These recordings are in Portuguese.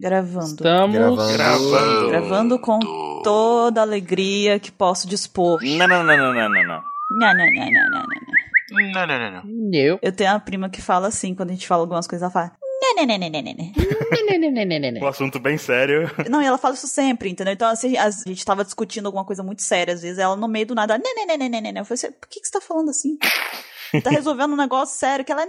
Gravando. Estamos Gravando. Gravando. Gravando com toda a alegria que posso dispor. Não, não, não, não, não, não, não. Nha, nha, nha, nha, nha, nha. Não, não, não, não. Eu. Eu tenho uma prima que fala assim, quando a gente fala algumas coisas, ela fala. Um assunto bem sério. Não, e ela fala isso sempre, entendeu? Então, assim, a gente tava discutindo alguma coisa muito séria, às vezes, ela no meio do nada, né, né, né, né, né, né, né. Eu falei assim, por que, que você tá falando assim? tá resolvendo um negócio sério, que ela,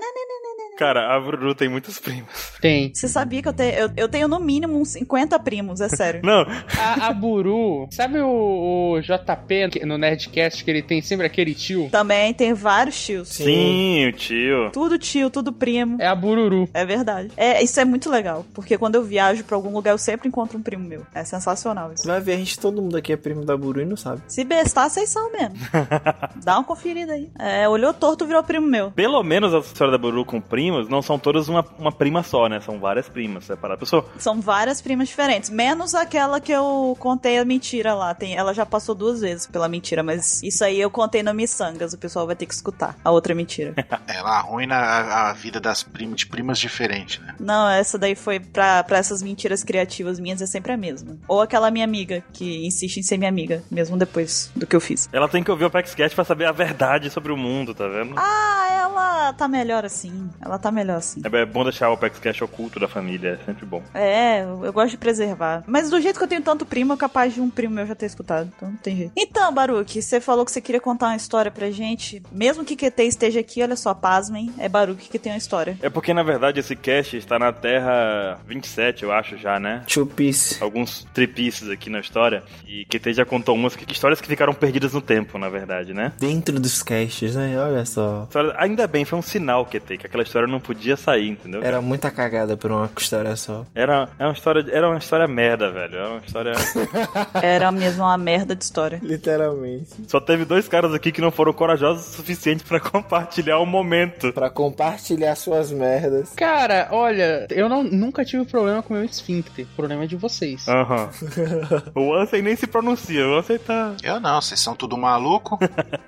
Cara, a Bruru tem muitos primos. Tem. Você sabia que eu tenho, eu, eu tenho no mínimo uns 50 primos, é sério. Não, A, a Buru, sabe o, o JP no Nerdcast que ele tem sempre aquele tio? Também tem vários tios. sim, o tio. Tudo tio, tudo primo. É a Bururu. É verdade. É, isso é muito legal, porque quando eu viajo pra algum lugar, eu sempre encontro um primo meu. É sensacional isso. Vai ver, a gente, todo mundo aqui é primo da Buru e não sabe. Se bestar, vocês são mesmo. Dá uma conferida aí. É, olhou torto, virou primo meu. Pelo menos a história da Bruru com primos não são todas uma, uma prima só, né? São várias primas separadas. Pessoa, São várias primas diferentes, menos aquela que eu contei a mentira lá. Tem, ela já passou duas vezes pela mentira, mas isso aí eu contei no Missangas. O pessoal vai ter que escutar a outra mentira. Ela arruina a, a vida das prim, de primas diferentes, né? Não, essa daí foi pra, pra essas mentiras criativas minhas, é sempre a mesma. Ou aquela minha amiga, que insiste em ser minha amiga, mesmo depois do que eu fiz. ela tem que ouvir o PaxCast pra saber a verdade sobre o mundo, tá vendo? Ah, ela tá melhor assim. Ela tá melhor assim. É bom deixar o PaxCast oculto da família, é sempre bom. É, eu gosto de preservar. Mas do jeito que eu tenho tanto primo, é capaz de um primo meu já ter escutado. Então não tem jeito. Então, Baruque, você falou que você queria contar uma história pra gente. Mesmo que QT esteja aqui, olha só, pasmem, é Baruque que tem uma história. É porque, na verdade, esse cast está na Terra 27, eu acho, já, né? Two Piece. Alguns tripices aqui na história. E QT já contou umas que- histórias que ficaram perdidas no tempo, na verdade, né? Dentro dos casts, né? Olha só. Ainda bem, foi um sinal, QT, que aquela história não podia sair, entendeu? Era muita cagada por uma história só. Era, era uma história, era uma história merda, velho. Era uma história. Era mesmo uma merda de história. Literalmente. Só teve dois caras aqui que não foram corajosos o suficiente pra compartilhar o momento. Pra compartilhar suas merdas. Cara, olha, eu não, nunca tive problema com o meu esfíncter. O problema é de vocês. Aham. o Ansem nem se pronuncia. O Ansem tá. Eu não, vocês são tudo maluco.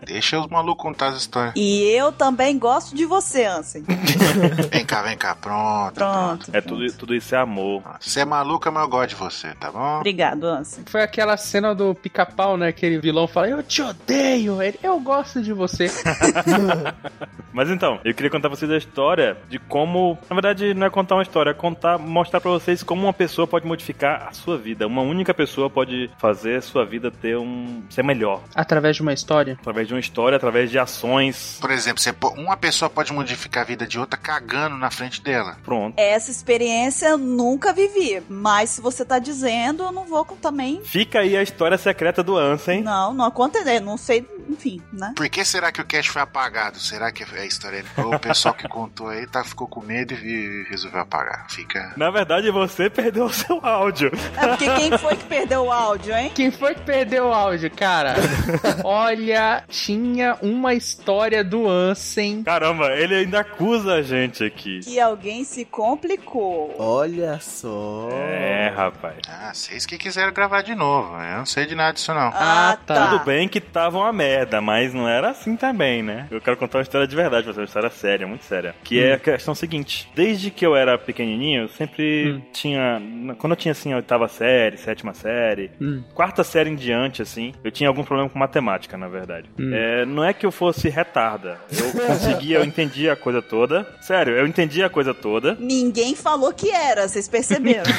Deixa os malucos contar as histórias. E eu também gosto de você, Ansem. Vem cá, vem cá, pronto. Pronto. É tudo, tudo isso é amor. Você é maluca, mas eu gosto de você, tá bom? Obrigado, Ansem. Foi aquela cena do pica-pau, né? Aquele vilão fala, eu te odeio. Ele, eu gosto de você. Mas então, eu queria contar pra vocês a história de como. Na verdade, não é contar uma história, é contar, mostrar pra vocês como uma pessoa pode modificar a sua vida. Uma única pessoa pode fazer a sua vida ter um. ser melhor. Através de uma história. Através de uma história, através de ações. Por exemplo, você uma pessoa pode modificar a vida de outra cagando na frente dela. Pronto. Essa experiência eu nunca vivi. Mas se você tá dizendo, eu não vou também. Fica aí a história secreta do Ansem. Não, não aconteceu. Não sei, enfim, né? Por que será que o cast foi apagado? Será que a história. O pessoal que contou aí tá, ficou com medo e resolveu apagar? Fica. Na verdade, você perdeu o seu áudio. É porque quem foi que perdeu o áudio, hein? Quem foi que perdeu o áudio, cara? Olha, tinha uma história do Ansem. Caramba, ele ainda acusa a gente aqui. Que alguém se complicou. Olha só. É, rapaz. Ah, vocês que quiseram gravar de novo. Eu não sei de nada disso, não. Ah, tá. Tudo bem que tava uma merda, mas não era assim também, né? Eu quero contar uma história de verdade, pra você, uma história séria, muito séria. Que é a questão seguinte: desde que eu era pequenininho, eu sempre Hum. tinha. Quando eu tinha assim, a oitava série, sétima série, Hum. quarta série em diante, assim, eu tinha algum problema com matemática, na verdade. Hum. É, não é que eu fosse retarda. Eu conseguia, eu entendia a coisa toda. Sério, eu entendia a coisa toda. Ninguém falou que era, vocês perceberam.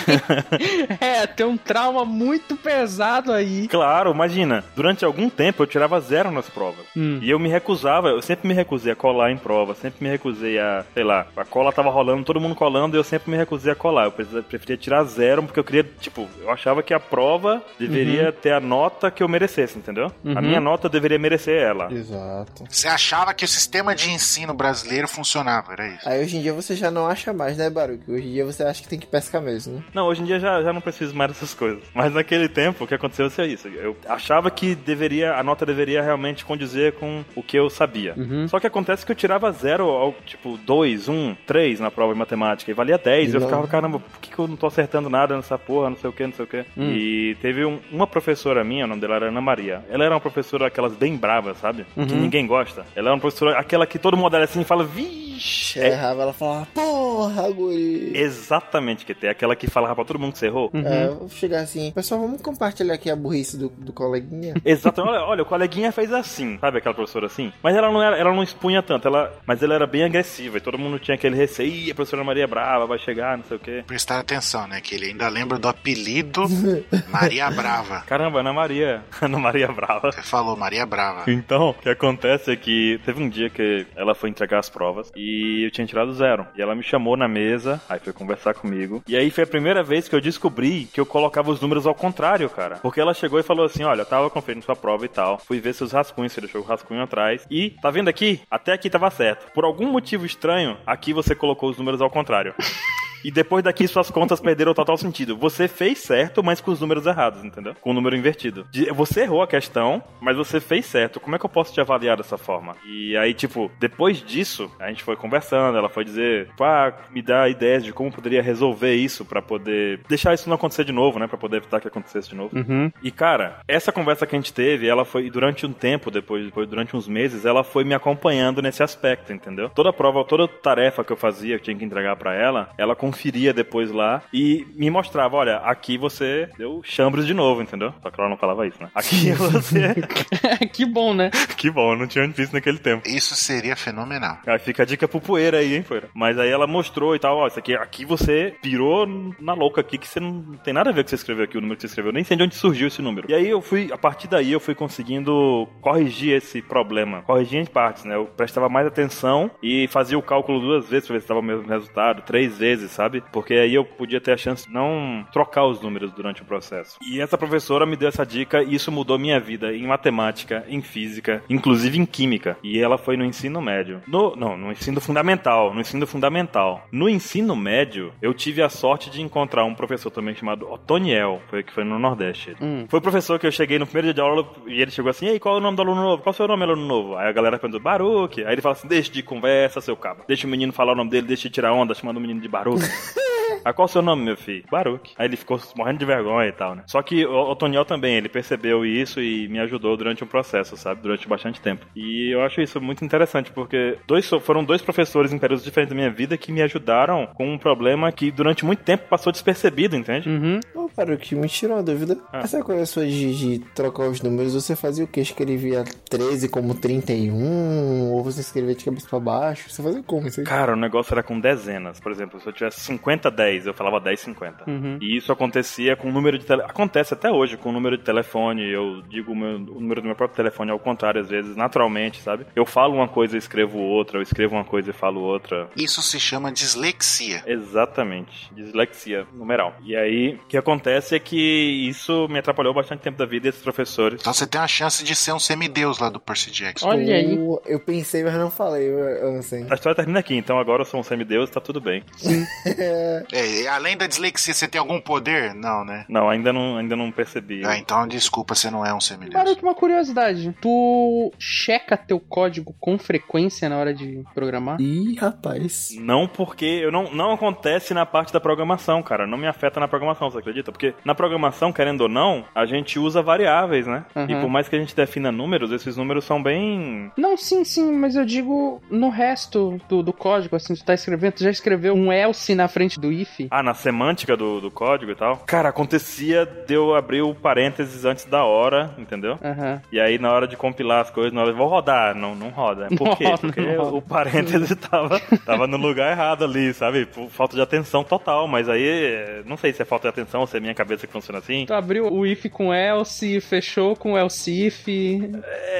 É, tem um trauma muito pesado aí. Claro, imagina, durante algum tempo eu tirava zero nas provas. Hum. E eu me recusava, eu sempre me recusei a colar em prova, sempre me recusei a, sei lá, a cola tava rolando, todo mundo colando, e eu sempre me recusei a colar. Eu preferia tirar zero, porque eu queria, tipo, eu achava que a prova deveria ter a nota que eu merecesse, entendeu? A Uhum. minha nota deveria merecer ela. Exato. Você achava que o sistema de ensino brasileiro funcionava, era isso? Aí hoje em dia você já não acha mais, né, Baruque? Hoje em dia você acha que tem que pescar mesmo, né? Não, hoje em dia já, já não preciso mais dessas coisas. Mas naquele tempo, o que aconteceu foi isso. Eu achava que deveria, a nota deveria realmente condizia com o que eu sabia. Uhum. Só que acontece que eu tirava zero, ao, tipo, 2, 1, 3 na prova de matemática e valia 10. E eu Não. ficava, caramba, por que, que eu não tô acertando nada nessa porra, não sei o que, não sei o que. Hum. E teve um- uma professora minha, o nome dela era Ana Maria. Ela era uma professora aquelas bem bravas, sabe? Que Uhum. ninguém gosta. Ela era uma professora, aquela que todo mundo olha assim e fala, vixe. É Errava, ela falava, porra, guri. exatamente que tem. Aquela que falava pra todo mundo que você errou. Uhum. É, eu vou chegar assim, pessoal, vamos compartilhar aqui a burrice do, do coleguinha. Exato. Olha, olha, o coleguinha fez assim, sabe aquela professora assim? Mas ela não era, ela não expunha tanto, ela, mas ela era bem agressiva e todo mundo tinha aquele receio, "Ih, a professora Maria é Brava vai chegar, não sei o quê. Prestar atenção, né? Que ele ainda lembra do apelido Maria Brava. Caramba, Ana Maria, Ana Maria Brava. Você falou Maria Brava. Então, o que acontece é que teve um dia que ela foi entregar as provas e eu tinha tirado zero. E ela me chamou na mesa, aí foi conversar comigo. E aí foi a primeira vez que eu descobri que eu colocava os números ao contrário, cara. Porque ela chegou e falou assim: Olha, eu tava conferindo sua prova e tal. Fui ver seus rascunhos, você deixou o rascunho atrás. E, tá vendo aqui? Até aqui tava certo. Por algum motivo estranho, aqui você colocou os números ao contrário. E depois daqui suas contas perderam o total sentido. Você fez certo, mas com os números errados, entendeu? Com o número invertido. Você errou a questão, mas você fez certo. Como é que eu posso te avaliar dessa forma? E aí, tipo, depois disso, a gente foi conversando, ela foi dizer, pá, me dá ideias de como poderia resolver isso pra poder deixar isso não acontecer de novo, né? Pra poder evitar que acontecesse de novo. Uhum. E cara, essa conversa que a gente teve, ela foi durante um tempo, depois, depois durante uns meses, ela foi me acompanhando nesse aspecto, entendeu? Toda prova, toda tarefa que eu fazia, que eu tinha que entregar pra ela, ela conferia depois lá e me mostrava, olha, aqui você deu chambres de novo, entendeu? Só que ela não falava isso, né? Aqui você. que bom, né? que bom, eu não tinha visto naquele tempo. Isso seria fenomenal. Aí fica a dica pro poeira aí, hein, poeira. Mas aí ela mostrou e tal, ó, isso aqui, aqui você pirou na louca aqui, que você não tem nada a ver com o que você escreveu aqui, o número que você escreveu. Nem sei de onde surgiu esse número. E aí eu fui, a partir daí eu fui conseguindo corrigir esse problema. Corrigir em partes, né? Eu prestava mais atenção e fazia o cálculo duas vezes pra ver se estava o mesmo resultado, três vezes, sabe? Porque aí eu podia ter a chance de não trocar os números durante o processo. E essa professora me deu essa dica e isso mudou minha vida em matemática, em física, inclusive em química. E ela foi no ensino médio. No, não, no ensino fundamental. No ensino fundamental. No ensino médio, eu tive a sorte de encontrar um professor também chamado Otoniel, foi que foi no Nordeste. Hum. Foi o professor que eu cheguei no primeiro dia de aula e ele chegou assim: Ei, qual é o nome do aluno novo? Qual é o seu nome, aluno novo? Aí a galera perguntou: Baruque. Aí ele fala assim: Deixa de conversa, seu cabo. Deixa o menino falar o nome dele, deixa de tirar onda, chamando o menino de Baruque. Ah, qual é o seu nome, meu filho? Baruque. Aí ele ficou morrendo de vergonha e tal, né? Só que o, o Toniel também, ele percebeu isso e me ajudou durante um processo, sabe? Durante bastante tempo. E eu acho isso muito interessante, porque dois, foram dois professores em períodos diferentes da minha vida que me ajudaram com um problema que durante muito tempo passou despercebido, entende? Uhum. Ô, cara, o que me tirou uma dúvida. Ah. Essa coisa sua de, de trocar os números, você fazia o que? Escrevia 13 como 31? Ou você escrevia de cabeça pra baixo? Você fazia como isso aí? Cara, o negócio era com dezenas. Por exemplo, se eu tivesse 50, 10, eu falava 10, 50. Uhum. E isso acontecia com o número de telefone. Acontece até hoje com o número de telefone. Eu digo o, meu- o número do meu próprio telefone ao contrário, às vezes, naturalmente, sabe? Eu falo uma coisa e escrevo outra, eu escrevo uma coisa e falo outra. Isso se chama dislexia. Exatamente. Dislexia numeral. E aí, o que acontece é que isso me atrapalhou bastante tempo da vida, esses professores. Então você tem uma chance de ser um semideus lá do Percy Jackson. Olha aí. Eu pensei, mas não falei, eu, eu não sei. A história termina aqui, então agora eu sou um semideus, tá tudo bem. É, e além da dislexia, você tem algum poder? Não, né? Não, ainda não, ainda não percebi. Ah, então desculpa, você não é um semideus. Baruque, uma curiosidade. Tu checa teu código com frequência na hora de programar? Ih, rapaz. Não porque eu não, não acontece na parte da programação, cara. Não me afeta na programação, você acredita? Porque na programação, querendo ou não, a gente usa variáveis, né? Uhum. E por mais que a gente defina números, esses números são bem. Não, sim, sim, mas eu digo no resto do, do código, assim, tu tá escrevendo, tu já escreveu um else na frente do if? Ah, na semântica do, do código e tal. Cara, acontecia de eu abrir o parênteses antes da hora, entendeu? Aham. E aí, na hora de compilar as coisas, na hora de vou rodar, não, não roda. Por Não quê? roda, Porque o parêntese tava, tava no lugar errado ali, sabe? Por falta de atenção total. Mas aí, eh, não sei se é falta de atenção ou se é minha cabeça que funciona assim. Tu abriu o if com else, fechou com else if.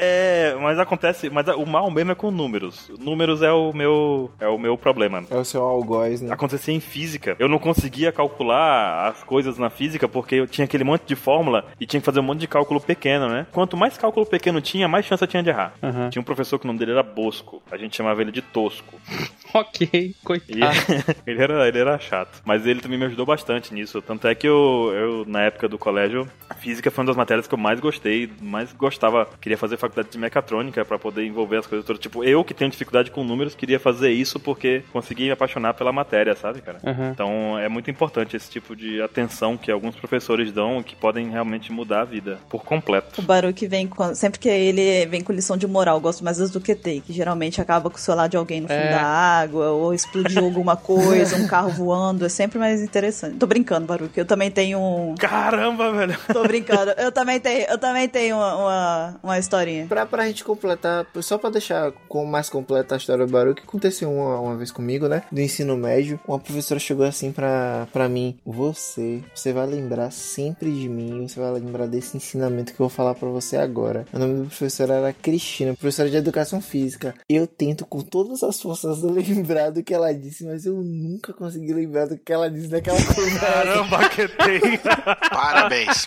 É, mas acontece, mas o mal mesmo é com números. Números é o meu é o meu problema. É o seu algoz, né? Acontecia em física. Eu não conseguia calcular as coisas na física porque eu tinha aquele monte de fórmula e tinha que fazer um monte de cálculo pequeno, né? Quanto mais cálculo pequeno tinha, mais chance eu tinha de errar. Aham. Tinha um professor que o nome dele era Bosco. A gente chamava ele de Tosco. ok, E coitado. ele, era, ele era chato. Mas ele também me ajudou bastante nisso. Tanto é que eu, eu, na época do colégio, a física foi uma das matérias que eu mais gostei, mais gostava. Queria fazer faculdade de mecatrônica pra poder envolver as coisas todas. Tipo, eu que tenho dificuldade com números, queria fazer isso porque consegui me apaixonar pela matéria, sabe, cara? Aham. Então é muito importante esse tipo de atenção que alguns professores dão que podem realmente mudar a vida por completo. O Baruch vem com. Sempre que ele vem com lição de moral, gosto mais das do QT, que geralmente acaba com o celular de alguém no fundo É. da água, ou explodiu alguma coisa, um carro voando. É sempre mais interessante. Tô brincando, Baruch. Eu também tenho um. Caramba, velho! Tô brincando. Eu também tenho, eu também tenho uma, uma, uma historinha. Pra, pra gente completar, só pra deixar com mais completa a história do Baruch, que aconteceu uma, uma vez comigo, né? Do ensino médio. Uma professora chegou assim pra, pra mim: Você, você vai lembrar sempre de mim, você vai lembrar desse ensinamento que eu vou falar pra você agora. O nome do professor era Cristina, professora de educação física. Eu tento com todas as forças lembrar do que ela disse, mas eu nunca consegui lembrar do que ela disse naquela conversa. Caramba, que tem! Parabéns.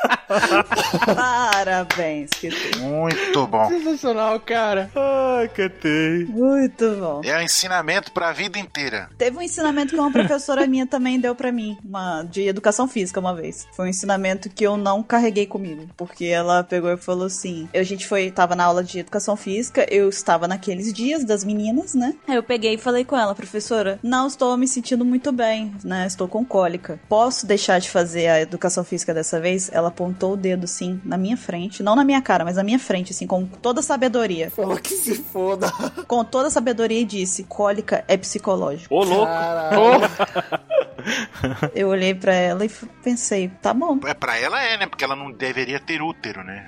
Parabéns, QT. Muito bom. Sensacional, cara. Ai, que tem! Muito bom. É um ensinamento pra vida inteira. Teve um ensinamento que uma professora minha também deu pra mim, uma de educação física uma vez. Foi um ensinamento que eu não carreguei comigo, porque ela pegou e falou assim: a gente foi, tava na aula de educação física, eu estava naqueles dias das meninas, né? Aí eu peguei e falei com ela, professora, não estou me sentindo muito bem, né? Estou com cólica. Posso deixar de fazer a educação física dessa vez? Ela apontou o dedo assim na minha frente, não na minha cara, mas na minha frente, assim, com toda sabedoria. Falou que se foda. Com toda sabedoria e disse: cólica é psicológico. Ô, louco! Caralho. Eu olhei pra ela e pensei, tá bom. É pra ela é, né? Porque ela não deveria ter útero, né?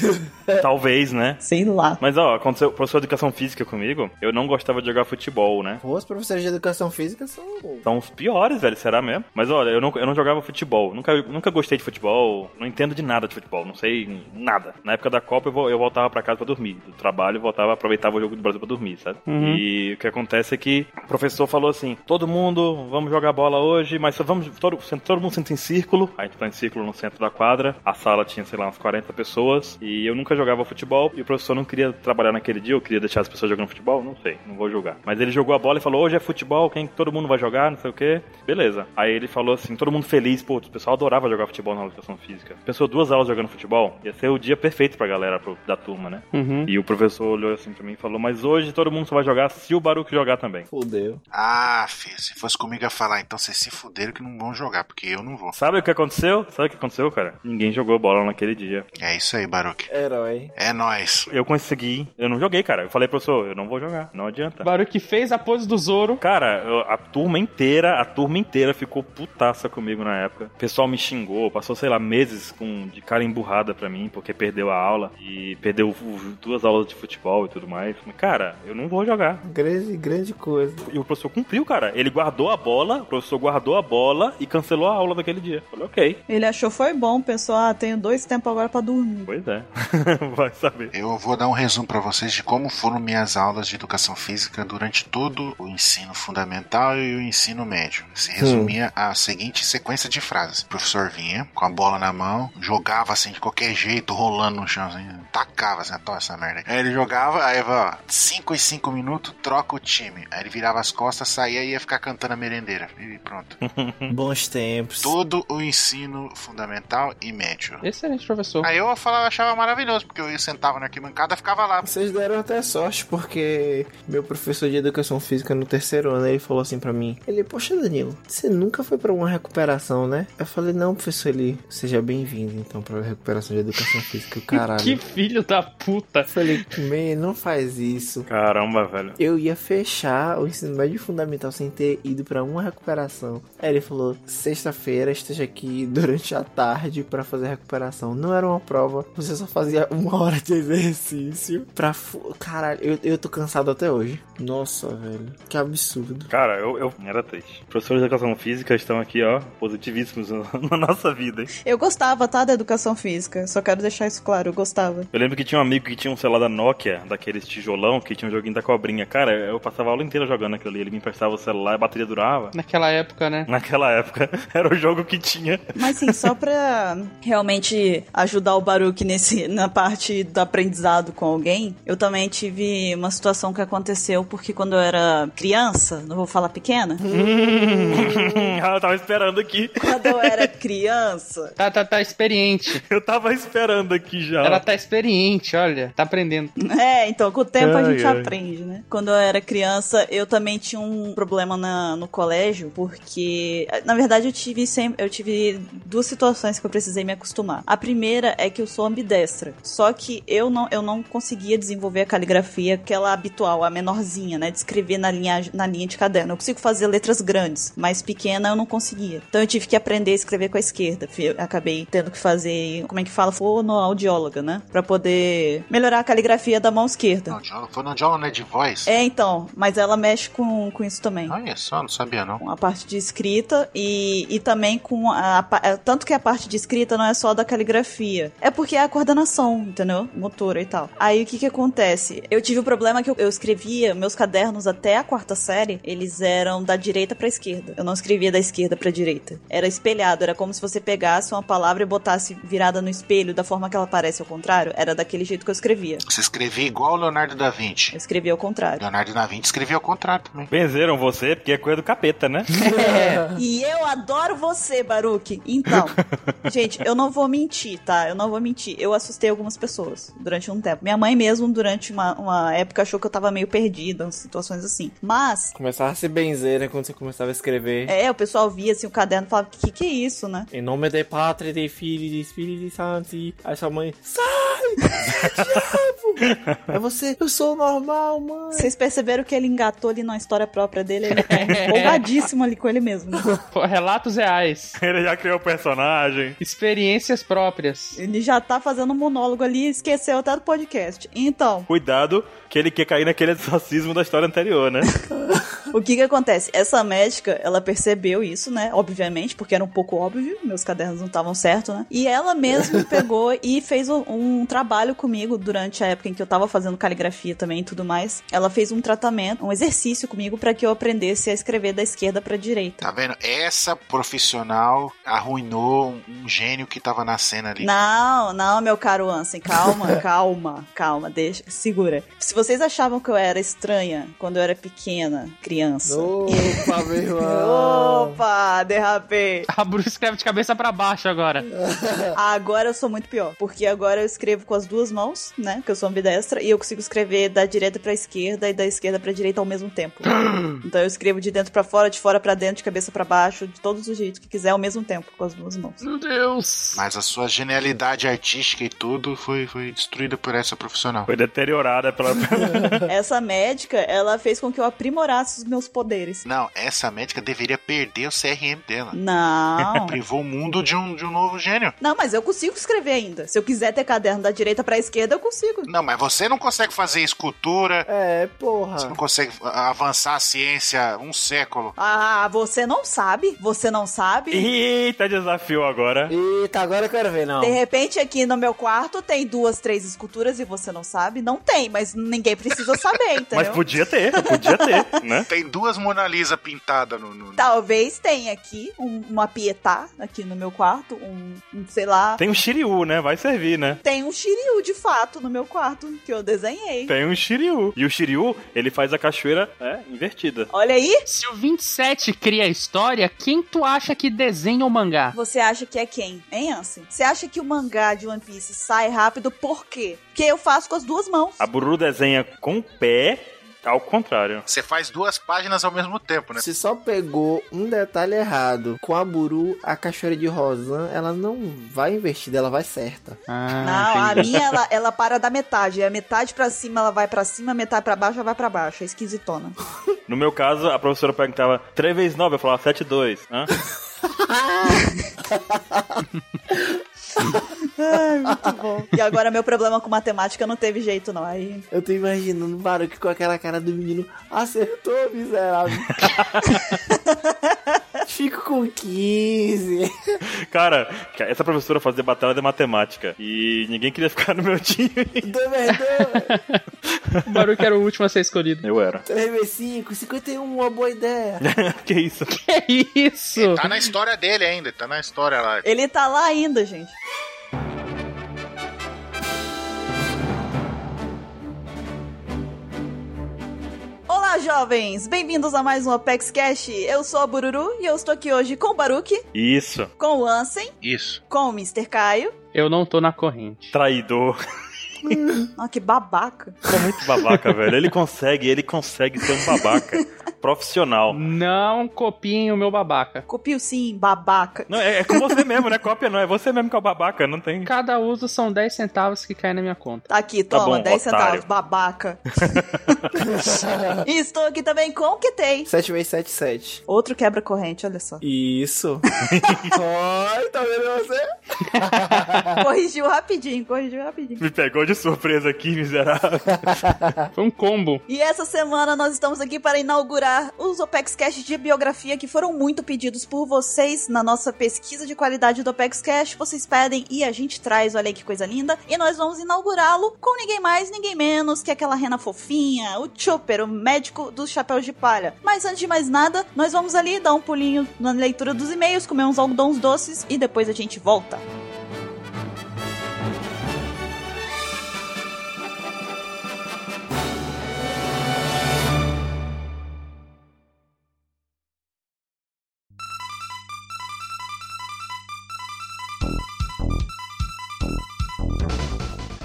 Talvez, né? Sei lá. Mas ó, aconteceu, professor de educação física comigo, eu não gostava de jogar futebol, né? Pô, Os professores de educação física são. São os piores, velho, será mesmo? Mas olha, eu não, eu não jogava futebol, nunca, nunca gostei de futebol, não entendo de nada de futebol, não sei nada. Na época da Copa eu, eu voltava pra casa pra dormir, do trabalho eu voltava, aproveitava o jogo do Brasil pra dormir, sabe? E o que acontece é que o professor falou assim: todo mundo, vamos jogar bola hoje, mas vamos, todo, todo mundo senta em círculo, a gente tá em círculo no centro da quadra, a sala tinha, sei lá, umas 40 pessoas, e eu nunca jogava futebol, e o professor não queria trabalhar naquele dia, eu queria deixar as pessoas jogando futebol, não sei, não vou jogar. Mas ele jogou a bola e falou: hoje é futebol, quem todo mundo vai jogar, não sei o que. Beleza. Aí ele falou assim: todo mundo feliz, pô, o pessoal adorava jogar futebol na educação física. Pensou duas aulas jogando futebol, ia ser o dia perfeito pra galera pro- da turma, né? Uhum. E o professor olhou assim pra mim e falou: Mas hoje todo mundo só vai jogar se o Baruch jogar também. Fudeu. Ah, filho, se fosse comigo ia falar, então vocês se fuderam que não vão jogar, porque eu não vou. Sabe o que aconteceu? Sabe o que aconteceu, cara? Ninguém jogou bola naquele dia. É isso aí, Baruch. Herói. É nóis. Eu consegui. Eu não joguei, cara. Eu falei, professor, eu não vou jogar. Não adianta. Baruch fez a pose do Zoro. Cara, eu- a turma inteira, a turma inteira ficou putaça comigo na época. O pessoal me xingou, passou, sei lá, meses com, de cara emburrada pra mim, porque perdeu a aula e perdeu duas aulas de futebol e tudo mais. Mas, cara, eu não vou jogar. Grande, grande coisa. E o professor cumpriu, cara. Ele guardou a bola, o professor guardou a bola e cancelou a aula daquele dia. Falei, ok. Ele achou foi bom, pensou, ah, tenho dois tempos agora pra dormir. Pois é. Vai saber. Eu vou dar um resumo pra vocês de como foram minhas aulas de educação física durante todo o ensino fundamental e o ensino médio. Se resumia a seguinte sequência de frases: o professor vinha com a bola na mão, jogava assim de qualquer jeito, rolando no chão, assim, tacava assim, toda essa merda. Aí ele jogava, aí ó, 5 e 5 minutos, troca o time. Aí ele virava as costas, saía e ia ficar cantando a merendeira. E pronto. Bons tempos. Todo o ensino fundamental e médio. Excelente, professor. Aí eu falava, achava maravilhoso, porque eu sentava na arquibancada e ficava lá. Vocês deram até sorte, porque meu professor de educação física no terceiro ano, ele falou assim pra mim, ele, poxa Danilo, você nunca foi pra uma recuperação, né? Eu falei, não, professor, ele, seja bem-vindo, então, pra recuperação de educação física, o caralho. Que filho da puta. Eu falei, man, não faz isso. Caramba, velho. Eu ia fechar o ensino médio fundamental sem ter ido pra uma recuperação. Aí ele falou: sexta-feira esteja aqui durante a tarde pra fazer a recuperação. Não era uma prova, você só fazia uma hora de exercício pra. Caralho, eu, eu tô cansado até hoje. Nossa, velho, que absurdo. Cara, eu, eu era triste. Professores de educação física estão aqui, ó, positivíssimos na nossa vida, hein? Eu gostava, tá, da educação física. Só quero deixar isso claro, eu gostava. Eu lembro que tinha um amigo que tinha um celular da Nokia, daqueles tijolão, que tinha um joguinho da cobrinha. Cara, eu passava a aula inteira jogando aquilo ali. Ele me emprestava o celular, a bateria durava. Naquela época, né? Naquela época. Era o jogo que tinha. Mas sim, só pra realmente ajudar o Baruch nesse, na parte do aprendizado com alguém, eu também tive uma situação que aconteceu porque quando eu era criança, não vou falar pequena, Ela tava esperando aqui. quando eu era criança, Tá, tá, tá experiente. Eu tava esperando aqui já. Ela tá experiente, olha. Tá aprendendo. É, então com o tempo a Ai, gente ai. aprende, né? Quando eu era criança, eu também tinha um problema na, no colégio, porque na verdade eu tive sempre, eu tive duas situações que eu precisei me acostumar. A primeira é que eu sou ambidestra, só que eu não, eu não conseguia desenvolver a caligrafia aquela habitual, a menorzinha, né, de escrever na linha na linha de caderno. Eu consigo fazer letras grandes, mas pequena eu não conseguia. Então eu tive que aprender a escrever com a esquerda. Eu acabei tendo que fazer, como é que fala, fonoaudióloga, né, Pra poder melhorar a caligrafia da mão esquerda. Fonoaudióloga- Fonoaudióloga, né? De voz? É, então, mas ela mexe com, com isso também. Olha só, não sabia não. Com a parte de escrita e, e também com a, a é, Tanto que a parte de escrita não é só da caligrafia. É porque é a coordenação, entendeu? Motora e tal. Aí o que que acontece? Eu tive o problema que eu, eu escrevia meus cadernos até a quarta série, eles eram da direita pra esquerda. Eu não escrevia da esquerda pra direita. Era espelhado, era como se você pegasse uma palavra e botasse virada no espelho da forma que ela aparece ao contrário. Era daquele jeito que eu escrevia. Você escrevia igual o Leonardo da Vinci. Eu escrevia ao contrário. Leonardo da Vinci escrevia ao contrário também. Benzeram você porque é coisa do capeta, né? E eu adoro você, Baruque. Então, gente, eu não vou mentir, tá? Eu não vou mentir. Eu assustei algumas pessoas durante um tempo. Minha mãe mesmo, durante uma, uma época, achou que eu tava meio perdida, em situações assim. Mas, Começava a se benzer, né? Quando você começava a escrever. é, o pessoal via assim o caderno e falava, que que é isso, né? Em nome de Pátria, de Filho e de Espírito Santo. Aí sua mãe, sai! diabo! É você, eu sou normal, mãe. Vocês perceberam que ele engatou ali na história própria dele? Ele tá empolgadíssimo ali com ele mesmo. né? Pô, Relatos reais. Ele já criou o personagem. Experiências próprias. Ele já tá fazendo um monólogo ali e esqueceu até do podcast. Então, Cuidado que ele quer cair naquele exorcismo da história anterior, né? O que que acontece? Essa médica, ela percebeu isso, né? Obviamente, porque era um pouco óbvio, meus cadernos não estavam certos, né? E ela mesma pegou e fez um, um trabalho comigo durante a época em que eu tava fazendo caligrafia também e tudo mais. Ela fez um tratamento, um exercício comigo pra que eu aprendesse a escrever da esquerda pra direita. Tá vendo? Essa profissional arruinou um, um gênio que tava na cena ali. Não, não, meu caro Ansem, calma, calma, calma, deixa, segura. Se vocês achavam que eu era estranha quando eu era pequena, criança. Opa, meu irmão. Opa, derrapei. A Bru escreve de cabeça pra baixo agora. Agora eu sou muito pior, porque agora eu escrevo com as duas mãos, né? Porque eu sou ambidestra, e eu consigo escrever da direita pra esquerda e da esquerda pra direita ao mesmo tempo. então eu escrevo de dentro pra fora, de fora pra dentro, de cabeça pra baixo, de todos os jeitos que quiser ao mesmo tempo, com as duas mãos. Meu Deus. Mas a sua genialidade artística e tudo foi, foi destruída por essa profissional. Foi deteriorada pela. Essa médica, ela fez com que eu aprimorasse os meus poderes. Não, essa médica deveria perder o CRM dela. Não. Privou o mundo de um, de um novo gênio. Não, mas eu consigo escrever ainda. Se eu quiser ter caderno da direita pra esquerda, eu consigo. Não, mas você não consegue fazer escultura, É, você porra. não consegue avançar a ciência um século. Ah, você não sabe? Você não sabe? Eita, desafio agora. Eita, agora eu quero ver, não. De repente, aqui no meu quarto tem duas, três esculturas e você não sabe? Não tem, mas ninguém precisa saber, entendeu? Mas podia ter, podia ter, né? Tem duas Mona Lisa pintadas no, no- Talvez tenha aqui um- uma pietá aqui no meu quarto, um, um, sei lá. Tem um Shiryu, né? Vai servir, né? Tem um Shiryu de fato no meu quarto que eu desenhei. Tem um Shiryu. E o Shiryu, ele faz a cachoeira é, invertida. Olha aí. Se o 27 cria a história, quem tu acha que desenha o mangá? Você acha que é quem? Hein, Ansem? Você acha que o mangá de One Piece sai rápido por quê? Porque eu faço com as duas mãos. A Buru desenha com o pé, ao contrário. Você faz duas páginas ao mesmo tempo, né? Você só pegou um detalhe errado. Com a Buru, a cachoeira de Rosan, ela não vai invertida, ela vai certa. Ah, Não, a entendi. minha, ela, ela para da metade. A metade pra cima, ela vai pra cima, a metade pra baixo, ela vai pra baixo. É esquisitona. No meu caso, a professora perguntava 3 vezes 9, eu falava 7 2. Hã? Ai, muito bom. E agora, meu problema com matemática não teve jeito, não. Aí Eu tô imaginando o Baruque com aquela cara do menino. Acertou, miserável. Fico com 15. Cara, essa professora fazia batalha de matemática e ninguém queria ficar no meu time. O Baruque era o último a ser escolhido. Eu era. 3 vezes 5, 51, uma boa ideia. que isso? Que isso? Tá na história dele ainda, tá na história lá. Ele tá lá ainda, gente. Olá, jovens! Bem-vindos a mais um Apex Cash. Eu sou a Bururu e eu estou aqui hoje com o Baruque, Isso. com o Ansem, Isso. com o Mr. Caio. Eu não tô na corrente. Traidor. Ah, que babaca. É muito babaca, velho. Ele consegue, ele consegue ser um babaca profissional. Não copiem o meu babaca. Copio sim, babaca. Não, é, é com você mesmo, né? Cópia não, é você mesmo que é o babaca, não tem. Cada uso são 10 centavos que caem na minha conta. Tá aqui, Tá toma, bom, 10 otário. centavos, babaca. e estou aqui também com o Kitei. 7 vezes 7, 7. Outro quebra-corrente, olha só. Isso. Oi, tá vendo você? Corrigiu rapidinho, corrigiu rapidinho. Me pegou de surpresa aqui, miserável. Foi um combo. E essa semana nós estamos aqui para inaugurar os Opex Cash de biografia que foram muito pedidos por vocês na nossa pesquisa de qualidade do Opex Cash. Vocês pedem e a gente traz, olha aí que coisa linda. E nós vamos inaugurá-lo com ninguém mais, ninguém menos que aquela rena fofinha, o Chopper, o médico dos chapéus de palha. Mas antes de mais nada, nós vamos ali dar um pulinho na leitura dos e-mails, comer uns algodões doces e depois a gente volta.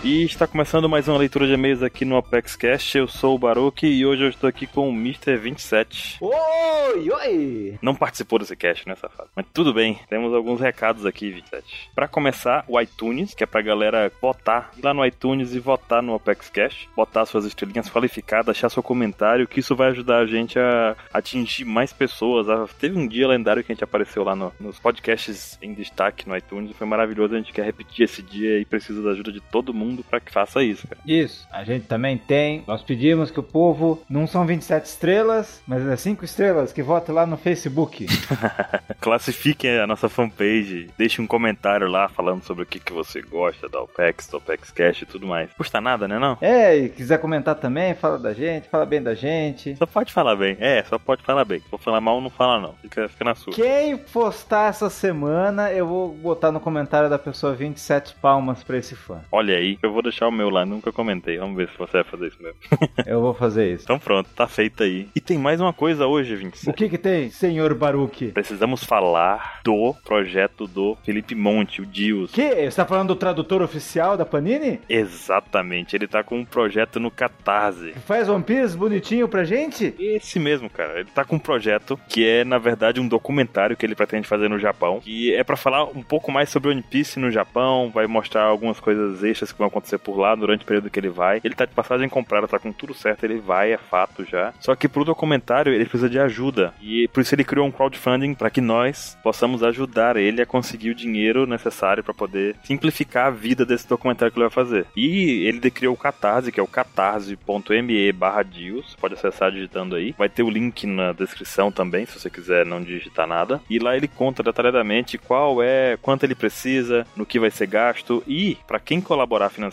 E está começando mais uma leitura de e-mails aqui no Apex Cast. Eu sou o Baruque e hoje eu estou aqui com o Mr. 27. Oi, oi. Não participou desse cast, né, safado? Mas tudo bem, temos alguns recados aqui, 27. Pra começar, o iTunes, que é pra galera votar, ir lá no iTunes e votar no Apex Cash, botar suas estrelinhas qualificadas, deixar seu comentário, que isso vai ajudar a gente a atingir mais pessoas. Ah, Teve um dia lendário que a gente apareceu lá no- nos podcasts em destaque no iTunes, foi maravilhoso, a gente quer repetir esse dia e precisa da ajuda de todo mundo pra que faça isso, cara. Isso, a gente também tem. Nós pedimos que o povo não são 27 estrelas, mas é 5 estrelas que vote lá no Facebook. Classifiquem a nossa fanpage, deixe um comentário lá falando sobre o que, que você gosta da OPEX, do OPEX Cash e tudo mais. Custa nada, né não? é, e quiser comentar também, fala da gente, fala bem da gente. Só pode falar bem. É, só pode falar bem. Se for falar mal, não fala não. Fica, fica na sua. Quem postar essa semana, eu vou botar no comentário da pessoa 27 palmas pra esse fã. Olha aí, eu vou deixar o meu lá, nunca comentei. Vamos ver se você vai fazer isso mesmo. Eu vou fazer isso. Então pronto, tá feito aí. E tem mais uma coisa hoje, O 27. que que tem, senhor Baruque? Precisamos falar do projeto do Felipe Monte, o Dios. Que? Você tá falando do tradutor oficial da Panini? Exatamente, ele tá com um projeto no Catarse. Que faz One Piece bonitinho pra gente? Esse mesmo, cara. Ele tá com um projeto que é, na verdade, um documentário que ele pretende fazer no Japão. Que é pra falar um pouco mais sobre One Piece no Japão. Vai mostrar algumas coisas extras que vão acontecer por lá durante o período que ele vai. Ele tá de passagem comprada, tá com tudo certo. Ele vai, é fato já. Só que pro documentário ele precisa de ajuda. E por isso ele criou um crowdfunding para que nós possamos ajudar ele a conseguir o dinheiro necessário para poder simplificar a vida desse documentário que ele vai fazer. E ele criou o Catarse, que é o catarse.me barra Dios. Pode acessar digitando aí. Vai ter o link na descrição também, se você quiser não digitar nada. E lá ele conta detalhadamente qual é, quanto ele precisa, no que vai ser gasto. E para quem colaborar financeiramente,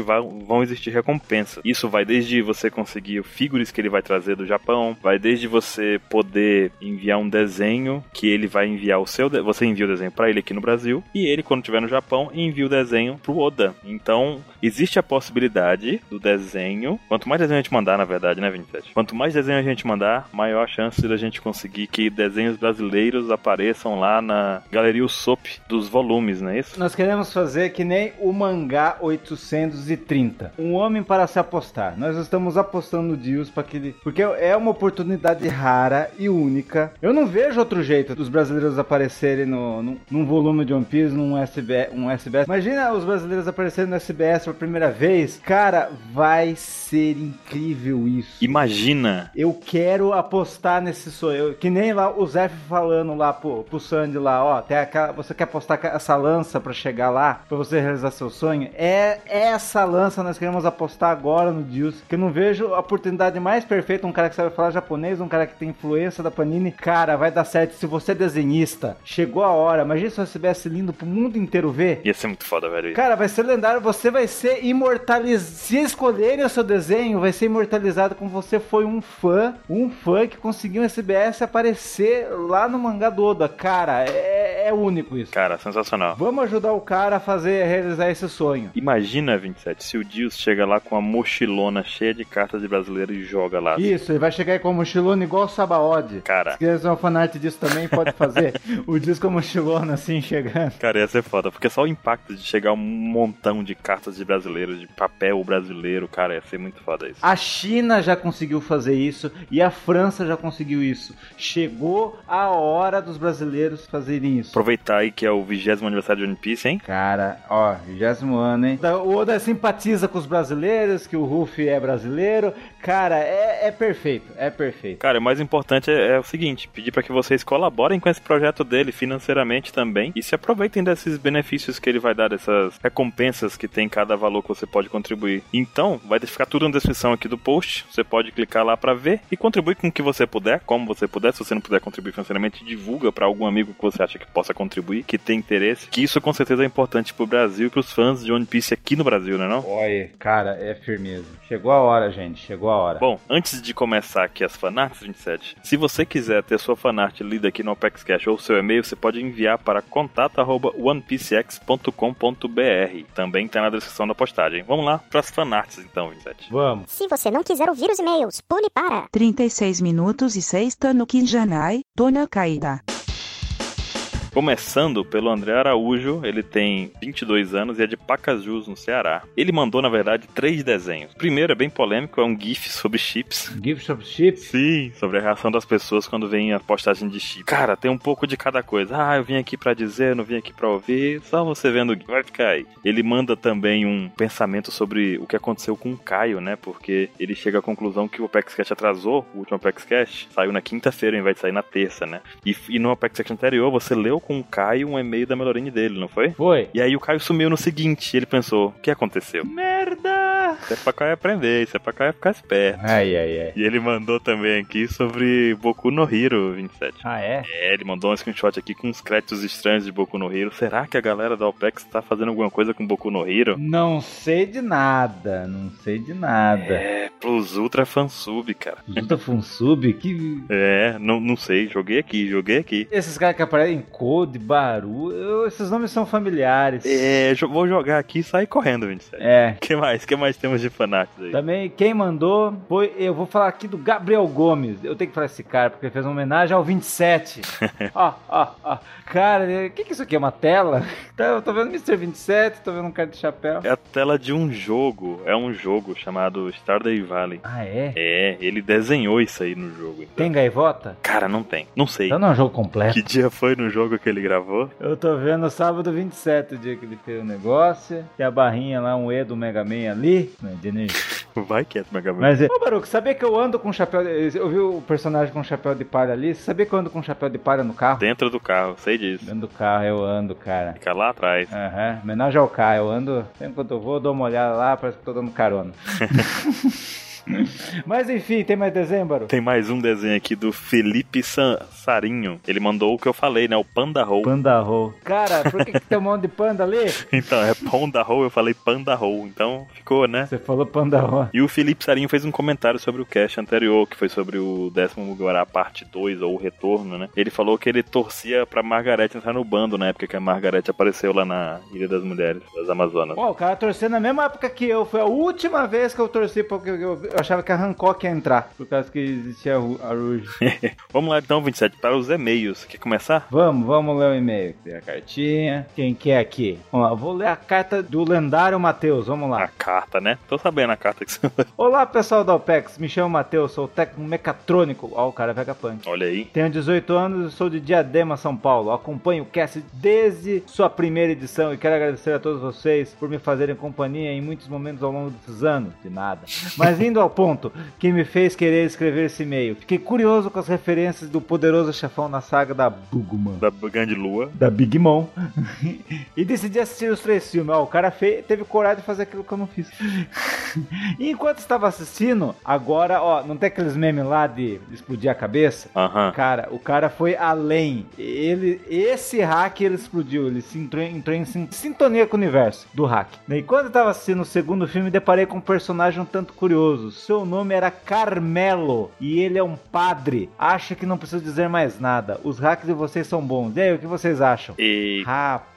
vai- vão existir recompensas. Isso vai desde você conseguir figures que ele vai trazer do Japão, vai desde você poder enviar um desenho que ele vai enviar o seu, você envia o desenho para ele aqui no Brasil e ele quando estiver no Japão envia o desenho pro Oda. Então, existe a possibilidade do desenho, quanto mais desenho a gente mandar, na verdade, né, 27? Quanto mais desenho a gente mandar, maior a chance da gente conseguir que desenhos brasileiros apareçam lá na Galeria Usopp dos volumes, não é isso? Nós queremos fazer que nem o mangá 830. Um homem para se apostar. Nós estamos apostando no Deus para que ele... Porque é uma oportunidade rara e única. Eu não vejo outro jeito dos brasileiros aparecerem no, num, num volume de One Piece, num SBS, um SBS. Imagina os brasileiros aparecerem no SBS pela primeira vez. Cara, vai ser incrível isso. Imagina Eu quero apostar nesse sonho. Que nem lá o Zé falando lá pro, pro Sandy lá, ó. Tem aquela, você quer apostar essa lança pra chegar lá, pra você realizar seu sonho? É é essa lança nós queremos apostar agora no Deus. Que eu não vejo a oportunidade mais perfeita. Um cara que sabe falar japonês, um cara que tem influência da Panini. Cara, vai dar certo. Se você é desenhista, chegou a hora. Imagina se você tivesse lindo pro mundo inteiro ver. Ia ser muito foda, velho. Cara, vai ser lendário. Você vai ser imortalizado. Se escolherem o seu desenho, vai ser imortalizado como você foi um fã. Um fã que conseguiu um SBS aparecer lá no mangá do Oda. Cara, é, é único isso. Cara, sensacional. Vamos ajudar o cara a fazer, a realizar esse sonho. Imagina, 27, se o Dios chega lá com uma mochilona cheia de cartas de brasileiro e joga lá. Isso, ele vai chegar aí com a mochilona igual o Sabaody. Cara, Se quiser fazer uma fanart disso também, pode fazer. o disco com a mochilona assim, chegando. cara, ia ser foda. Porque só o impacto de chegar um montão de cartas de brasileiros, de papel brasileiro, cara, ia ser muito foda isso. A China já conseguiu fazer isso e a França já conseguiu isso. Chegou a hora dos brasileiros fazerem isso. Aproveitar aí que é o vigésimo aniversário de One Piece, hein? Cara, ó, vigésimo ano, hein? O Oda simpatiza com os brasileiros, que o Ruffy é brasileiro. Cara, é, é perfeito, é perfeito. Cara, o mais importante é, é o seguinte: pedir para que vocês colaborem com esse projeto dele financeiramente também e se aproveitem desses benefícios que ele vai dar, dessas recompensas que tem cada valor que você pode contribuir. Então, vai ficar tudo na descrição aqui do post. Você pode clicar lá para ver e contribuir com o que você puder, como você puder. Se você não puder contribuir financeiramente, divulga para algum amigo que você acha que possa contribuir, que tem interesse. Que isso com certeza é importante pro Brasil e pros fãs de One Piece aqui no Brasil, né não? Olha, cara, é firmeza. Chegou a hora, gente, chegou a hora. Bom, antes de começar aqui as fanarts 27, se você quiser ter sua fanart lida aqui no Apex Cash ou seu e-mail, você pode enviar para contato@onepcx.com.br. Também tá na descrição da postagem. Vamos lá para as fanarts então, 27. Vamos. Se você não quiser ouvir os e-mails, pule para 36 minutos e 6 no Kinjanai, Dona Caída. Começando pelo André Araújo, ele tem 22 anos e é de Pacajus, no Ceará. Ele mandou, na verdade, três desenhos. O primeiro é bem polêmico, é um GIF sobre chips. Gift of Chips. Sim, sobre a reação das pessoas quando vem a postagem de chip. Cara, tem um pouco de cada coisa. Ah, eu vim aqui pra dizer, não vim aqui pra ouvir. Só você vendo o GIF, vai ficar aí. Ele manda também um pensamento sobre o que aconteceu com o Caio, né? Porque ele chega à conclusão que o Apex Cash atrasou, o último Apex Cash saiu na quinta-feira ao invés de sair na terça, né? E, e no Apex Cash anterior, você leu com o Caio um e-mail da Melorine dele, não foi? Foi. E aí o Caio sumiu no seguinte, e ele pensou, o que aconteceu? Merda! Isso é pra Caio aprender, isso é pra Caio ficar esperto. Ai, ai, ai. E ele mandou também aqui sobre Boku no Hero 27. Ah, é? É, ele mandou um screenshot aqui com uns créditos estranhos de Boku no Hero. Será que a galera da OPEX tá fazendo alguma coisa com Boku no Hero? Não sei de nada, não sei de nada. É, plus Ultra Fansub, cara. Luta Funsub, que. É, não, não sei, joguei aqui, joguei aqui. Esses caras que aparecem em Code, Baru, eu- esses nomes são familiares. É, vou jogar aqui e sair correndo, 27. É. que mais? que mais temos de fanarts aí? Também quem mandou foi. Eu vou falar aqui do Gabriel Gomes. Eu tenho que falar esse cara, porque ele fez uma homenagem ao 27. ó, ó, ó. Cara, o que, que isso aqui é? Uma tela? Tá, eu tô vendo Mr. 27, tô vendo um cara de chapéu. É a tela de um jogo. É um jogo chamado Stardew Valley. Ah, é? É, ele desenhou isso aí no jogo. então. Tem gaivota? Cara, não tem. Não sei. Então não é um jogo completo. Que dia foi no jogo que ele gravou? Eu tô vendo sábado 27, o dia que ele fez o negócio. Tem a barrinha lá, um E do Mega Man ali. É de energia. Vai quieto, Mega Man. Mas, é- ô Baruco, sabia que eu ando com chapéu. De... Eu vi o personagem com chapéu de palha ali. Você sabia que eu ando com chapéu de palha no carro? Dentro do carro, sei disso. Dentro do carro eu ando, cara. Fica lá atrás. Aham, homenagem ao Caio. Eu ando, sempre quando eu vou, eu dou uma olhada lá, parece que tô dando carona. Mas enfim, tem mais desenho, Baru? Tem mais um desenho aqui do Felipe San- Sarinho. Ele mandou o que eu falei, né? O Panda Roll. Panda Roll. Cara, por que, que tem um monte de panda ali? Então, é Panda Roll, eu falei Panda Roll. Então, ficou, né? Você falou Panda Roll. E o Felipe Sarinho fez um comentário sobre o cast anterior, que foi sobre o décimo Guará parte 2, ou o retorno, né? Ele falou que ele torcia pra Margarete entrar no bando na época que a Margarete apareceu lá na Ilha das Mulheres, das Amazonas. Pô, o cara torceu na mesma época que eu. Foi a última vez que eu torci porque eu, eu achava que a Hancock ia entrar. Por causa que existia a Ru- a Rouge. Vamos lá então, 27, para os e-mails. Quer começar? Vamos, vamos ler o e-mail. Tem a cartinha. Quem que é aqui? Vamos lá, vou ler a carta do lendário Matheus. Vamos lá. A carta, né? Tô sabendo a carta que você. Olá, pessoal da OPEX. Me chamo Matheus, sou técnico mecatrônico. Ó, o cara é Vegapunk. Olha aí. Tenho 18 anos e sou de Diadema, São Paulo. Acompanho o cast desde sua primeira edição e quero agradecer a todos vocês por me fazerem companhia em muitos momentos ao longo desses anos. De nada. Mas indo ao ponto que me fez querer escrever esse e-mail. Fiquei curioso com as referências do poderoso chefão na saga da Bugman. Da grande lua. Da Big Mom. e decidi assistir os três filmes. Ó, o cara fe- teve coragem de fazer aquilo que eu não fiz. e enquanto estava assistindo, agora, ó, não tem aqueles memes lá de explodir a cabeça? Aham. Cara, o cara foi além. Ele, esse hack ele explodiu. Ele se entrou, entrou em sin- sintonia com o universo do hack. E quando eu tava assistindo o segundo filme, deparei com um personagem um tanto curioso. Seu nome era Carmelo e ele é um padre. Acho que não preciso dizer mais nada. Os hacks de vocês são bons. E aí, o que vocês acham? E Rapaz.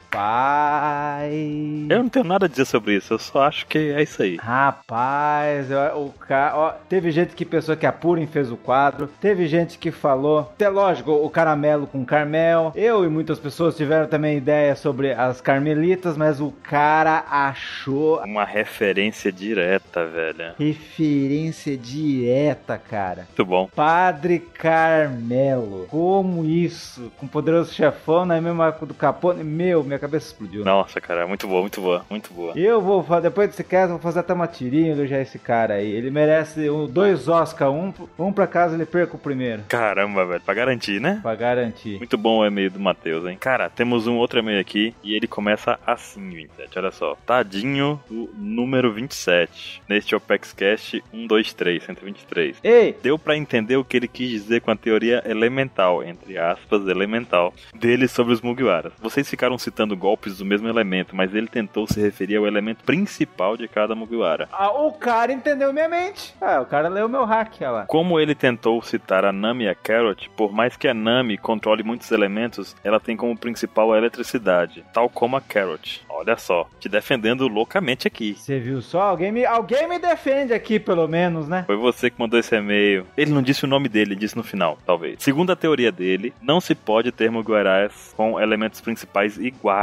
Eu não tenho nada a dizer sobre isso, eu só acho que é isso aí. Rapaz, ó, o ca... ó, teve gente que pensou que a Purim fez o quadro, teve gente que falou, até lógico, o caramelo com Carmel. Eu e muitas pessoas tiveram também ideia sobre as carmelitas, mas o cara achou Uma referência direta, velho. referência direta, cara. Muito bom. Padre Carmelo. Como isso? Com poderoso chefão na mesma época do Capone. Meu, minha cabeça explodiu. Nossa, cara, muito boa, muito boa, muito boa. Eu vou depois desse caso, vou fazer até uma tirinha elogiar esse cara aí. Ele merece um- dois Oscar, um, um pra casa ele perca o primeiro. Caramba, velho, pra garantir, né? Pra garantir. Muito bom o e-mail do Matheus, hein? Cara, temos um outro e-mail aqui e ele começa assim, 27. Olha só. Tadinho do número 27. Neste OpexCast 123, 123. Ei! Deu pra entender o que ele quis dizer com a teoria elemental, entre aspas, elemental, dele sobre os Mugiwaras. Vocês ficaram citando golpes do mesmo elemento, mas ele tentou se referir ao elemento principal de cada Mugiwara. Ah, o cara entendeu minha mente. Ah, o cara leu meu hack, olha lá. Como ele tentou citar a Nami e a Carrot, por mais que a Nami controle muitos elementos, ela tem como principal a eletricidade, tal como a Carrot. Olha só, te defendendo loucamente aqui. Você viu só? Alguém me, alguém me defende aqui, pelo menos, né? Foi você que mandou esse e-mail. Ele não disse o nome dele, ele disse no final, talvez. Segundo a teoria dele, não se pode ter Mugiwaras com elementos principais iguais.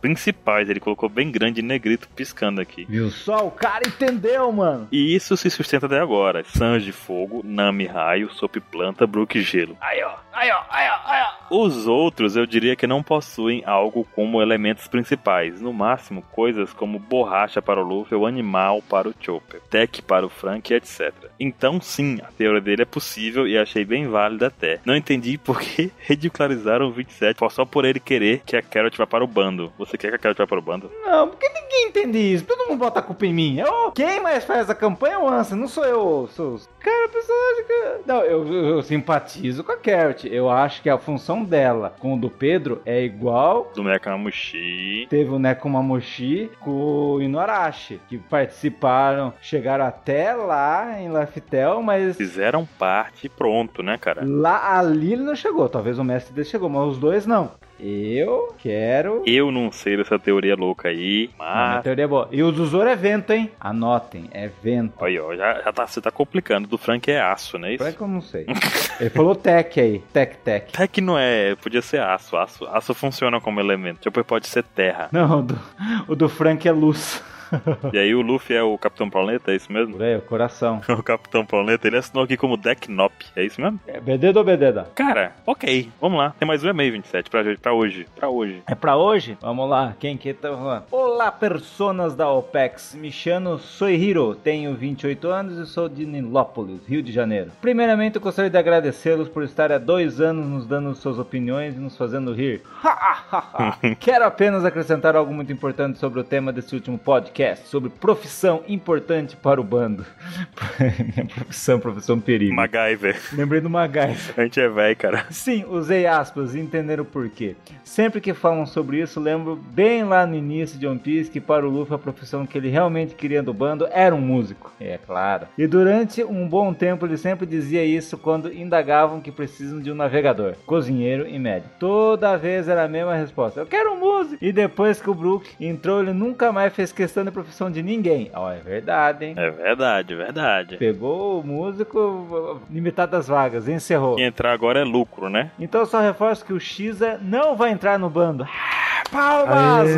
Principais, ele colocou bem grande negrito piscando aqui. Viu só? O cara entendeu, mano. E isso se sustenta até agora. Sanji Fogo, Nami Raio, Sop Planta, Brook Gelo. Aí, ó. Aí, ó. Aí, ó. Aí, ó. Os outros eu diria que não possuem algo como elementos principais. No máximo, coisas como borracha para o Luffy ou animal para o Chopper, tech para o Frank, etc. Então, sim, a teoria dele é possível e achei bem válida até. Não entendi por que ridicularizaram o 27 só por ele querer que a Carrot vá para o bando. Você quer que a Carrot vá para o bando? Não, porque ninguém entende isso. Todo mundo bota a culpa em mim. Eu, quem mais faz a campanha é o Ansem, não sou eu. Sou Cara, personagem que... Não, eu, eu, simpatizo com a Carrot. Eu acho que a função dela com o do Pedro é igual Do Nekamamushi. Teve o Nekomamushi com o Inuarashi, que participaram, chegaram até lá em Laftel, mas Fizeram parte e pronto, né, cara? lá ali ele não chegou. Talvez o mestre dele chegou, mas os dois não. Eu quero. Eu não sei dessa teoria louca aí, A mas. teoria é boa. E o do Zoro é vento, hein? Anotem, é vento. Olha, ó, já, já tá, você tá complicando. Do Frank é aço, não é isso? Frank eu não sei. Ele falou tech aí. Tech, tech. Que não é, podia ser aço. Aço, aço funciona como elemento. Depois pode ser terra. Não, o do, o do Frank é luz. E aí o Luffy é o Capitão Planeta, é isso mesmo? Por aí, o coração. O Capitão Planeta, ele assinou aqui como Deck Nop, é isso mesmo? É Bededa ou Bededa? Cara, ok, vamos lá. Tem mais um e-mail 27 pra, hoje- pra hoje. Pra hoje. É pra hoje? Vamos lá, quem que tá falando? Olá, personas da OPEX. Me chamo Soihiro, tenho 28 anos e sou de Nilópolis, Rio de Janeiro. Primeiramente, eu gostaria de agradecê-los por estar há dois anos nos dando suas opiniões e nos fazendo rir. Quero apenas acrescentar algo muito importante sobre o tema desse último podcast, sobre profissão importante para o bando. Minha profissão, profissão perigo. MacGyver. Lembrei do MacGyver. A gente é velho, cara. Sim, usei aspas e entenderam o porquê. Sempre que falam sobre isso, lembro bem lá no início de One Piece que para o Luffy a profissão que ele realmente queria do bando era um músico. É claro. E durante um bom tempo ele sempre dizia isso quando indagavam que precisam de um navegador, cozinheiro e médico. Toda vez era a mesma resposta: Eu quero um músico. E depois que o Brook entrou, ele nunca mais fez questão da profissão de ninguém. Ó, é verdade, hein? É verdade, verdade. Pegou o músico limitado às vagas, encerrou. E entrar agora é lucro, né? Então eu só reforço que o Xa não vai entrar no bando. Ah, Palmas!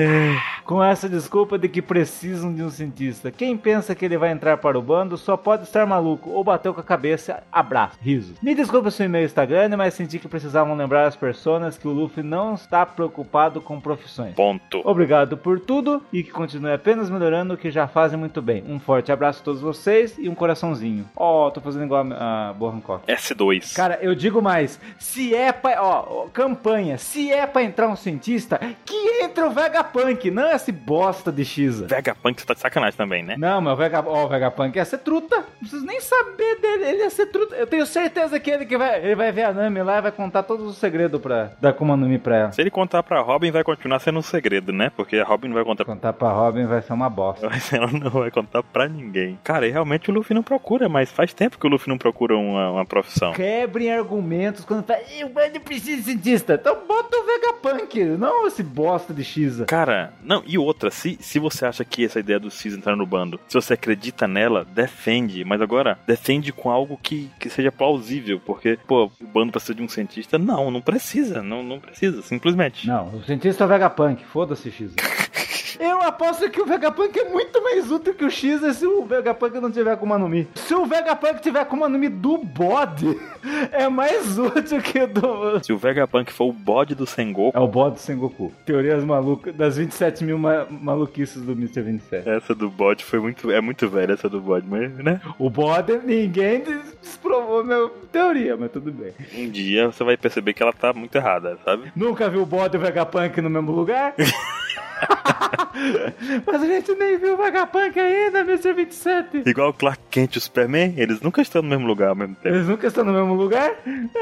com essa desculpa de que precisam de um cientista. Quem pensa que ele vai entrar para o bando só pode estar maluco ou bateu com a cabeça. Abraço, riso. Me desculpa se o e-mail está grande, mas senti que precisavam lembrar as pessoas que o Luffy não está preocupado com profissões. Ponto. Obrigado por tudo e que continue apenas melhorando o que já fazem muito bem. Um forte abraço a todos vocês e um coraçãozinho. Ó, tô fazendo igual a, a Boa Hancock. S2. Cara, eu digo mais. Se é pra. Ó, ó, campanha. Se é pra entrar um cientista, que entre o Vegapunk, não esse bosta de Xa. Vegapunk, você tá de sacanagem também, né? Não, mas o, Vega, ó, o Vegapunk ia ser truta. Não preciso nem saber dele. Ele ia ser truta. Eu tenho certeza que ele que vai, ele vai ver a Nami lá e vai contar todos os segredos pra, da Akuma no Mi pra ela. Se ele contar pra Robin, vai continuar sendo um segredo, né? Porque a Robin não vai contar Contar pra Robin vai ser uma bosta. Mas ela não vai contar pra ninguém. Cara, e realmente o Luffy não procura, mas faz tempo que o Luffy não procura uma, uma profissão. Quebrem argumentos quando fala, "Ih, o bando precisa de cientista. Então bota o Vegapunk, não esse bosta de Xa. Cara, não, e outra, se, se você acha que essa ideia do Cis entrar no bando, se você acredita nela, defende, mas agora defende com algo que, que seja plausível, porque, pô, o bando precisa de um cientista? Não, não precisa, não, não precisa, simplesmente. Não, o cientista é o Vegapunk, foda-se Xa. Eu aposto que o Vegapunk é muito mais útil que o Xa se o Vegapunk não tiver Akuma no Mi. Se o Vegapunk tiver Akuma no Mi do bode, é mais útil que o do... Se o Vegapunk for o bode do Sengoku, É o bode do Sengoku. Teorias malucas, das 27 mil ma maluquices do Mr. 27. essa do bode foi muito, é muito velha essa do bode, mas, né? O bode, ninguém des- desprovou minha teoria, mas tudo bem. Um dia você vai perceber que ela tá muito errada, sabe? Nunca viu o bode e o Vegapunk no mesmo lugar? Mas a gente nem viu o Vegapunk ainda, Mr. 27. Igual o Clark Kent e o Superman, eles nunca estão no mesmo lugar ao mesmo tempo. Eles nunca estão no mesmo lugar?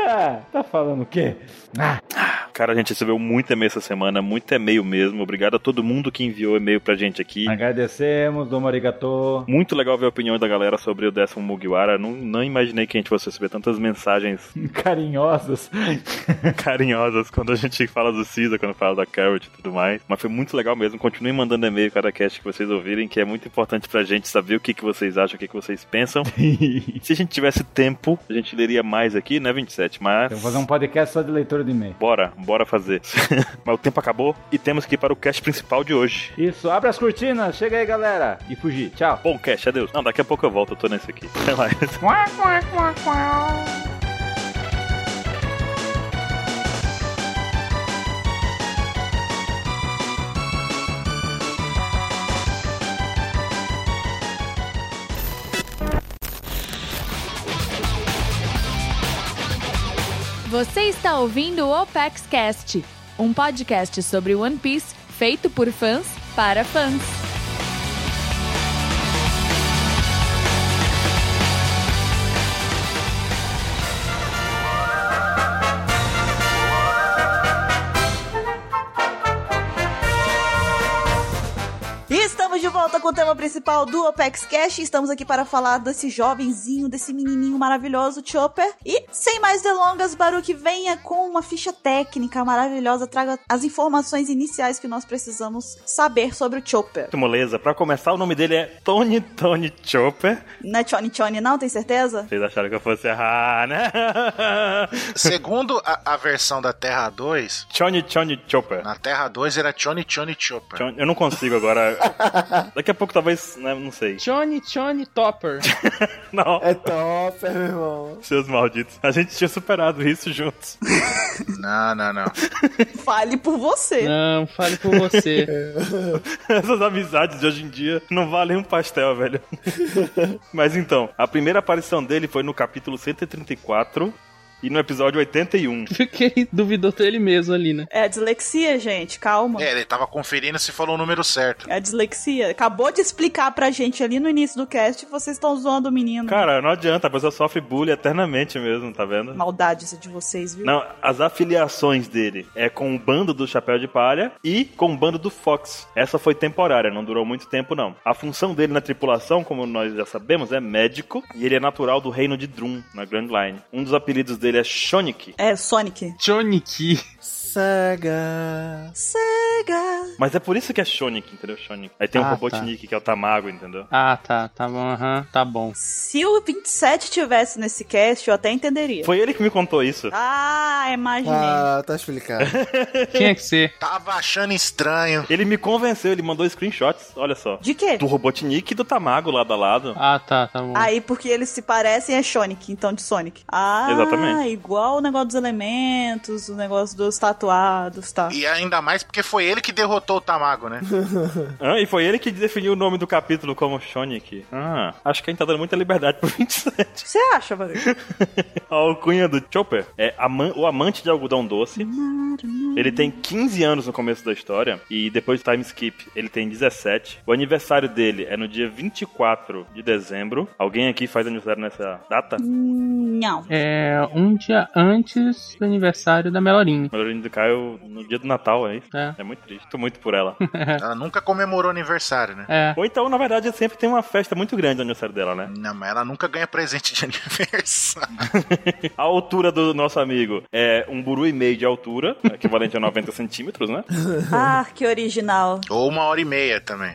Ah, tá falando o quê? Ah, Cara, a gente recebeu muito e-mail essa semana, muito e-mail mesmo. Obrigado a todo mundo que enviou e-mail pra gente aqui. agradecemos, domo arigato. Muito legal ver a opinião da galera sobre o décimo Mugiwara. Não, não imaginei que a gente fosse receber tantas mensagens Carinhosos. carinhosas quando a gente fala do Caesar, quando fala da Carrot e tudo mais. Mas foi muito legal mesmo. Continue mandando e-mail cada cast que vocês ouvirem, que é muito importante pra gente saber o que, que vocês acham, o que, que vocês pensam. Se a gente tivesse tempo, a gente leria mais aqui, né, 27? Mas. Eu vou fazer um podcast só de leitura de e-mail. Bora, bora fazer. Mas o tempo acabou e temos que ir para o cast principal de hoje. Isso, abre as cortinas, chega aí galera. E fugir, tchau. Bom, cast, adeus. Não, daqui a pouco eu volto, eu tô nesse aqui. Até mais. Você está ouvindo o Opex Cast, um podcast sobre One Piece feito por fãs para fãs. Volta com o tema principal do Opex Cash. Estamos aqui para falar desse jovenzinho, desse menininho maravilhoso, Chopper. E sem mais delongas, Baruch venha com uma ficha técnica maravilhosa, traga as informações iniciais que nós precisamos saber sobre o Chopper. Muito moleza. Pra começar, o nome dele é Tony Tony Chopper. Não é Choni Choni não, tem certeza? Vocês acharam que eu fosse errar, né? Segundo a, a versão da Terra 2, Johnny Johnny Chopper. na Terra 2 era Johnny Johnny Chopper. Johnny- Eu não consigo agora. Daqui a pouco talvez, né, não sei. Johnny Johnny Topper. Não, É top, meu irmão. seus malditos. A gente tinha superado isso juntos. Não, não, não. Fale por você. Não, fale por você. Essas amizades de hoje em dia não valem um pastel, velho. Mas então, a primeira aparição dele foi no capítulo 134 e no episódio 81. Porque ele duvidou dele mesmo ali, né? É a dislexia, gente, calma. É, ele tava conferindo se falou o número certo. É a dislexia. Acabou de explicar pra gente ali no início do cast vocês estão zoando o menino. Cara, não adianta, a pessoa sofre bullying eternamente mesmo, tá vendo? Maldade essa de vocês, viu? Não, as afiliações dele é com o bando do Chapéu de Palha e com o bando do Fox. Essa foi temporária, não durou muito tempo não. A função dele na tripulação, como nós já sabemos, é médico e ele é natural do reino de Drum, na Grand Line. Um dos apelidos dele é Shonik. É, Sonic. Johnny Saga. Sega. Mas é por isso que é Shonik, entendeu? Shonik. Aí tem o Ah, Robotnik, que é o Tamago, entendeu? Ah, tá, tá bom, aham, tá bom. Se o 27 tivesse nesse cast, eu até entenderia. Foi ele que me contou isso. Ah, imaginei. Ah, tá explicado. Tinha que ser. Tava achando estranho. Ele me convenceu, ele mandou screenshots, olha só. De quê? Do Robotnik e do Tamago lado a lado. Ah, tá, tá bom. Aí, porque eles se parecem, é Sonic, então de Sonic. Ah, Exatamente. igual o negócio dos elementos, o negócio dos tatuados, tá. E ainda mais porque foi ele que derrotou o Tamago, né? Ah, e foi ele que definiu o nome do capítulo como Shonik. Ah, acho que a gente tá dando muita liberdade pro 27. O que você acha, Baru? A alcunha do Chopper é aman- o amante de algodão doce. Ele tem 15 anos no começo da história e depois do time skip ele tem 17. O aniversário dele é no dia 24 de dezembro. Alguém aqui faz aniversário nessa data? Não. É um dia antes do aniversário da Melorinha. Do Caio no dia do Natal, é isso? É. É muito triste. Tô muito por ela. Ela nunca comemorou aniversário, né? É. Ou então, na verdade, sempre tem uma festa muito grande no aniversário dela, né? Não, mas ela nunca ganha presente de aniversário. A altura do nosso amigo é um buru e meio de altura, equivalente a 90 centímetros, né? Ah, que original. Ou uma hora e meia também.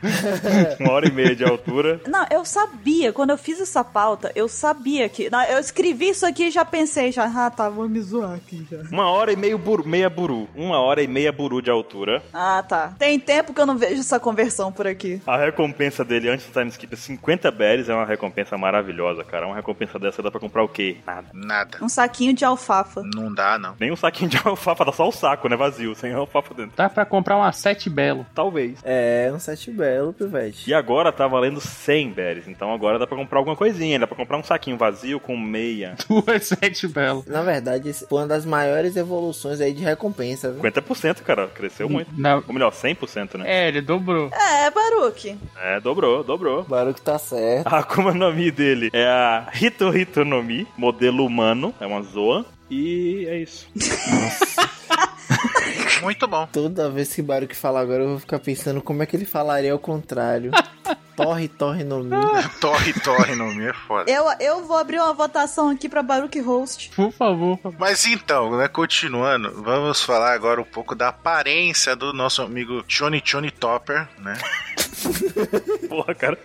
Uma hora e meia de altura. Não, eu sabia, quando eu fiz essa pauta, eu sabia que. Não, eu escrevi isso aqui e já pensei, já, ah, tá, vou me zoar aqui já. Uma hora e meio buru, meia buru. Uma hora e meia buru de altura. Ah, tá. Tem tempo que eu não vejo essa conversão por aqui. A recompensa dele antes do time skip é 50 berries. É uma recompensa maravilhosa, cara. Uma recompensa dessa dá pra comprar o quê? Nada. Nada. Um saquinho de alfafa. Não dá, não. Nem um saquinho de alfafa, dá só o saco, né? Vazio, sem alfafa dentro. Dá pra comprar uma sete belo. Talvez. É, um set belo, pivete. E agora tá valendo 100 berries. Então agora dá pra comprar alguma coisinha. Dá pra comprar um saquinho vazio com meia. Duas sete belo. Na verdade, foi uma das maiores evoluções aí de recompensa, viu? 50%, cara. Cresceu muito. Na- Ou melhor, 100%, né? É, ele dobrou. É, Baruque. É, dobrou, dobrou. Baruque tá certo. A Akuma no Mi dele é a Hito Hito no Mi, modelo humano, é uma zoa. E é isso. Muito bom. Toda vez que o Baruque fala agora, eu vou ficar pensando como é que ele falaria ao contrário. torre, torre no mi. Torre, torre no meu é foda. Eu, eu vou abrir uma votação aqui pra Baruque Host. Por favor. Mas então, né, continuando, vamos falar agora um pouco da aparência do nosso amigo Johnny Johnny Topper, né? Porra, cara.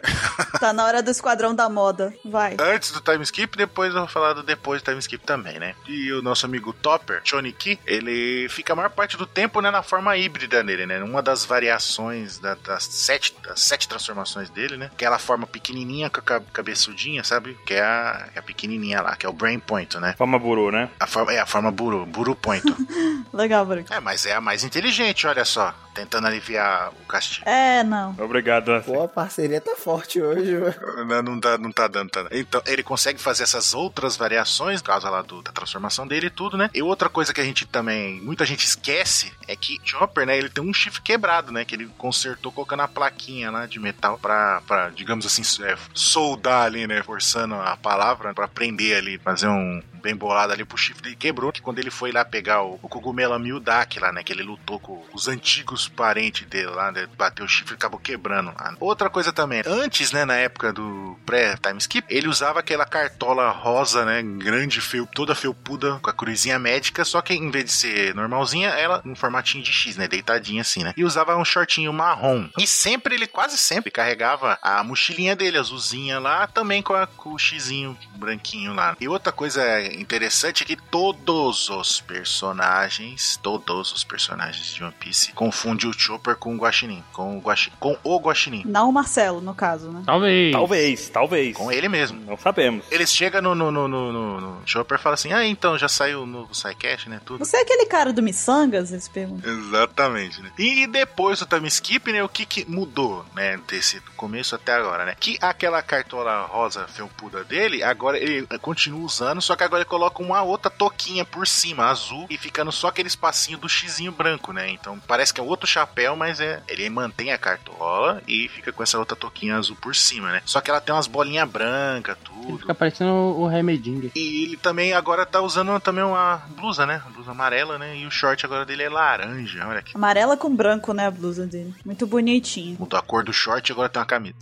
Tá na hora do esquadrão da moda. Vai. Antes do time skip, depois eu vou falar do depois do time skip também, né? E o nosso amigo Topper, Johnny Key, ele fica a maior parte do tempo né, na forma híbrida dele, né? Uma das variações da- das, sete, das sete transformações dele, né? Aquela forma pequenininha com a ca- cabeçudinha, sabe? Que é a, é a pequenininha lá, que é o Brain Point, né? Forma buru, né? A forma, é a forma Buru, Buru Point. Legal, Baruque. é, mas é a mais inteligente, olha só. Tentando aliviar o castigo. É, não. Obrigado, Ansem. Pô, a parceria tá forte hoje, velho. Não, não tá, não tá dando, tá dando. Então, ele consegue fazer essas outras variações, por causa lá do, da transformação dele e tudo, né? E outra coisa que a gente também, muita gente esquece, é que Chopper, né, ele tem um chifre quebrado, né? Que ele consertou colocando a plaquinha lá de metal pra, pra digamos assim, é, soldar ali, né? Forçando a palavra pra prender ali, fazer um bem bolado ali pro chifre dele. Quebrou, que quando ele foi lá pegar o, o cogumelo Mildak lá, né? Que ele lutou com os antigos parentes dele lá, né? Bateu o chifre e acabou quebrando. lá. Outra coisa também, antes, né, na época do pré-time skip, ele usava aquela cartola rosa, né? Grande, fel- toda felpuda, com a cruzinha médica, só que em vez de ser normalzinha, ela num formatinho de X, né? Deitadinha assim, né? E usava um shortinho marrom. E sempre, ele quase sempre carregava a mochilinha dele, azulzinha lá, também com, a, com o xizinho branquinho lá. E outra coisa interessante é que todos os personagens, todos os personagens de One Piece confundem o Chopper com o Guaxinim, com o Guaxinim, com o Guaxinim, Não o Marcelo, no caso, né? Talvez. Talvez, talvez. com ele mesmo. Não sabemos. Eles chegam no, no, no, no, no, no Chopper e falam assim: Ah, então já saiu o novo Psycash, né? Tudo. Você é aquele cara do Missangas? Eles perguntam. Exatamente, né? E depois do time skip, né? O que, que mudou, né? Desse do começo até agora, né? Que aquela cartola rosa felpuda dele, agora ele continua usando, só que agora ele coloca uma outra toquinha por cima, azul, e ficando só aquele espacinho do xizinho branco, né? Então parece que é outro chapéu, mas é. Ele mantém a cartola e fica com essa outra toquinha azul por cima, né? Só que ela tem umas bolinhas brancas, tudo. Fica parecendo o Remedinga. E ele também agora tá usando também uma blusa, né? Blusa amarela, né? E o short agora dele é laranja. Olha aqui. Amarela com branco, né, a blusa dele. Muito bonitinho. Mudou a cor do short e agora tem uma camisa.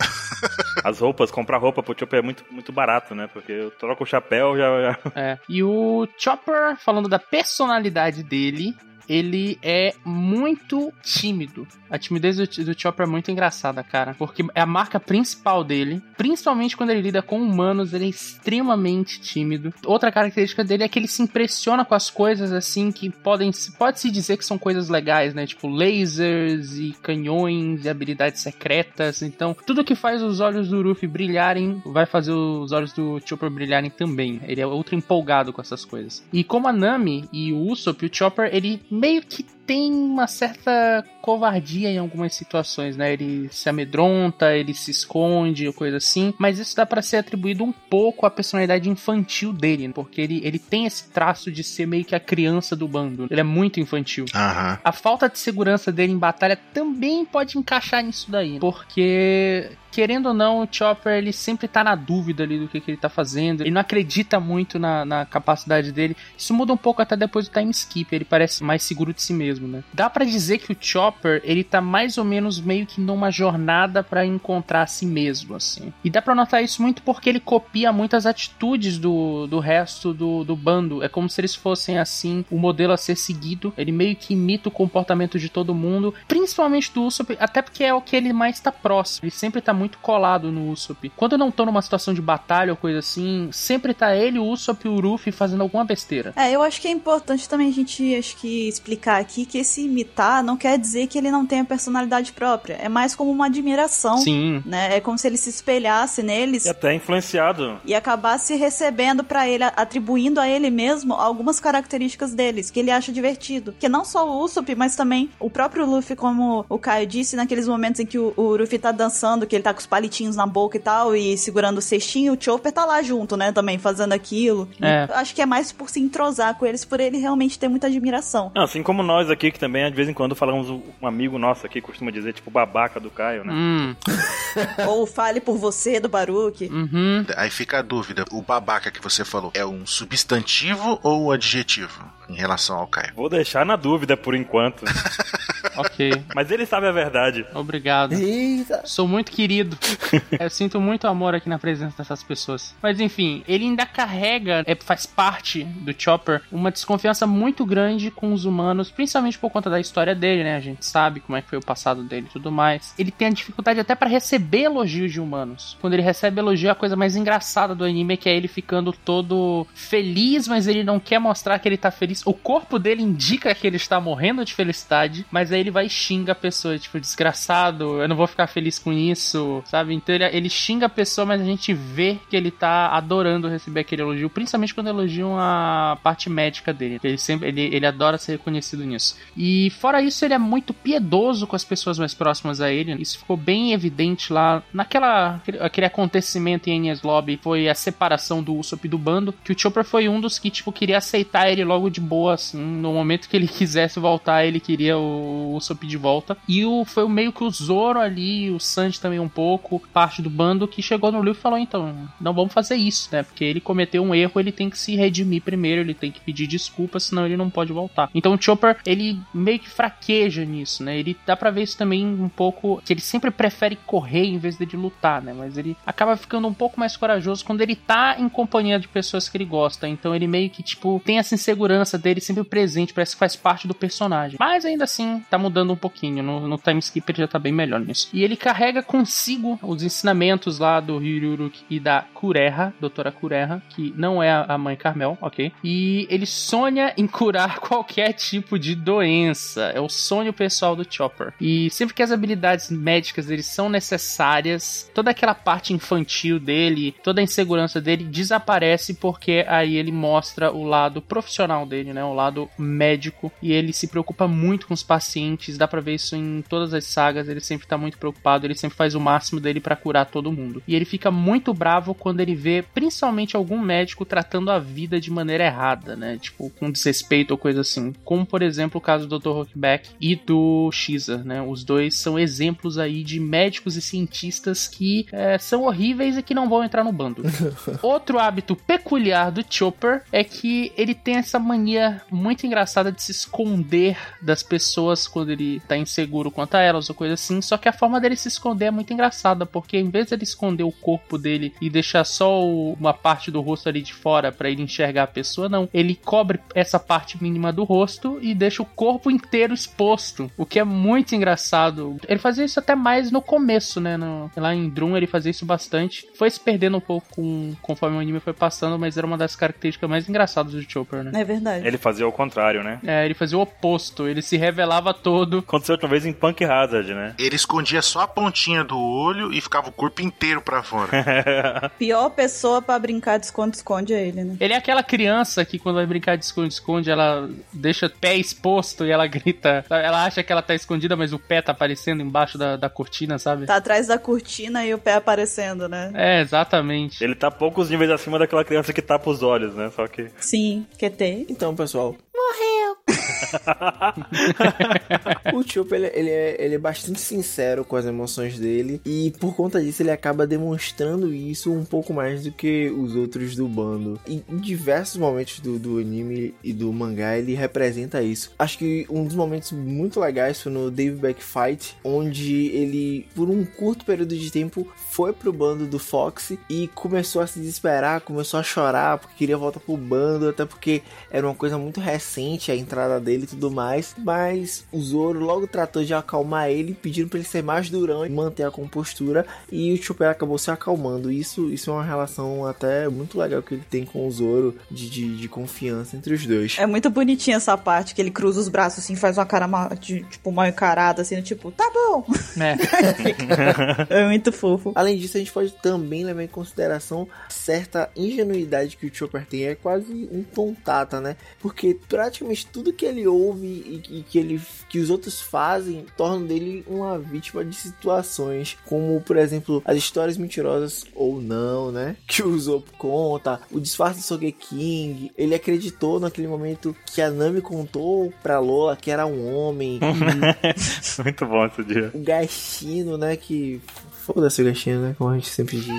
As roupas, comprar roupa pro Chopper é muito, muito barato, né? Porque eu troco o chapéu já. já... É. E o Chopper, falando da personalidade dele, ele é muito tímido. A timidez do, do Chopper é muito engraçada, cara. Porque é a marca principal dele. Principalmente quando ele lida com humanos, ele é extremamente tímido. Outra característica dele é que ele se impressiona com as coisas assim que podem. Pode-se dizer que são coisas legais, né? Tipo lasers e canhões e habilidades secretas. Então, tudo que faz os olhos do Ruffy brilharem vai fazer os olhos do Chopper brilharem também. Ele é outro empolgado com essas coisas. E como a Nami e o Usopp, o Chopper, ele meio que tem uma certa covardia em algumas situações, né? Ele se amedronta, ele se esconde, coisa assim. Mas isso dá para ser atribuído um pouco à personalidade infantil dele, porque ele, ele tem esse traço de ser meio que a criança do bando. Ele é muito infantil. Aham. A falta de segurança dele em batalha também pode encaixar nisso daí, porque querendo ou não, o Chopper ele sempre tá na dúvida ali do que, que ele tá fazendo. Ele não acredita muito na, na capacidade dele. Isso muda um pouco até depois do time skip. Ele parece mais seguro de si mesmo, né? Dá para dizer que o Chopper ele tá mais ou menos meio que numa jornada para encontrar a si mesmo, assim. E dá para notar isso muito porque ele copia muitas atitudes do, do resto do, do bando. É como se eles fossem assim o modelo a ser seguido. Ele meio que imita o comportamento de todo mundo, principalmente do Usopp, até porque é o que ele mais tá próximo. Ele sempre tá muito colado no Usopp. Quando eu não tô numa situação de batalha ou coisa assim, sempre tá ele, o Usopp e o Ruffy fazendo alguma besteira. É, eu acho que é importante também a gente acho que explicar aqui que esse imitar não quer dizer que ele não tenha personalidade própria. É mais como uma admiração. Sim. Né? É como se ele se espelhasse neles E até influenciado. e acabasse recebendo pra ele, atribuindo a ele mesmo algumas características deles, que ele acha divertido. Que não só o Usopp, mas também o próprio Luffy, como o Caio disse, naqueles momentos em que o, o Luffy tá dançando, que ele tá com os palitinhos na boca e tal, e segurando o cestinho, o Chopper tá lá junto, né, também fazendo aquilo. É. Acho que é mais por se entrosar com eles, por ele realmente ter muita admiração. Assim como nós aqui, que também de vez em quando falamos, um amigo nosso aqui costuma dizer, tipo, babaca do Caio, né? Hum. Ou fale por você do Baruque. Uhum. Aí fica a dúvida: o babaca que você falou é um substantivo ou um adjetivo em relação ao Caio? Vou deixar na dúvida por enquanto. Ok. Mas ele sabe a verdade. Obrigado. Eita. Sou muito querido. Eu sinto muito amor aqui na presença dessas pessoas. Mas enfim, ele ainda carrega, é, faz parte do Chopper, uma desconfiança muito grande com os humanos, principalmente por conta da história dele, né? A gente sabe como é que foi o passado dele e tudo mais. Ele tem a dificuldade até pra receber elogios de humanos. Quando ele recebe elogio, a coisa mais engraçada do anime é que é ele ficando todo feliz, mas ele não quer mostrar que ele tá feliz. O corpo dele indica que ele está morrendo de felicidade, mas aí ele vai e xinga a pessoa, tipo, desgraçado, eu não vou ficar feliz com isso, sabe? Então ele, ele xinga a pessoa, mas a gente vê que ele tá adorando receber aquele elogio, principalmente quando elogiam a parte médica dele. Ele sempre ele, ele adora ser reconhecido nisso. E fora isso, ele é muito piedoso com as pessoas mais próximas a ele. Isso ficou bem evidente lá naquela aquele, acontecimento em Enies Lobby, foi a separação do Usopp do bando, que o Chopper foi um dos que tipo queria aceitar ele logo de boa assim, no momento que ele quisesse voltar, ele queria o Usopp de volta. E o foi meio que o Zoro ali, o Sanji também um pouco, parte do bando que chegou no Luffy e falou então, não vamos fazer isso, né? Porque ele cometeu um erro, ele tem que se redimir primeiro, ele tem que pedir desculpa, senão ele não pode voltar. Então o Chopper, ele meio que fraqueja nisso, né? Ele dá pra ver isso também um pouco que ele sempre prefere correr em vez de lutar, né? Mas ele acaba ficando um pouco mais corajoso quando ele tá em companhia de pessoas que ele gosta. Então ele meio que tipo tem essa insegurança dele sempre presente, parece que faz parte do personagem. Mas ainda assim, tá mudando um pouquinho. No, no time skip já tá bem melhor nisso. E ele carrega consigo os ensinamentos lá do Hiruruki e da Kureha, doutora Kureha, que não é a mãe Carmel, ok? E ele sonha em curar qualquer tipo de doença. É o sonho pessoal do Chopper. E sempre que as habilidades médicas dele são necessárias, toda aquela parte infantil dele, toda a insegurança dele desaparece porque aí ele mostra o lado profissional dele, né? O lado médico. E ele se preocupa muito com os pacientes. Dá pra ver isso em todas as sagas. Ele sempre tá muito preocupado. Ele sempre faz o máximo dele para curar todo mundo. E ele fica muito bravo quando ele vê, principalmente, algum médico tratando a vida de maneira errada, né? Tipo, com desrespeito ou coisa assim. Como, por exemplo, o caso do Dr. Rockback e do Xer, né? Os dois são exemplos aí de médicos e cientistas que é, são horríveis e que não vão entrar no bando. Outro hábito peculiar do Chopper é que ele tem essa mania muito engraçada de se esconder das pessoas quando quando ele tá inseguro quanto a elas ou coisa assim. Só que a forma dele se esconder é muito engraçada, porque em vez de ele esconder o corpo dele e deixar só o- uma parte do rosto ali de fora pra ele enxergar a pessoa, não. Ele cobre essa parte mínima do rosto e deixa o corpo inteiro exposto, o que é muito engraçado. Ele fazia isso até mais no começo, né? No- lá em Drum ele fazia isso bastante. Foi se perdendo um pouco com- conforme o anime foi passando, mas era uma das características mais engraçadas do Chopper, né? É verdade. Ele fazia o contrário, né? É, ele fazia o oposto, ele se revelava todo. Aconteceu outra vez em Punk Hazard, né? Ele escondia só a pontinha do olho e ficava o corpo inteiro pra fora. Pior pessoa pra brincar de esconde-esconde é ele, né? Ele é aquela criança que quando vai brincar de esconde-esconde, ela deixa o pé exposto e ela grita. Ela acha que ela tá escondida, mas o pé tá aparecendo embaixo da, da cortina, sabe? Tá atrás da cortina e o pé aparecendo, né? É, exatamente. Ele tá poucos níveis acima daquela criança que tapa os olhos, né? Só que. Sim, QT. Então, pessoal. o Chopper, ele, ele é, ele é bastante sincero com as emoções dele. E por conta disso, ele acaba demonstrando isso um pouco mais do que os outros do bando. E em diversos momentos do, do anime e do mangá, ele representa isso. Acho que um dos momentos muito legais foi no Dave Back Fight, onde ele, por um curto período de tempo, foi pro bando do Fox e começou a se desesperar, começou a chorar porque queria voltar pro bando, até porque era uma coisa muito recente a entrada dele e tudo mais. Mas o Zoro logo tratou de acalmar ele, pedindo para ele ser mais durão e manter a compostura. E o Chopper acabou se acalmando. Isso, isso é uma relação até muito legal que ele tem com o Zoro de, de, de confiança entre os dois. É muito bonitinha essa parte que ele cruza os braços assim, faz uma cara mal, de, tipo mal encarada, assim, tipo, tá bom. É. é muito fofo. Além disso, a gente pode também levar em consideração certa ingenuidade que o Chopper tem. É quase um tontata, né? Porque praticamente tudo que ele ouve e que, e que ele, que os outros fazem torna dele uma vítima de situações, como por exemplo as histórias mentirosas ou não, né? Que o Zop conta, o disfarce do Sogeking. Ele acreditou naquele momento que a Nami contou pra Lola que era um homem. Muito bom esse dia. o Gastino, né? Que. Foda-se o Gastino, né? Como a gente sempre diz.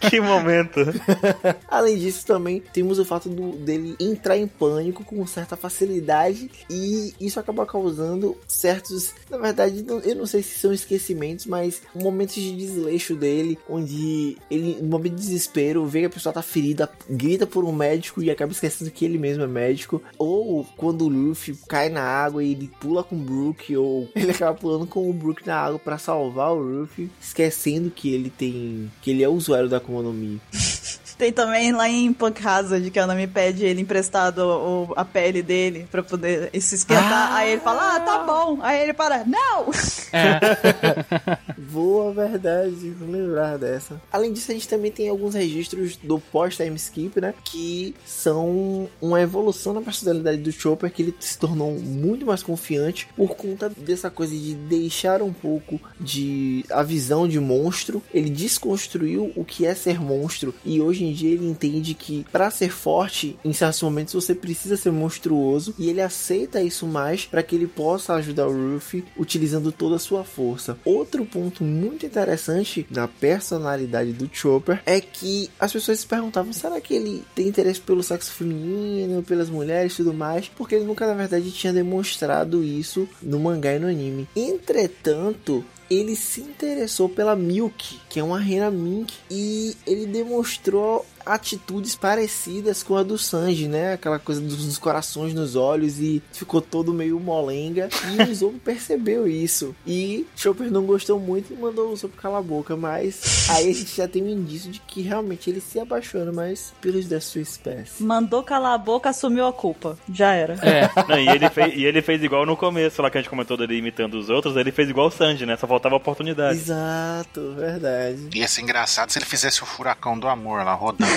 que momento. Além disso, também temos o fato do- dele entrar em pânico com certa facilidade e isso acaba causando certos, na verdade, eu não sei se são esquecimentos, mas momentos de desleixo dele, onde ele, no momento de desespero, vê que a pessoa tá ferida, grita por um médico e acaba esquecendo que ele mesmo é médico, ou quando o Luffy cai na água e ele pula com o Brook, ou ele acaba pulando com o Brook na água para salvar o Luffy, esquecendo que ele tem, que ele é usuário da Akuma no Mi. Tem também lá em Punk Hazard que a Nami pede ele emprestado o- a pele dele pra poder se esquentar. Aí ele fala, ah, tá bom. Aí ele para, não! Boa verdade, não lembrar dessa. Além disso, a gente também tem alguns registros do pós-time skip, né? Que são uma evolução na personalidade do Chopper, que ele se tornou muito mais confiante por conta dessa coisa de deixar um pouco de a visão de monstro. Ele desconstruiu o que é ser monstro e hoje em dia ele entende que para ser forte em certos momentos você precisa ser monstruoso e ele aceita isso mais para que ele possa ajudar o Ruffy utilizando toda a sua força. Outro ponto muito interessante na personalidade do Chopper é que as pessoas se perguntavam: será que ele tem interesse pelo sexo feminino, pelas mulheres e tudo mais? Porque ele nunca, na verdade, tinha demonstrado isso no mangá e no anime. Entretanto, ele se interessou pela Milk, que é uma rena mink, e ele demonstrou atitudes parecidas com a do Sanji, né? Aquela coisa dos, dos corações nos olhos e ficou todo meio molenga. E o Zoro percebeu isso. E Chopper não gostou muito e mandou o Zoro calar a boca. Mas aí a gente já tem um indício de que realmente ele se apaixona mais pelos da sua espécie. Mandou calar a boca, assumiu a culpa. Já era. É. Não, e, ele fez, e ele fez igual no começo, lá que a gente comentou dele imitando os outros, ele fez igual o Sanji, né? Só faltava oportunidade. Exato, verdade. Ia ser engraçado se ele fizesse o furacão do amor lá rodando.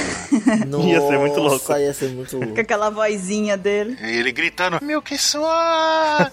Nossa, Ia ser muito louco. Ia ser muito louco. Com aquela vozinha dele. E ele gritando, meu que soa!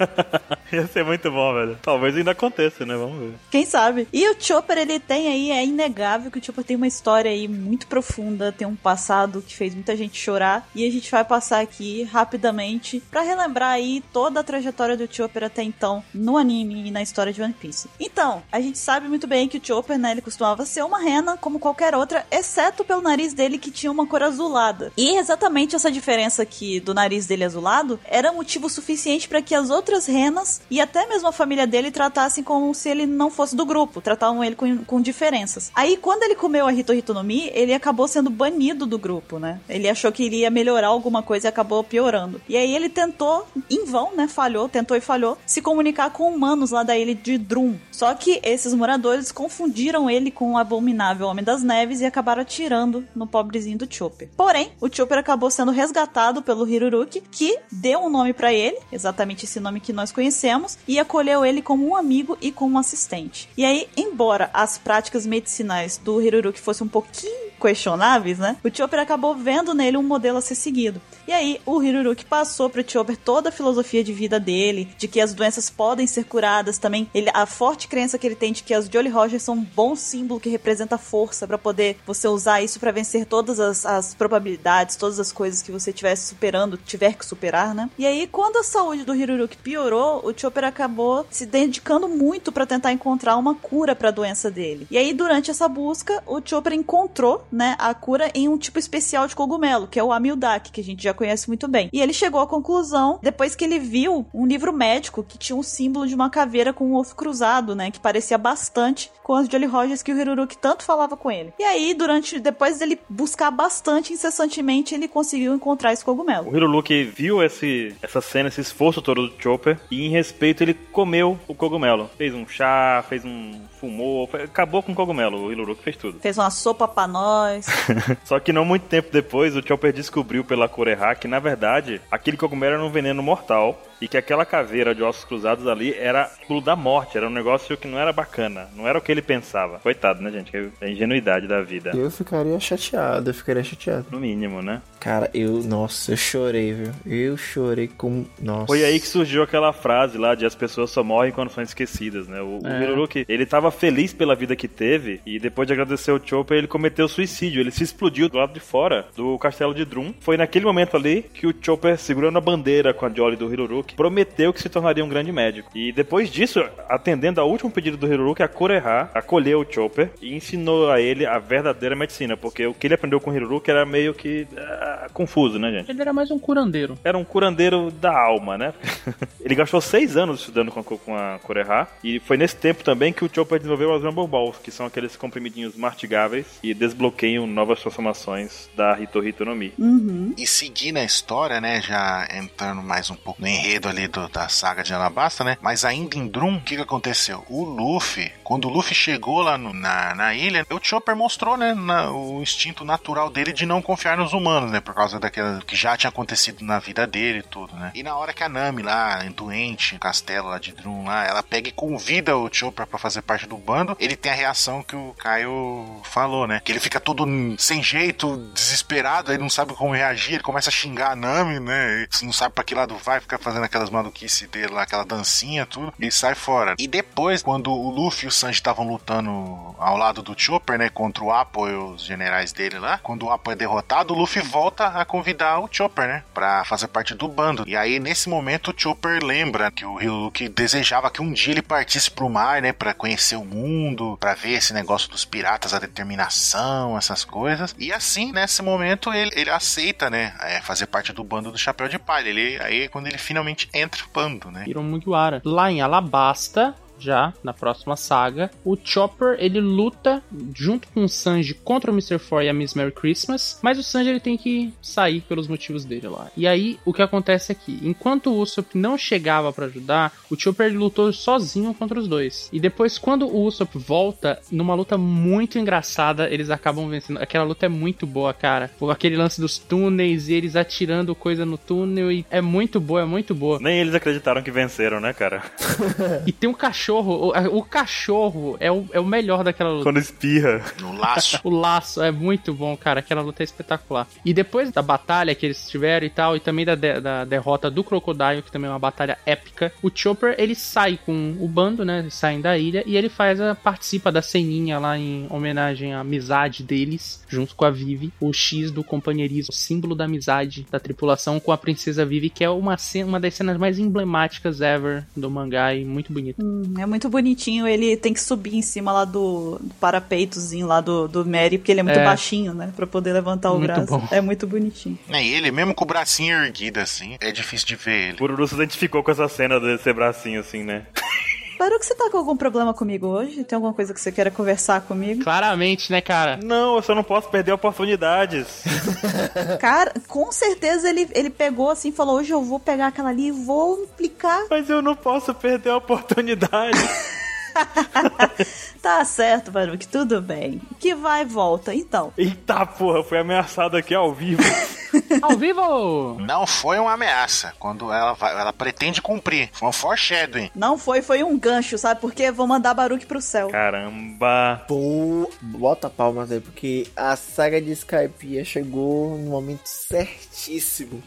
Ia ser muito bom, velho. Talvez ainda aconteça, né? Vamos ver. Quem sabe? E o Chopper, ele tem aí, é inegável que o Chopper tem uma história aí muito profunda, tem um passado que fez muita gente chorar. E a gente vai passar aqui rapidamente pra relembrar aí toda a trajetória do Chopper até então no anime e na história de One Piece. Então, a gente sabe muito bem que o Chopper, né, ele costumava ser uma rena como qualquer outra, exceto pelo nariz dele que tinha uma cor azulada. E exatamente essa diferença aqui do nariz dele azulado era motivo suficiente para que as outras renas e até mesmo a família dele tratassem como se ele não fosse do grupo, tratavam ele com, com diferenças. Aí, quando ele comeu a Hito Hito no Mi, ele acabou sendo banido do grupo, né? Ele achou que iria melhorar alguma coisa e acabou piorando. E aí ele tentou, em vão, né? Falhou, tentou e falhou, se comunicar com humanos lá da ilha de Drum. Só que esses moradores confundiram ele com o abominável Homem das Neves e acabaram atirando no pobrezinho do Chopper. Porém, o Chopper acabou sendo resgatado pelo Hiruruki, que deu um nome para ele, exatamente esse nome que nós conhecemos, e acolheu ele como um amigo e como um assistente. E aí, embora as práticas medicinais do Hiruruki fossem um pouquinho questionáveis, né? O Chopper acabou vendo nele um modelo a ser seguido. E aí, o Hiruruki passou pro Chopper toda a filosofia de vida dele, de que as doenças podem ser curadas também. Ele, a forte crença que ele tem de que as Jolly Rogers são um bom símbolo que representa força para poder você usar isso para vencer todas as, as probabilidades, todas as coisas que você estivesse superando, tiver que superar, né? E aí, quando a saúde do Hiruruki piorou, o Chopper acabou se dedicando muito para tentar encontrar uma cura para a doença dele. E aí, durante essa busca, o Chopper encontrou, né, a cura em um tipo especial de cogumelo, que é o Amildak, que a gente já conhece muito bem. E ele chegou à conclusão, depois que ele viu um livro médico que tinha um símbolo de uma caveira com um ovo cruzado, né, que parecia bastante com as Jolly Rogers que o Hiruruki tanto falava com ele. E aí, durante, depois dele buscar bastante incessantemente, ele conseguiu encontrar esse cogumelo. O Hiruruki viu esse, essa cena, esse esforço todo do Chopper, e em respeito ele comeu o cogumelo. Fez um chá, fez um fumou, foi- acabou com o cogumelo. O Hiruruki fez tudo. Fez uma sopa pra nós. Só que não muito tempo depois, o Chopper descobriu pela Kureha que, na verdade, aquele cogumelo era um veneno mortal e que aquela caveira de ossos cruzados ali era pulo da morte, era um negócio que não era bacana, não era o que ele pensava. Coitado, né, gente? É a ingenuidade da vida. Eu ficaria chateado, eu ficaria chateado. No mínimo, né? Cara, eu, nossa, eu chorei, viu? Eu chorei com. Nossa. Foi aí que surgiu aquela frase lá de as pessoas só morrem quando são esquecidas, né? O, o É. Hiruruki, ele tava feliz pela vida que teve e depois de agradecer o Chopper, ele cometeu suicídio. Ele se explodiu do lado de fora do castelo de Drum. Foi naquele momento ali que o Chopper, segurando a bandeira com a Jolly do Hiruruki, prometeu que se tornaria um grande médico. E depois disso, atendendo ao último pedido do Hiruruki, a Kureha acolheu o Chopper e ensinou a ele a verdadeira medicina, porque o que ele aprendeu com o Hiruruki era meio que ah, confuso, né, gente? Ele era mais um curandeiro. era um curandeiro da alma, né? ele gastou seis anos estudando com, com a Kureha, e foi nesse tempo também que o Chopper desenvolveu as Rumble Balls, que são aqueles comprimidinhos mastigáveis e desbloqueiam novas transformações da Hito no Mi. Uhum. E seguindo a história, né, já entrando mais um pouco no enredo ali do- da saga de Alabasta, né, mas ainda em Drum, o que que aconteceu? O Luffy, quando o Luffy chegou lá no- na, na ilha, o Chopper mostrou, né, na- o instinto natural dele de não confiar nos humanos, né, por causa daquela que já tinha acontecido na vida dele e tudo, né. E na hora que a Nami lá, doente, no castelo lá de Drum lá, ela pega e convida o Chopper pra fazer parte do bando, ele tem a reação que o Caio falou, né, que ele fica todo sem jeito, desesperado, ele não sabe como reagir, ele começa a xingar a Nami, né? Ele não sabe pra que lado vai, fica fazendo aquelas maluquices dele lá, aquela dancinha, tudo, e sai fora. E depois, quando o Luffy e o Sanji estavam lutando ao lado do Chopper, né? Contra o Apple e os generais dele lá, quando o Apple é derrotado, o Luffy volta a convidar o Chopper, né? Pra fazer parte do bando. E aí, nesse momento, o Chopper lembra que o Ryuki desejava que um dia ele partisse pro mar, né? Pra conhecer o mundo, pra ver esse negócio dos piratas, a determinação, essas coisas. E assim, nesse momento, ele, ele aceita, né? é, fazer parte do bando do Chapéu de Palha. Ele, aí é quando ele finalmente entra no bando, né? Hiro Mugiwara. Lá em Alabasta, já na próxima saga, o Chopper ele luta junto com o Sanji contra o Mr. Four e a Miss Merry Christmas, mas o Sanji ele tem que sair pelos motivos dele lá. E aí o que acontece aqui, enquanto o Usopp não chegava pra ajudar, o Chopper ele lutou sozinho contra os dois. E depois quando o Usopp volta numa luta muito engraçada, eles acabam vencendo. Aquela luta é muito boa, cara. Aquele lance dos túneis e eles atirando coisa no túnel e é muito boa, é muito boa. Nem eles acreditaram que venceram, né, cara? E tem um cachorro cachorro, o, o cachorro é o, é o melhor daquela luta. Quando espirra. No laço. O laço é muito bom, cara. Aquela luta é espetacular. E depois da batalha que eles tiveram e tal, e também da, de- da derrota do Crocodile, que também é uma batalha épica, o Chopper ele sai com o bando, né? Eles saem da ilha e ele faz a participa da ceninha lá em homenagem à amizade deles, junto com a Vivi, o X do companheirismo, o símbolo da amizade da tripulação com a princesa Vivi, que é uma, cena, uma das cenas mais emblemáticas ever do mangá e muito bonito. Hum, é muito bonitinho. Ele tem que subir em cima lá do, do parapeitozinho lá do, do Mary, porque ele é muito É. baixinho, né? Pra poder levantar o Muito braço. bom. É muito bonitinho. É, e ele mesmo com o bracinho erguido assim, é difícil de ver ele. O Ururu se identificou com essa cena desse bracinho assim, né? Baruque, você tá com algum problema comigo hoje? Tem alguma coisa que você queira conversar comigo? Claramente, né, cara? Não, eu só não posso perder oportunidades. Cara, com certeza ele, ele pegou assim e falou: hoje eu vou pegar aquela ali e vou implicar. Mas eu não posso perder a oportunidade. Tá certo, Baruque, tudo bem. Que vai e volta. Então, Eita porra, fui ameaçado aqui ao vivo. Ao vivo! Não foi uma ameaça, quando ela, vai, ela pretende cumprir. Foi um foreshadowing. não foi, foi um gancho, sabe? Porque vou mandar Baruque pro céu. Caramba. Pô, bota palmas aí, porque a saga de Skypiea chegou no momento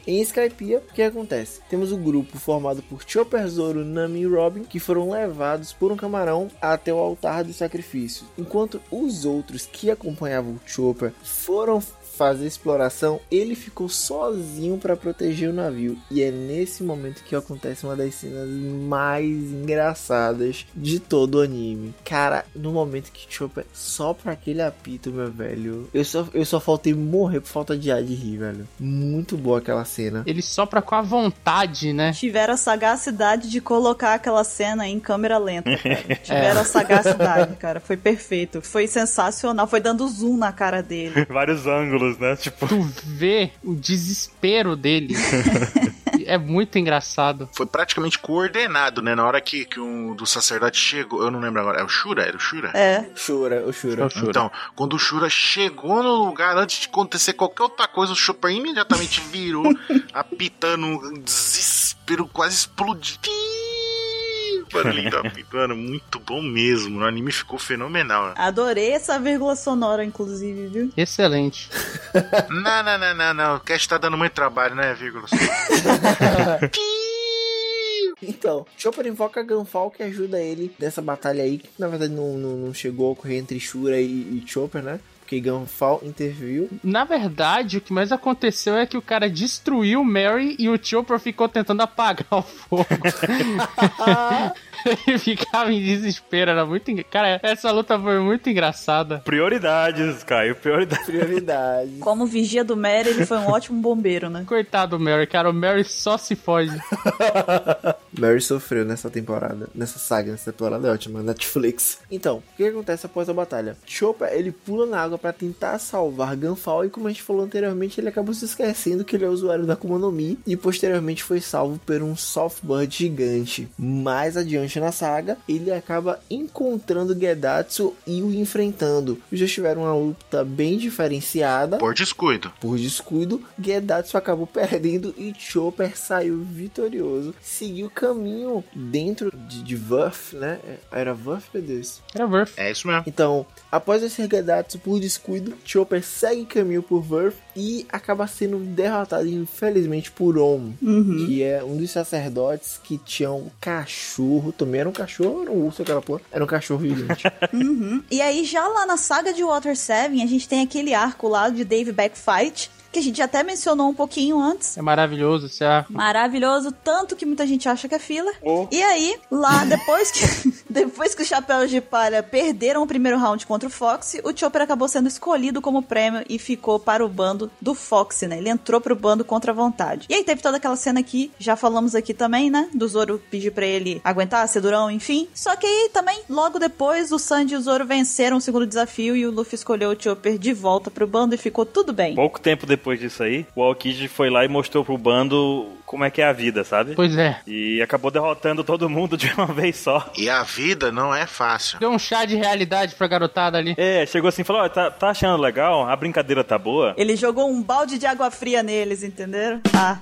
Em Skypiea, o que acontece? Temos o grupo formado por Chopper, Zoro, Nami e Robin, que foram levados por um camarão até o altar do sacrifício. Enquanto os outros que acompanhavam o Chopper foram fazer exploração, ele ficou sozinho para proteger o navio. E é nesse momento que acontece uma das cenas mais engraçadas de todo o anime. Cara, no momento que Chopper sopra aquele apito, meu velho, eu só, eu só faltei morrer por falta de ar de rir, velho. Muito boa aquela cena. Ele sopra com a vontade, né? Tiveram a sagacidade de colocar aquela cena em câmera lenta, cara. Tiveram a sagacidade, cara. Foi perfeito. Foi sensacional. Foi dando zoom na cara dele. Vários ângulos, né? Tipo, Tu vê o desespero dele. é muito engraçado. Foi praticamente coordenado, né? Na hora que, que um dos sacerdotes chegou, eu não lembro agora, é o Shura? Era o Shura? É. Chora, o Shura. Então, quando o Shura chegou no lugar, antes de acontecer qualquer outra coisa, o Chopper imediatamente virou, apitando um desespero, quase explodindo. Barulhinho do apito, mano, muito bom mesmo. O anime ficou fenomenal. Adorei essa vírgula sonora, inclusive, viu? Excelente. Não, não, não, não, não. O cast tá dando muito trabalho, né, vírgula? Então, Chopper invoca Gunfall que ajuda ele nessa batalha aí, que na verdade não, não, não chegou a ocorrer entre Shura e, e Chopper, né? Porque Gunfall interviu. Na verdade, o que mais aconteceu é que o cara destruiu o Mary e o Chopper ficou tentando apagar o fogo. Ele ficava em desespero, era muito. engra- Cara, essa luta foi muito engraçada. prioridades, Caio, prioridades. Prioridade. Como vigia do Mary, ele foi um ótimo bombeiro, né? Coitado do Mary, cara, o Mary só se foge. Mary sofreu nessa temporada, nessa saga, nessa temporada é ótima, Netflix. Então, o que acontece após a batalha? Chopper, ele pula na água pra tentar salvar Gunfall e como a gente falou anteriormente, ele acabou se esquecendo que ele é usuário da Akuma no Mi e posteriormente foi salvo por um Softbird gigante. Mais adiante na saga, ele acaba encontrando Gedatsu e o enfrentando. Os dois tiveram uma luta bem diferenciada. Por descuido. Por descuido, Gedatsu acabou perdendo e Chopper saiu vitorioso. Seguiu o caminho dentro de, de Worth, né? Era Worth, meu Deus. Era Worth. É isso mesmo. Então, após vencer Gedatsu por descuido, Chopper segue caminho por Worth e acaba sendo derrotado, infelizmente, por Om, Uhum. que é um dos sacerdotes que tinha um cachorro. Também era um cachorro, era um urso, aquela porra. Era um cachorro gigante. Uhum. E aí, já lá na saga de Water 7, a gente tem aquele arco lá de Dave Backfight, que a gente até mencionou um pouquinho antes. É maravilhoso esse arco. Maravilhoso, tanto que muita gente acha que é fila. E aí, lá, depois que, depois que os Chapéus de Palha perderam o primeiro round contra o Fox, o Chopper acabou sendo escolhido como prêmio e ficou para o bando do Fox, né? Ele entrou pro bando contra a vontade. E aí teve toda aquela cena aqui, já falamos aqui também, né? Do Zoro pedir pra ele aguentar, ser durão, enfim. Só que aí também, logo depois, o Sanji e o Zoro venceram o segundo desafio e o Luffy escolheu o Chopper de volta pro bando e ficou tudo bem. Pouco tempo depois disso aí, o Aokiji foi lá e mostrou pro bando como é que é a vida, sabe? Pois é. E acabou derrotando todo mundo de uma vez só. E a vida não é fácil. Deu um chá de realidade pra garotada ali. É, chegou assim e falou: Ó, tá, tá achando legal? A brincadeira tá boa? Ele jogou um balde de água fria neles, entenderam? Ah.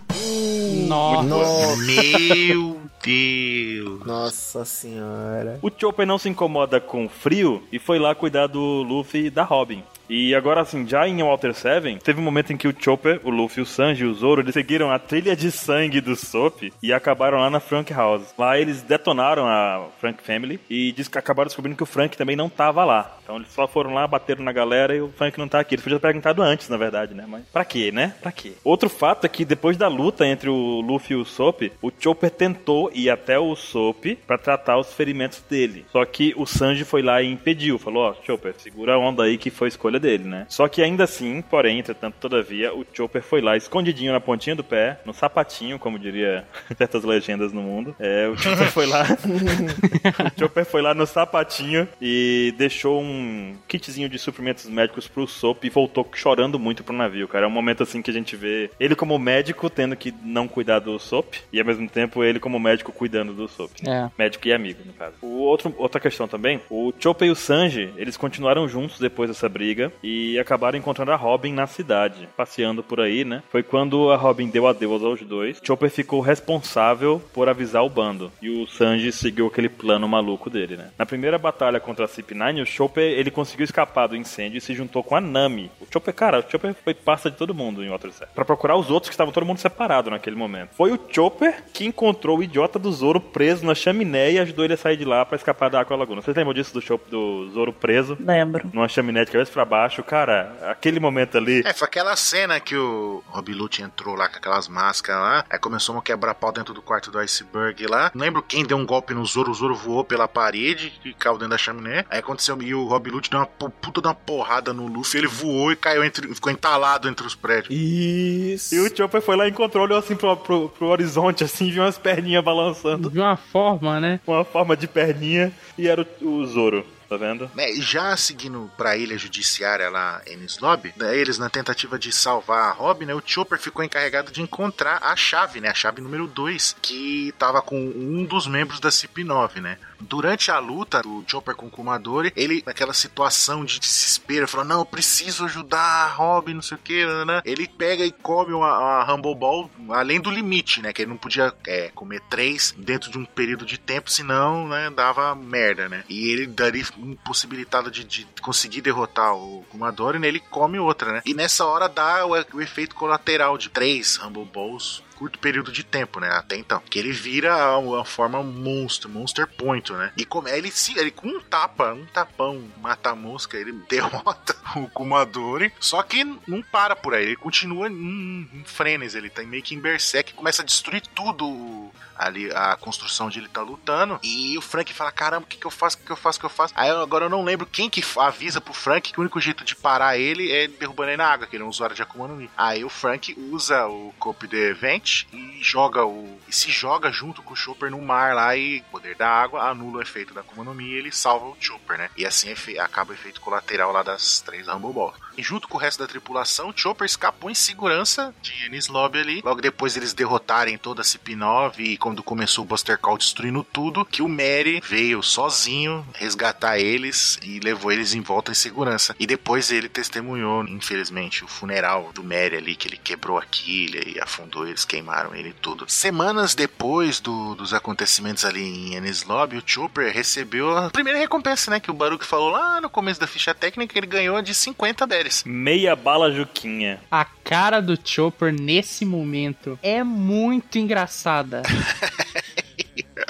Nossa. Nossa. Meu Deus. Nossa senhora. O Chopper não se incomoda com frio e foi lá cuidar do Luffy e da Robin. E agora, assim, já em Walter 7, teve um momento em que o Chopper, o Luffy, o Sanji e o Zoro, eles seguiram a trilha de sangue do Sop e acabaram lá na Frank House. Lá eles detonaram a Frank Family e diz que acabaram descobrindo que o Frank também não tava lá. Então eles só foram lá, bateram na galera e o Frank não tá aqui. Eles podiam ter perguntado antes, na verdade, né? Mas pra quê, né? Pra quê? Outro fato é que depois da luta entre o Luffy e o Sop, o Chopper tentou ir até o Sop pra tratar os ferimentos dele. Só que o Sanji foi lá e impediu. Falou, ó, Chopper, segura a onda aí que foi escolha dele, né? Só que ainda assim, porém, entretanto, todavia, o Chopper foi lá escondidinho na pontinha do pé, no sapatinho, como diria certas legendas no mundo. É, o Chopper foi lá. o Chopper foi lá no sapatinho e deixou um kitzinho de suprimentos médicos pro Sop e voltou chorando muito pro navio, cara. É um momento assim que a gente vê ele como médico tendo que não cuidar do Sop e ao mesmo tempo ele como médico cuidando do Sop. É. Médico e amigo, no caso. O outro, outra questão também, o Chopper e o Sanji, eles continuaram juntos depois dessa briga e acabaram encontrando a Robin na cidade, passeando por aí, né? Foi quando a Robin deu adeus aos dois. Chopper ficou responsável por avisar o bando e o Sanji seguiu aquele plano maluco dele, né? Na primeira batalha contra a CP9, o Chopper ele conseguiu escapar do incêndio e se juntou com a Nami. O Chopper, cara, o Chopper foi passa de todo mundo em Water 7 para procurar os outros que estavam todo mundo separado naquele momento. Foi o Chopper que encontrou o idiota do Zoro preso na chaminé e ajudou ele a sair de lá para escapar da Aqua Laguna. Vocês lembram disso do Chopper do Zoro preso? Lembro. Numa chaminé de cabeça para baixo, cara, aquele momento ali. É, foi aquela cena que o Rob Lute entrou lá com aquelas máscaras lá, aí começou a quebrar pau dentro do quarto do iceberg lá. Não lembro quem deu um golpe no Zoro, o Zoro voou pela parede e caiu dentro da chaminé. Aí aconteceu, e o Rob Lute deu uma pu- puta de uma porrada no Luffy, ele voou e caiu entre, ficou entalado entre os prédios. Isso. E o Chopper foi lá e encontrou, olhou assim pro, pro, pro horizonte, assim, viu umas perninhas balançando. De uma forma, né? Uma forma de perninha, e era o, o Zoro, tá vendo? E já seguindo pra ilha judiciária lá em Lobby, né, eles na tentativa de salvar a Robin, né, o Chopper ficou encarregado de encontrar a chave, né, a chave número 2, que tava com um dos membros da CP9, né. Durante a luta do Chopper com o Kumadori, ele, naquela situação de desespero, falou: Não, eu preciso ajudar Robin, não sei o que, né? Ele pega e come uma, uma Humble Ball além do limite, né? Que ele não podia é, comer três dentro de um período de tempo, senão, né, dava merda, né? E ele daria impossibilitado de, de conseguir derrotar o Kumadori, né? Ele come outra, né? E nessa hora dá o, o efeito colateral de três Humble Balls curto período de tempo, né? Até então. Que ele vira uma forma monstro, Monster Point, né? E como ele se ele com um tapa, um tapão, mata a mosca, ele derrota o Kumadori. Só que não para por aí, ele continua em, em frenesi, ele tá meio que em berserk, começa a destruir tudo ali a construção de ele tá lutando e o Frank fala caramba o que que eu faço o que que eu faço o que eu faço? Aí agora eu não lembro quem que avisa pro Frank que o único jeito de parar ele é derrubando ele na água que ele é um usuário de Akuma no Mi. Aí o Frank usa o Cope de Event e joga o e se joga junto com o Chopper no mar lá e o poder da água anula o efeito da Akuma no Mi e ele salva o Chopper né? E assim efe- acaba o efeito colateral lá das três Rumble Balls e junto com o resto da tripulação, Chopper escapou em segurança de Ennis Lobby ali. Logo depois eles derrotarem toda a CP9 e quando começou o Buster Call destruindo tudo, que o Mary veio sozinho resgatar eles e levou eles em volta em segurança. E depois ele testemunhou, infelizmente, o funeral do Mary ali, que ele quebrou a quilha e afundou, eles queimaram ele tudo. Semanas depois do- dos acontecimentos ali em Ennis Lobby, o Chopper recebeu a primeira recompensa, né? Que o Baruch falou lá no começo da ficha técnica, ele ganhou de 50 Meia bala Juquinha. A cara do Chopper nesse momento é muito engraçada.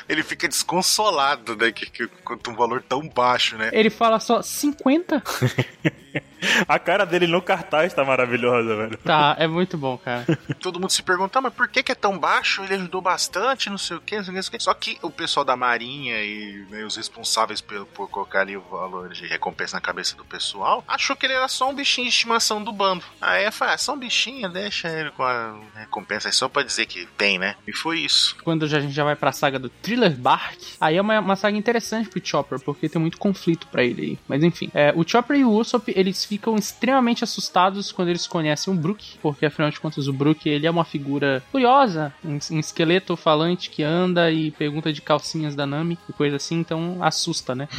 Ele fica desconsolado, né? Que, que, quanto um valor tão baixo, né? Ele fala só 50? A cara dele no cartaz tá maravilhosa, velho. Tá, é muito bom, cara. Todo mundo se pergunta, "Ah, mas por que, que é tão baixo? Ele ajudou bastante, não sei o que, não sei o que. não sei o quê." Só que o pessoal da Marinha e né, os responsáveis por, por colocar ali o valor de recompensa na cabeça do pessoal achou que ele era só um bichinho de estimação do bando. Aí eu falei, ah, só um bichinho, deixa ele com a recompensa aí só pra dizer que tem, né? E foi isso. Quando já- a gente já vai pra saga do Thriller Bark, aí é uma, uma saga interessante pro Chopper, porque tem muito conflito pra ele aí. Mas enfim, é, o Chopper e o Usopp, eles ficam extremamente assustados quando eles conhecem o Brook, porque afinal de contas o Brook ele é uma figura curiosa, um, um esqueleto falante que anda e pergunta de calcinhas da Nami e coisa assim, então assusta, né?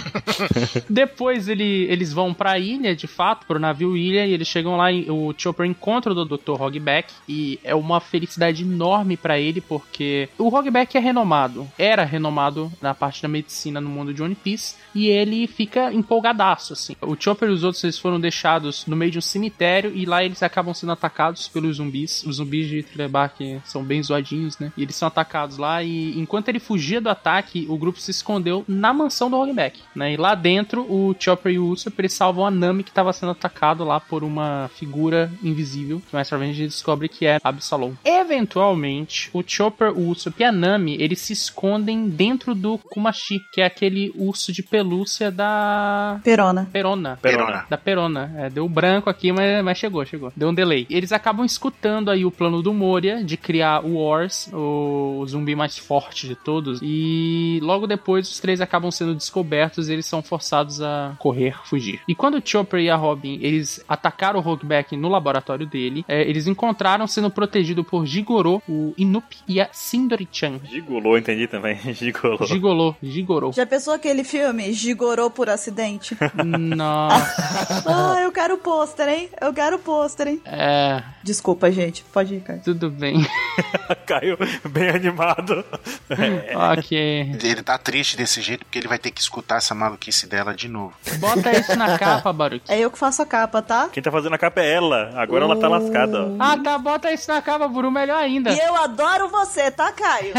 Depois ele, eles vão pra ilha, de fato, pro navio ilha, e eles chegam lá e o Chopper encontra o Dr. Hogback e é uma felicidade enorme pra ele, porque o Hogback é renomado, era renomado na parte da medicina no mundo de One Piece, e ele fica empolgadaço, assim. O Chopper e os outros eles foram deixados no meio de um cemitério e lá eles acabam sendo atacados pelos zumbis. Os zumbis de Thriller Bark são bem zoadinhos, né? E eles são atacados lá e enquanto ele fugia do ataque, o grupo se escondeu na mansão do Hogback, né? E lá dentro, o Chopper e o Usopp eles salvam a Nami que estava sendo atacado lá por uma figura invisível, que mais pra frente a gente descobre que é Absalom. Eventualmente, o Chopper, o Usopp e a Nami, eles se escondem dentro do Kumashi, que é aquele urso de pelúcia da Perona. Perona. Perona. Da Perona. É, deu branco aqui, mas, mas chegou, chegou. Deu um delay. Eles acabam escutando aí o plano do Moria de criar o Wars, o zumbi mais forte de todos. E logo depois os três acabam sendo descobertos e eles são forçados a correr, fugir. E quando o Chopper e a Robin eles atacaram o Rogueback no laboratório dele, é, eles encontraram sendo protegido por Gigoro, o Inup e a Sindori-chan. Gigolô, entendi também. Gigolô. Gigolô, Gigoro. Já pensou aquele filme Gigorou por acidente? Nossa. Ah, eu quero o pôster, hein? Eu quero o pôster, hein? É. Desculpa, gente. Pode ir, cara. Tudo bem. Caiu bem animado. ok. Ele tá triste desse jeito porque ele vai ter que escutar essa maluquice dela de novo. Bota isso na capa, Baruch. É eu que faço a capa, tá? Quem tá fazendo a capa é ela. Agora ela tá lascada. ó. Ah, tá. Bota isso na capa, Buru. Melhor ainda. E eu adoro você, tá, Caio?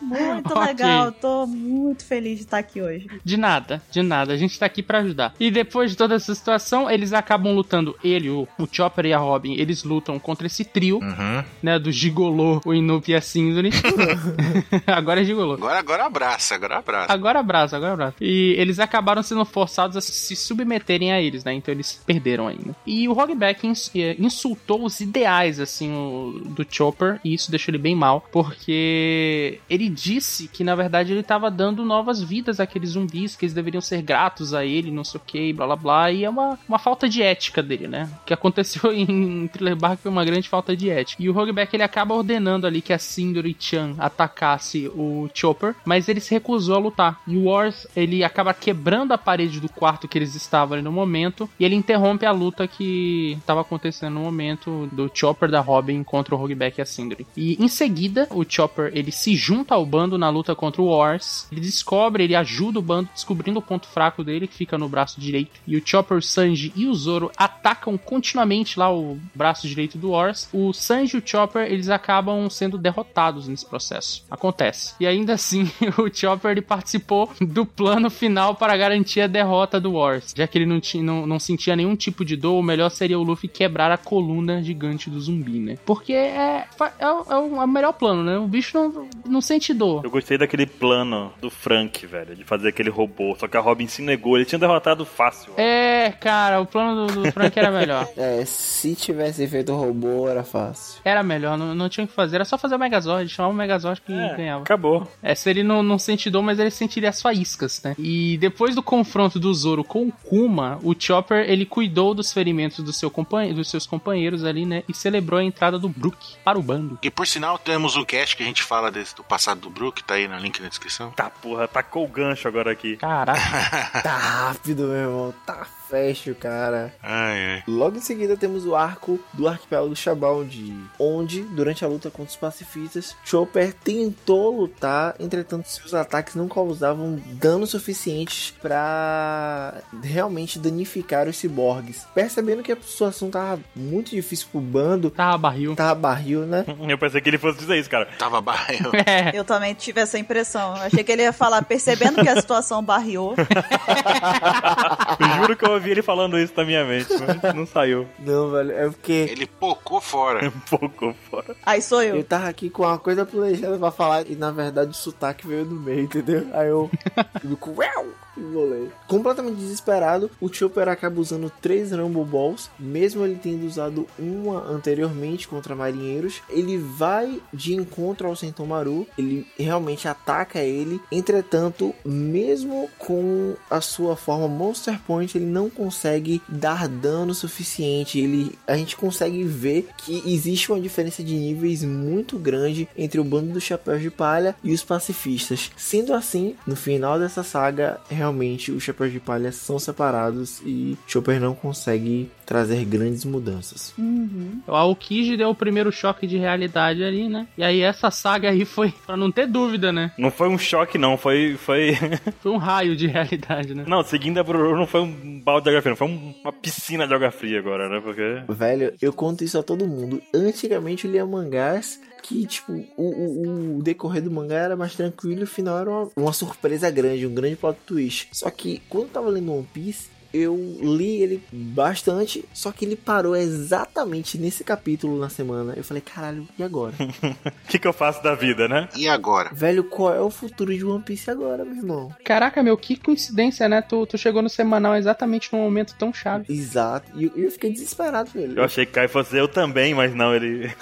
Muito Ok. legal. Tô muito feliz de estar aqui hoje. De nada, de nada. A gente tá aqui pra ajudar. E depois de toda essa situação, eles acabam lutando. Ele, o, o Chopper e a Robin, eles lutam contra esse trio, Uhum. né? Do Gigolô, o Inup e a Sindri. agora é Gigolô. Agora, agora abraça, agora abraça. Agora abraço, agora abraço. E eles acabaram sendo forçados a se submeterem a eles, né? Então eles perderam ainda. E o Hogback ins- eh, insultou os ideais, assim, o- do Chopper, e isso deixou ele bem mal, porque ele disse que, na verdade, ele tava dando novas vidas àqueles zumbis, que eles deveriam ser gratos a ele, não sei o que, blá blá blá, e é uma, uma falta de ética dele, né? O que aconteceu em Thriller Bark foi uma grande falta de ética. E o Hogback, ele acaba ordenando ali que a Sindori-chan atacasse o Chopper, mas ele se recusou a lutar. E o Wars, ele acaba quebrando a parede do quarto que eles estavam ali no momento, e ele interrompe a luta que estava acontecendo no momento do Chopper da Robin contra o Hogback e a Sindri. E em seguida, o Chopper, ele se junta ao bando na luta contra o Wars, ele descobre, ele ajuda o bando descobrindo o ponto fraco dele, que fica no braço direito, e o Chopper, o Sanji e o Zoro atacam continuamente lá o braço direito do Wars. O Sanji e o Chopper, eles acabam sendo derrotados nesse processo. Acontece. E ainda assim, o Chopper ele participou do plano final para garantir a derrota do Wars. Já que ele não, tinha, não, não sentia nenhum tipo de dor, o melhor seria o Luffy quebrar a coluna gigante do zumbi, né? Porque é, é, o- é o é o melhor plano, né? O bicho não, não sente dor. Eu gostei daquele plano do Frank, velho, de fazer aquele robô. Só que a Robin se negou. Ele tinha derrotado fácil. É, cara, o plano do, do Frank era melhor. É, se tivesse feito o robô, era fácil. Era melhor, não, não tinha o que fazer. Era só fazer o Megazord, chamar o Megazord que É, ganhava. acabou. É, se ele não, não sente dor, mas ele sentiria as faíscas, né? E depois do confronto do Zoro com o Kuma, o Chopper, ele cuidou dos ferimentos do seu companhe dos seus companheiros ali, né? E celebrou a entrada do Brook para o bando. E por sinal, temos um cast que a gente fala desse, do passado do Brook, tá aí no link na descrição. Tá, porra, tacou o gancho agora aqui. Caraca. Tá rápido, meu irmão. Tá fecho, cara. Ai, ai. Logo em seguida temos o arco do arquipélago Shabound, onde, durante a luta contra os pacifistas, Chopper tentou lutar, entretanto seus ataques não causavam dano suficiente para realmente danificar os ciborgues. Percebendo que a situação tava muito difícil pro bando, Tava barril. tava barril, né? Eu pensei que ele fosse dizer isso, cara. Tava barril. É. Eu também tive essa impressão. Achei que ele ia falar, percebendo que a situação barriou. Juro que eu ouvi ele falando isso na minha mente, mas não saiu. Não, velho, é porque Ele pocou fora. Pouco fora. Aí sou eu. eu tava aqui com uma coisa planejada pra falar e na verdade o sotaque veio no meio, entendeu? Aí eu fico uau, e volei. Completamente desesperado, o Chopper acaba usando três Rumble Balls, mesmo ele tendo usado uma anteriormente contra marinheiros. Ele vai de encontro ao Sentomaru, ele realmente ataca ele. Entretanto, mesmo com a sua forma Monster Point, ele ele não consegue dar dano suficiente. Ele, a gente consegue ver que existe uma diferença de níveis muito grande entre o bando dos chapéus de palha e os pacifistas. Sendo assim, no final dessa saga, realmente os chapéus de palha são separados e Chopper não consegue trazer grandes mudanças. Uhum. O Aokiji deu o primeiro choque de realidade ali, né? E aí essa saga aí foi pra não ter dúvida, né? Não foi um choque, não. Foi. Foi, foi um raio de realidade, né? Não, seguindo a Bururu, não foi um balde de água fria, não foi uma piscina de água fria agora, né? Porque. Velho, eu conto isso a todo mundo. Antigamente eu lia mangás que, tipo, o, o, o, decorrer do mangá era mais tranquilo e o final era uma, uma surpresa grande, um grande plot twist. Só que quando eu tava lendo One Piece, eu li ele bastante, só que ele parou exatamente nesse capítulo na semana. Eu falei, caralho, e agora? O que, que eu faço da vida, né? E agora? Velho, qual é o futuro de One Piece agora, meu irmão? Caraca, meu, que coincidência, né? Tu, tu chegou no semanal exatamente num momento tão chave. Exato. E eu, eu, fiquei desesperado, velho. Eu achei que Kai fosse eu também, mas não, ele.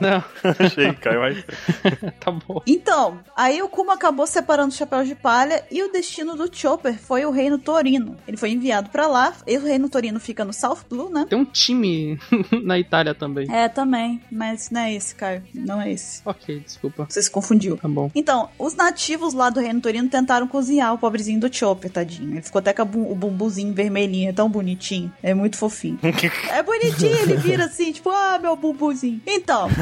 Não. não. achei que Kai, mas. tá bom. Então, aí o Kuma acabou separando os chapéus de palha e o destino do Chopper foi o reino Torino. Ele foi enviado para lá. E o reino Torino fica no South Blue, né? Tem um time na Itália também. É, também. Mas não é esse, Caio. Não é esse. Ok, desculpa. Você se confundiu. Tá bom. Então, os nativos lá do reino Torino tentaram cozinhar o pobrezinho do Chopper, tadinho. Ele ficou até com o bumbuzinho vermelhinho. É tão bonitinho. É muito fofinho. é bonitinho. Ele vira assim, tipo, ah, meu bumbuzinho. Então.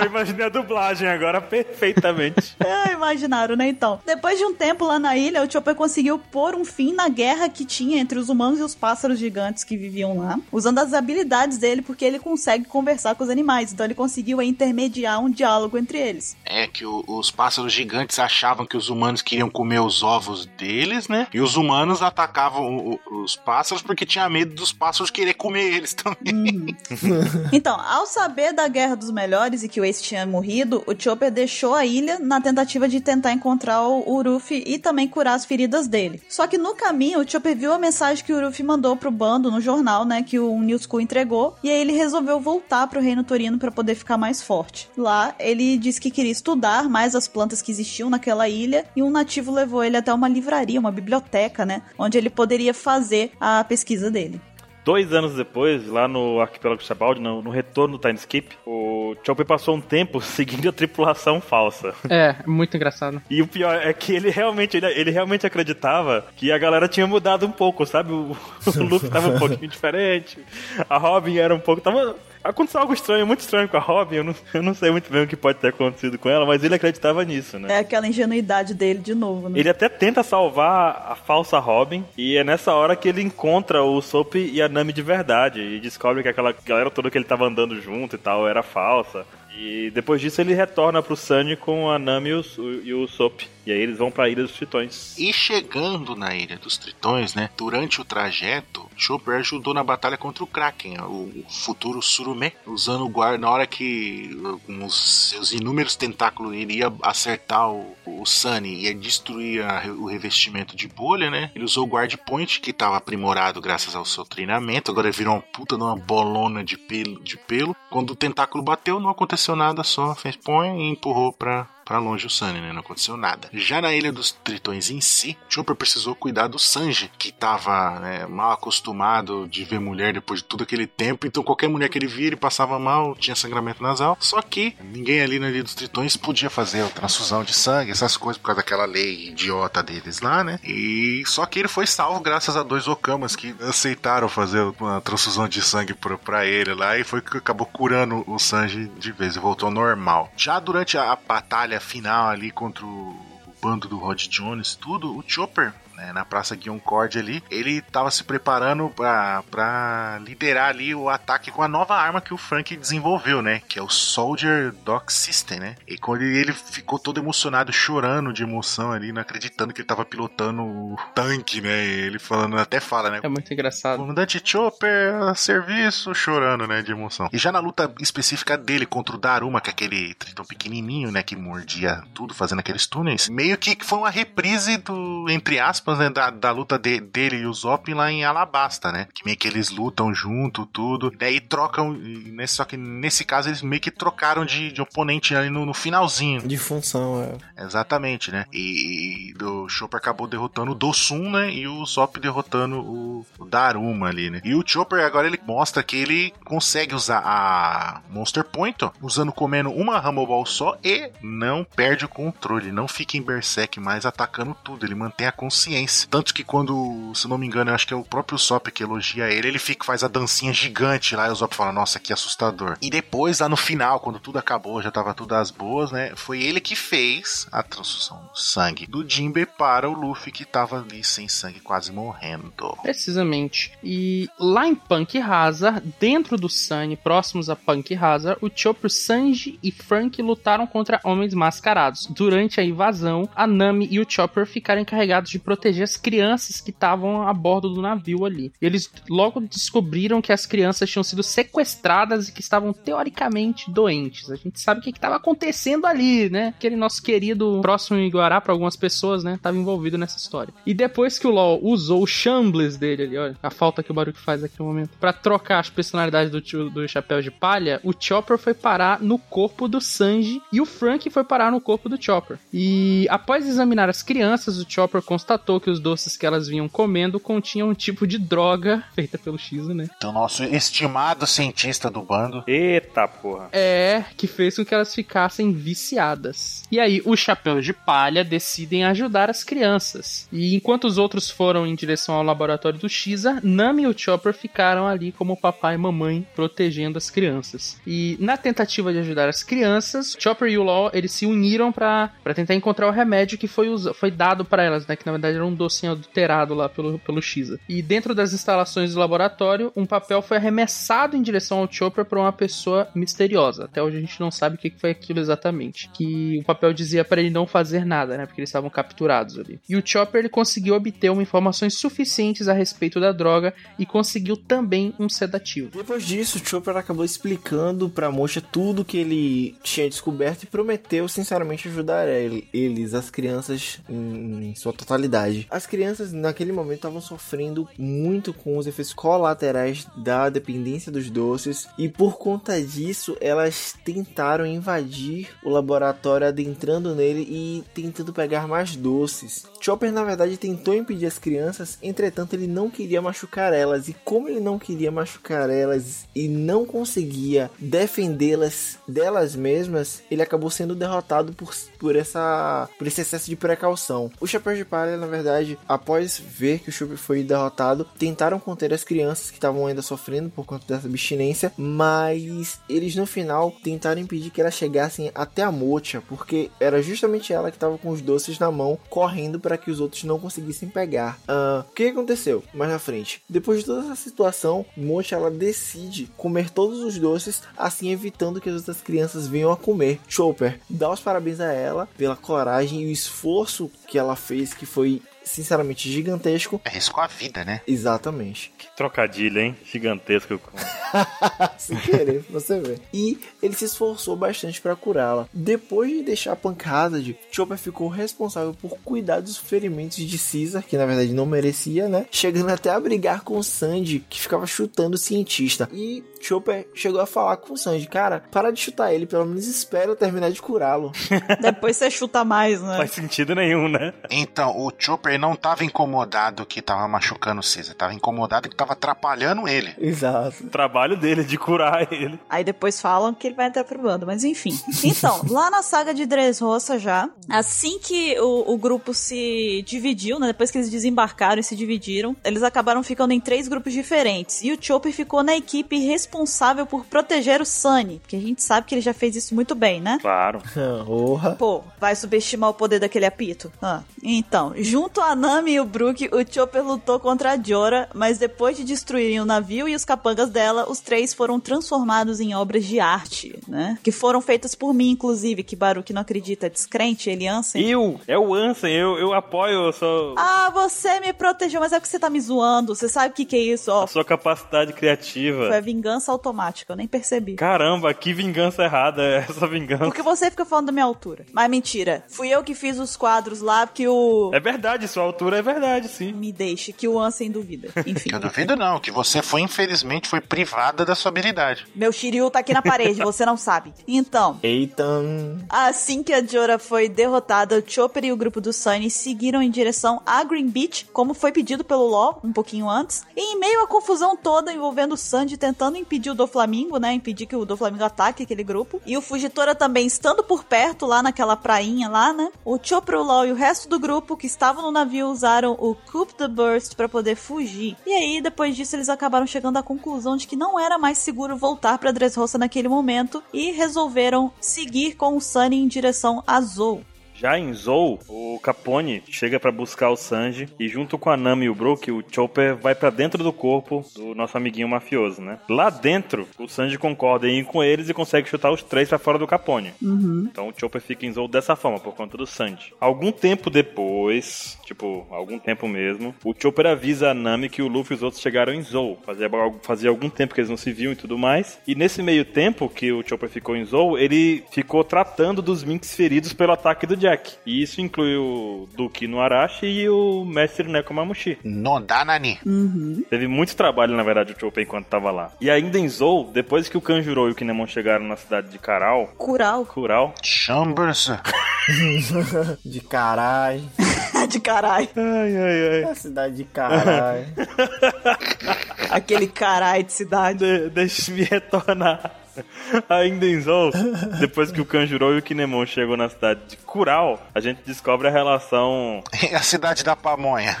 Eu imaginei a dublagem agora perfeitamente. É, imaginaram, né? Então, depois de um tempo lá na ilha, o Chopper conseguiu pôr um fim na guerra que tinha entre os humanos e os pássaros gigantes que viviam lá, usando as habilidades dele, porque ele consegue conversar com os animais. Então, ele conseguiu intermediar um diálogo entre eles. É que o, os pássaros gigantes achavam que os humanos queriam comer os ovos deles, né? E os humanos atacavam o, os pássaros porque tinha medo dos pássaros querer comer eles também. Uhum. então, ao saber da Guerra dos Melhores e que o Ace tinha morrido, o Chopper deixou a ilha na tentativa de tentar encontrar o Ruffy e também curar as feridas dele. Só que no caminho, o Chopper viu a mensagem que o Ruffy mandou pro bando no jornal, né, que o New School entregou, e aí ele resolveu voltar pro Reino Torino para poder ficar mais forte. Lá, ele disse que queria estudar mais as plantas que existiam naquela ilha, e um nativo levou ele até uma livraria, uma biblioteca, né, onde ele poderia fazer a pesquisa dele dois anos depois, lá no Arquipélago Chabaldi, no, no retorno do Time Skip, o Chopper passou um tempo seguindo a tripulação falsa. É, muito engraçado. E o pior é que ele realmente, ele, ele realmente acreditava que a galera tinha mudado um pouco, sabe? O, o Luffy tava um pouquinho diferente, a Robin era um pouco... Tava, Aconteceu algo estranho, muito estranho com a Robin. Eu não, eu não sei muito bem o que pode ter acontecido com ela, mas ele acreditava nisso, né? É aquela ingenuidade dele de novo, né? Ele até tenta salvar a falsa Robin, e é nessa hora que ele encontra o Soap e a Nami de verdade, e descobre que aquela galera toda que ele tava andando junto e tal era falsa. E depois disso ele retorna pro Sunny com a Nami e o, e Sop. E aí eles vão pra Ilha dos Tritões. E chegando na Ilha dos Tritões, né? Durante o trajeto, Chopper ajudou na batalha contra o Kraken, o futuro Surume, usando o guarda na hora que com os seus inúmeros tentáculos iria acertar o, o Sunny e destruir a, o revestimento de bolha, né? Ele usou o Guard Point, que estava aprimorado graças ao seu treinamento, agora virou uma puta de uma bolona de pelo, de pelo. Quando o tentáculo bateu, não aconteceu nada, só fez põe e empurrou pra para longe o Sunny, né? Não aconteceu nada. Já na Ilha dos Tritões em si, Chopper precisou cuidar do Sanji, que estava né, mal acostumado de ver mulher depois de todo aquele tempo, então qualquer mulher que ele via, ele passava mal, tinha sangramento nasal. Só que ninguém ali na Ilha dos Tritões podia fazer transfusão de sangue, essas coisas, por causa daquela lei idiota deles lá, né? E só que ele foi salvo graças a dois Okamas que aceitaram fazer uma transfusão de sangue para ele lá e foi que acabou curando o Sanji de vez e voltou ao normal. Já durante a batalha final ali contra o bando do Rod Jones, tudo, o Chopper né, na Praça Guion Cord ali, ele estava se preparando para liderar ali o ataque com a nova arma que o Frank desenvolveu, né? Que é o Soldier Dock System, né? E quando ele ficou todo emocionado, chorando de emoção ali, não acreditando que ele estava pilotando o tanque, né? Ele falando, até fala, né? É muito engraçado. Comandante Chopper, serviço, chorando, né? De emoção. E já na luta específica dele contra o Daruma, que é aquele tritão pequenininho, né? Que mordia tudo, fazendo aqueles túneis, meio que foi uma reprise do, entre aspas, aspas, né, da, da luta de, dele e o Zop lá em Alabasta, né? Que meio que eles lutam junto, tudo. Daí trocam, nesse, só que nesse caso eles meio que trocaram de, de oponente ali no, no finalzinho. De função, é. Exatamente, né? E, o Chopper acabou derrotando o Dosun, né? E o Sop derrotando o, o Daruma ali, né? E o Chopper agora ele mostra que ele consegue usar a Monster Point, ó, usando comendo uma Rumble Ball só e não perde o controle, não fica em Berserk mais atacando tudo, ele mantém a consciência. Tanto que quando, se não me engano, eu acho que é o próprio Sop que elogia ele, ele fica faz a dancinha gigante lá e o Zop fala: "Nossa, que assustador". E depois lá no final, quando tudo acabou, já tava tudo às boas, né? Foi ele que fez a transfusão do sangue do Jinbe para o Luffy que tava ali sem sangue, quase morrendo. Precisamente. E lá em Punk Hazard, dentro do Sunny, próximos a Punk Hazard, o Chopper, Sanji e Frank lutaram contra homens mascarados. Durante a invasão, a Nami e o Chopper ficaram encarregados de proteger as crianças que estavam a bordo do navio ali. Eles logo descobriram que as crianças tinham sido sequestradas e que estavam teoricamente doentes. A gente sabe o que estava acontecendo ali, né? Aquele nosso querido próximo Iguará, para algumas pessoas, né? Estava envolvido nessa história. E depois que o LOL usou o Shambles dele ali, olha, a falta que o Baruch faz aqui no momento, para trocar as personalidades do, tio- do Chapéu de Palha, o Chopper foi parar no corpo do Sanji e o Frank foi parar no corpo do Chopper. E após examinar as crianças, o Chopper constatou que os doces que elas vinham comendo continham um tipo de droga feita pelo X, né? Então, nosso estimado cientista do bando. Eita porra. É, que fez com que elas ficassem viciadas. E aí, os chapéus de palha decidem ajudar as crianças. E enquanto os outros foram em direção ao laboratório do Xa, Nami e o Chopper ficaram ali como papai e mamãe protegendo as crianças. E na tentativa de ajudar as crianças, Chopper e o Law eles se uniram pra pra tentar encontrar o remédio que foi, foi dado pra elas, né? Que na verdade era um docinho adulterado lá pelo, pelo Xa. E dentro das instalações do laboratório, um papel foi arremessado em direção ao Chopper pra uma pessoa misteriosa. Até hoje a gente não sabe o que foi aquilo exatamente. Que o papel dizia pra ele não fazer nada, né? Porque eles estavam capturados ali. E o Chopper ele conseguiu obter uma informações suficientes a respeito da droga e conseguiu também um sedativo. Depois disso, o Chopper acabou explicando pra moça tudo que ele tinha descoberto e prometeu sinceramente ajudar ele- eles, as crianças, em sua totalidade. As crianças naquele momento estavam sofrendo muito com os efeitos colaterais da dependência dos doces e por conta disso elas tentaram invadir o laboratório adentrando nele e tentando pegar mais doces. Chopper na verdade tentou impedir as crianças, entretanto ele não queria machucar elas e como ele não queria machucar elas e não conseguia defendê-las delas mesmas, ele acabou sendo derrotado por, por essa por esse excesso de precaução. O Chapéu de Palha, na verdade, após ver que o Chopper foi derrotado, tentaram conter as crianças que estavam ainda sofrendo por conta dessa abstinência, mas eles no final tentaram impedir que elas chegassem até a Mocha, porque era justamente ela que estava com os doces na mão, correndo para que os outros não conseguissem pegar. Ah, o que aconteceu mais na frente? Depois de toda essa situação, Mocha ela decide comer todos os doces, assim evitando que as outras crianças venham a comer. Chopper dá os parabéns a ela pela coragem e o esforço que ela fez, que foi sinceramente gigantesco. Arriscou a vida, né? Exatamente. Que trocadilho, hein? Gigantesco. Sem querer, você ver. E ele se esforçou bastante para curá-la. Depois de deixar a pancada de Chopper ficou responsável por cuidar dos ferimentos de Caesar, que na verdade não merecia, né? Chegando até a brigar com o Sandy, que ficava chutando o cientista. E Chopper chegou a falar com o Sandy, cara, para de chutar ele, pelo menos espera eu terminar de curá-lo. Depois você chuta mais, né? Faz sentido nenhum, né? Então, o Chopper não tava incomodado que tava machucando o Caesar, tava incomodado que tava atrapalhando ele. Exato. O trabalho dele é de curar ele. Aí depois falam que ele vai entrar pro bando, mas enfim. Então, lá na saga de Dressrosa já, assim que o, o grupo se dividiu, né, depois que eles desembarcaram e se dividiram, eles acabaram ficando em três grupos diferentes. E o Chopper ficou na equipe responsável por proteger o Sunny, porque a gente sabe que ele já fez isso muito bem, né? Claro. Porra. Pô, vai subestimar o poder daquele apito? Ah. Então, junto a Nami e o Brook, o Chopper lutou contra a Jora, mas depois de destruírem o navio e os capangas dela, os três foram transformados em obras de arte, né? Que foram feitas por mim, inclusive, que Baruch não acredita, descrente, ele Ansem. Eu, é o Ansem, eu, eu apoio eu sou Ah, você me protegeu, mas é porque você tá me zoando. Você sabe o que, que é isso, ó. a sua capacidade criativa. Foi a vingança automática, eu nem percebi. Caramba, que vingança errada é essa vingança. Porque você fica falando da minha altura. Mas mentira. Fui eu que fiz os quadros lá, porque o. É verdade, sua altura é verdade, sim. Me deixe, que o Ansem duvida. Enfim. Eu duvido não, que você foi, infelizmente, foi privada da sua habilidade. Meu Shiryu tá aqui na parede, você não sabe. Então, Eita. Assim que a Jora foi derrotada, o Chopper e o grupo do Sunny seguiram em direção a Green Beach, como foi pedido pelo LoL um pouquinho antes. E em meio à confusão toda envolvendo o Sanji tentando impedir o Doflamingo, né, impedir que o Doflamingo ataque aquele grupo, e o Fugitora também estando por perto lá naquela prainha lá, né, o Chopper, o LoL e o resto do grupo que estavam no navio usaram o Coup the Burst para poder fugir. E aí, depois disso, eles acabaram chegando à conclusão de que não era mais seguro voltar para Dressrosa naquele momento e resolveram seguir com o Sunny em direção a Zou. Já em Zou, o Capone chega pra buscar o Sanji e junto com a Nami e o Brook, o Chopper vai pra dentro do corpo do nosso amiguinho mafioso, né? Lá dentro, o Sanji concorda em ir com eles e consegue chutar os três pra fora do Capone. Então o Chopper fica em Zou dessa forma, por conta do Sanji. Algum tempo depois, tipo, algum tempo mesmo, o Chopper avisa a Nami que o Luffy e os outros chegaram em Zou. Fazia, fazia algum tempo que eles não se viam e tudo mais. E nesse meio tempo que o Chopper ficou em Zou, ele ficou tratando dos Minks feridos pelo ataque do Jack. E isso inclui o Duke no Arashi e o Mestre Nekomamushi. No Danani. Teve muito trabalho, na verdade, o Chopper enquanto tava lá. E ainda em Zou, depois que o Kanjuro e o Kinemon chegaram na cidade de Karal, Cural. Kural, Chambers. De caralho. de caralho. ai, ai, ai. A cidade de caralho. Aquele caralho de cidade. De- Deixe-me retornar. Ainda em Zou, depois que o Kanjuro e o Kinemon chegam na cidade de Kural, a gente descobre a relação. a cidade da pamonha.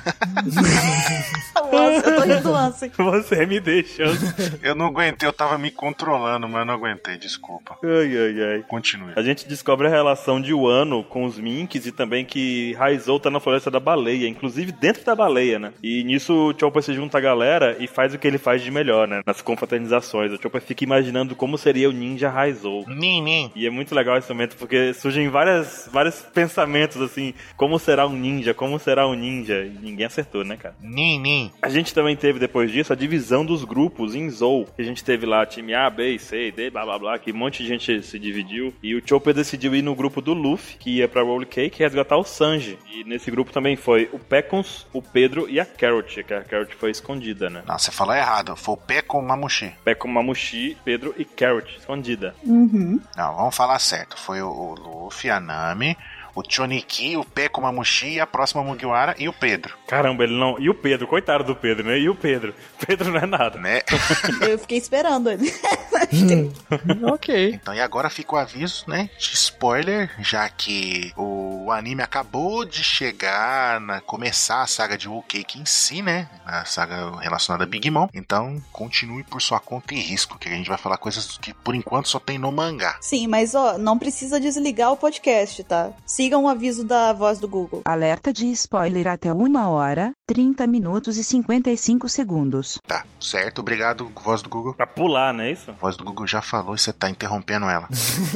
Nossa, eu tô rindo do lance. Você me deixando. Eu não aguentei, eu tava me controlando, mas eu não aguentei, desculpa. Ai, ai, ai. Continue. A gente descobre a relação de Wano com os Minks e também que Raizou tá na floresta da baleia, inclusive dentro da baleia, né? E nisso o Chopper se junta à galera e faz o que ele faz de melhor, né? Nas confraternizações. O Chopper fica imaginando como seria o ninja Raizou. Nin, nin. E é muito legal esse momento porque surgem várias, vários pensamentos assim: como será um ninja? Como será um ninja? E ninguém acertou, né, cara? Nin, nin. A gente também teve depois disso a divisão dos grupos em Zou. Que a gente teve lá time A, B, C, D, blá blá blá, que um monte de gente se dividiu. E o Chopper decidiu ir no grupo do Luffy, que ia pra Roll Cake resgatar o Sanji. E nesse grupo também foi o Pecons, o Pedro e a Carrot, que a Carrot foi escondida, né? Não, você falou errado. Foi o o mamushi. Pecon, Mamushi, Pedro e Carrot, escondida. Uhum. Não, vamos falar certo. Foi o, o Luffy, a Nami, o Choniki, o pé com o mamushi, a próxima Mugiwara e o Pedro. Caramba, ele não. E o Pedro, coitado do Pedro, né? E o Pedro? Pedro não é nada. Né? Eu fiquei esperando ele. ok. Então, e agora fica o aviso, né? De spoiler, já que o anime acabou de chegar, na, começar a saga de Whole Cake em si, né? A saga relacionada a Big Mom. Então, continue por sua conta e risco, que a gente vai falar coisas que por enquanto só tem no mangá. Sim, mas ó, não precisa desligar o podcast, tá? Sigam o aviso da voz do Google. Alerta de spoiler até 1 hora, 30 minutos e 55 segundos. Tá, certo? Obrigado, voz do Google. Pra pular, não é isso? A voz do Google já falou e você tá interrompendo ela.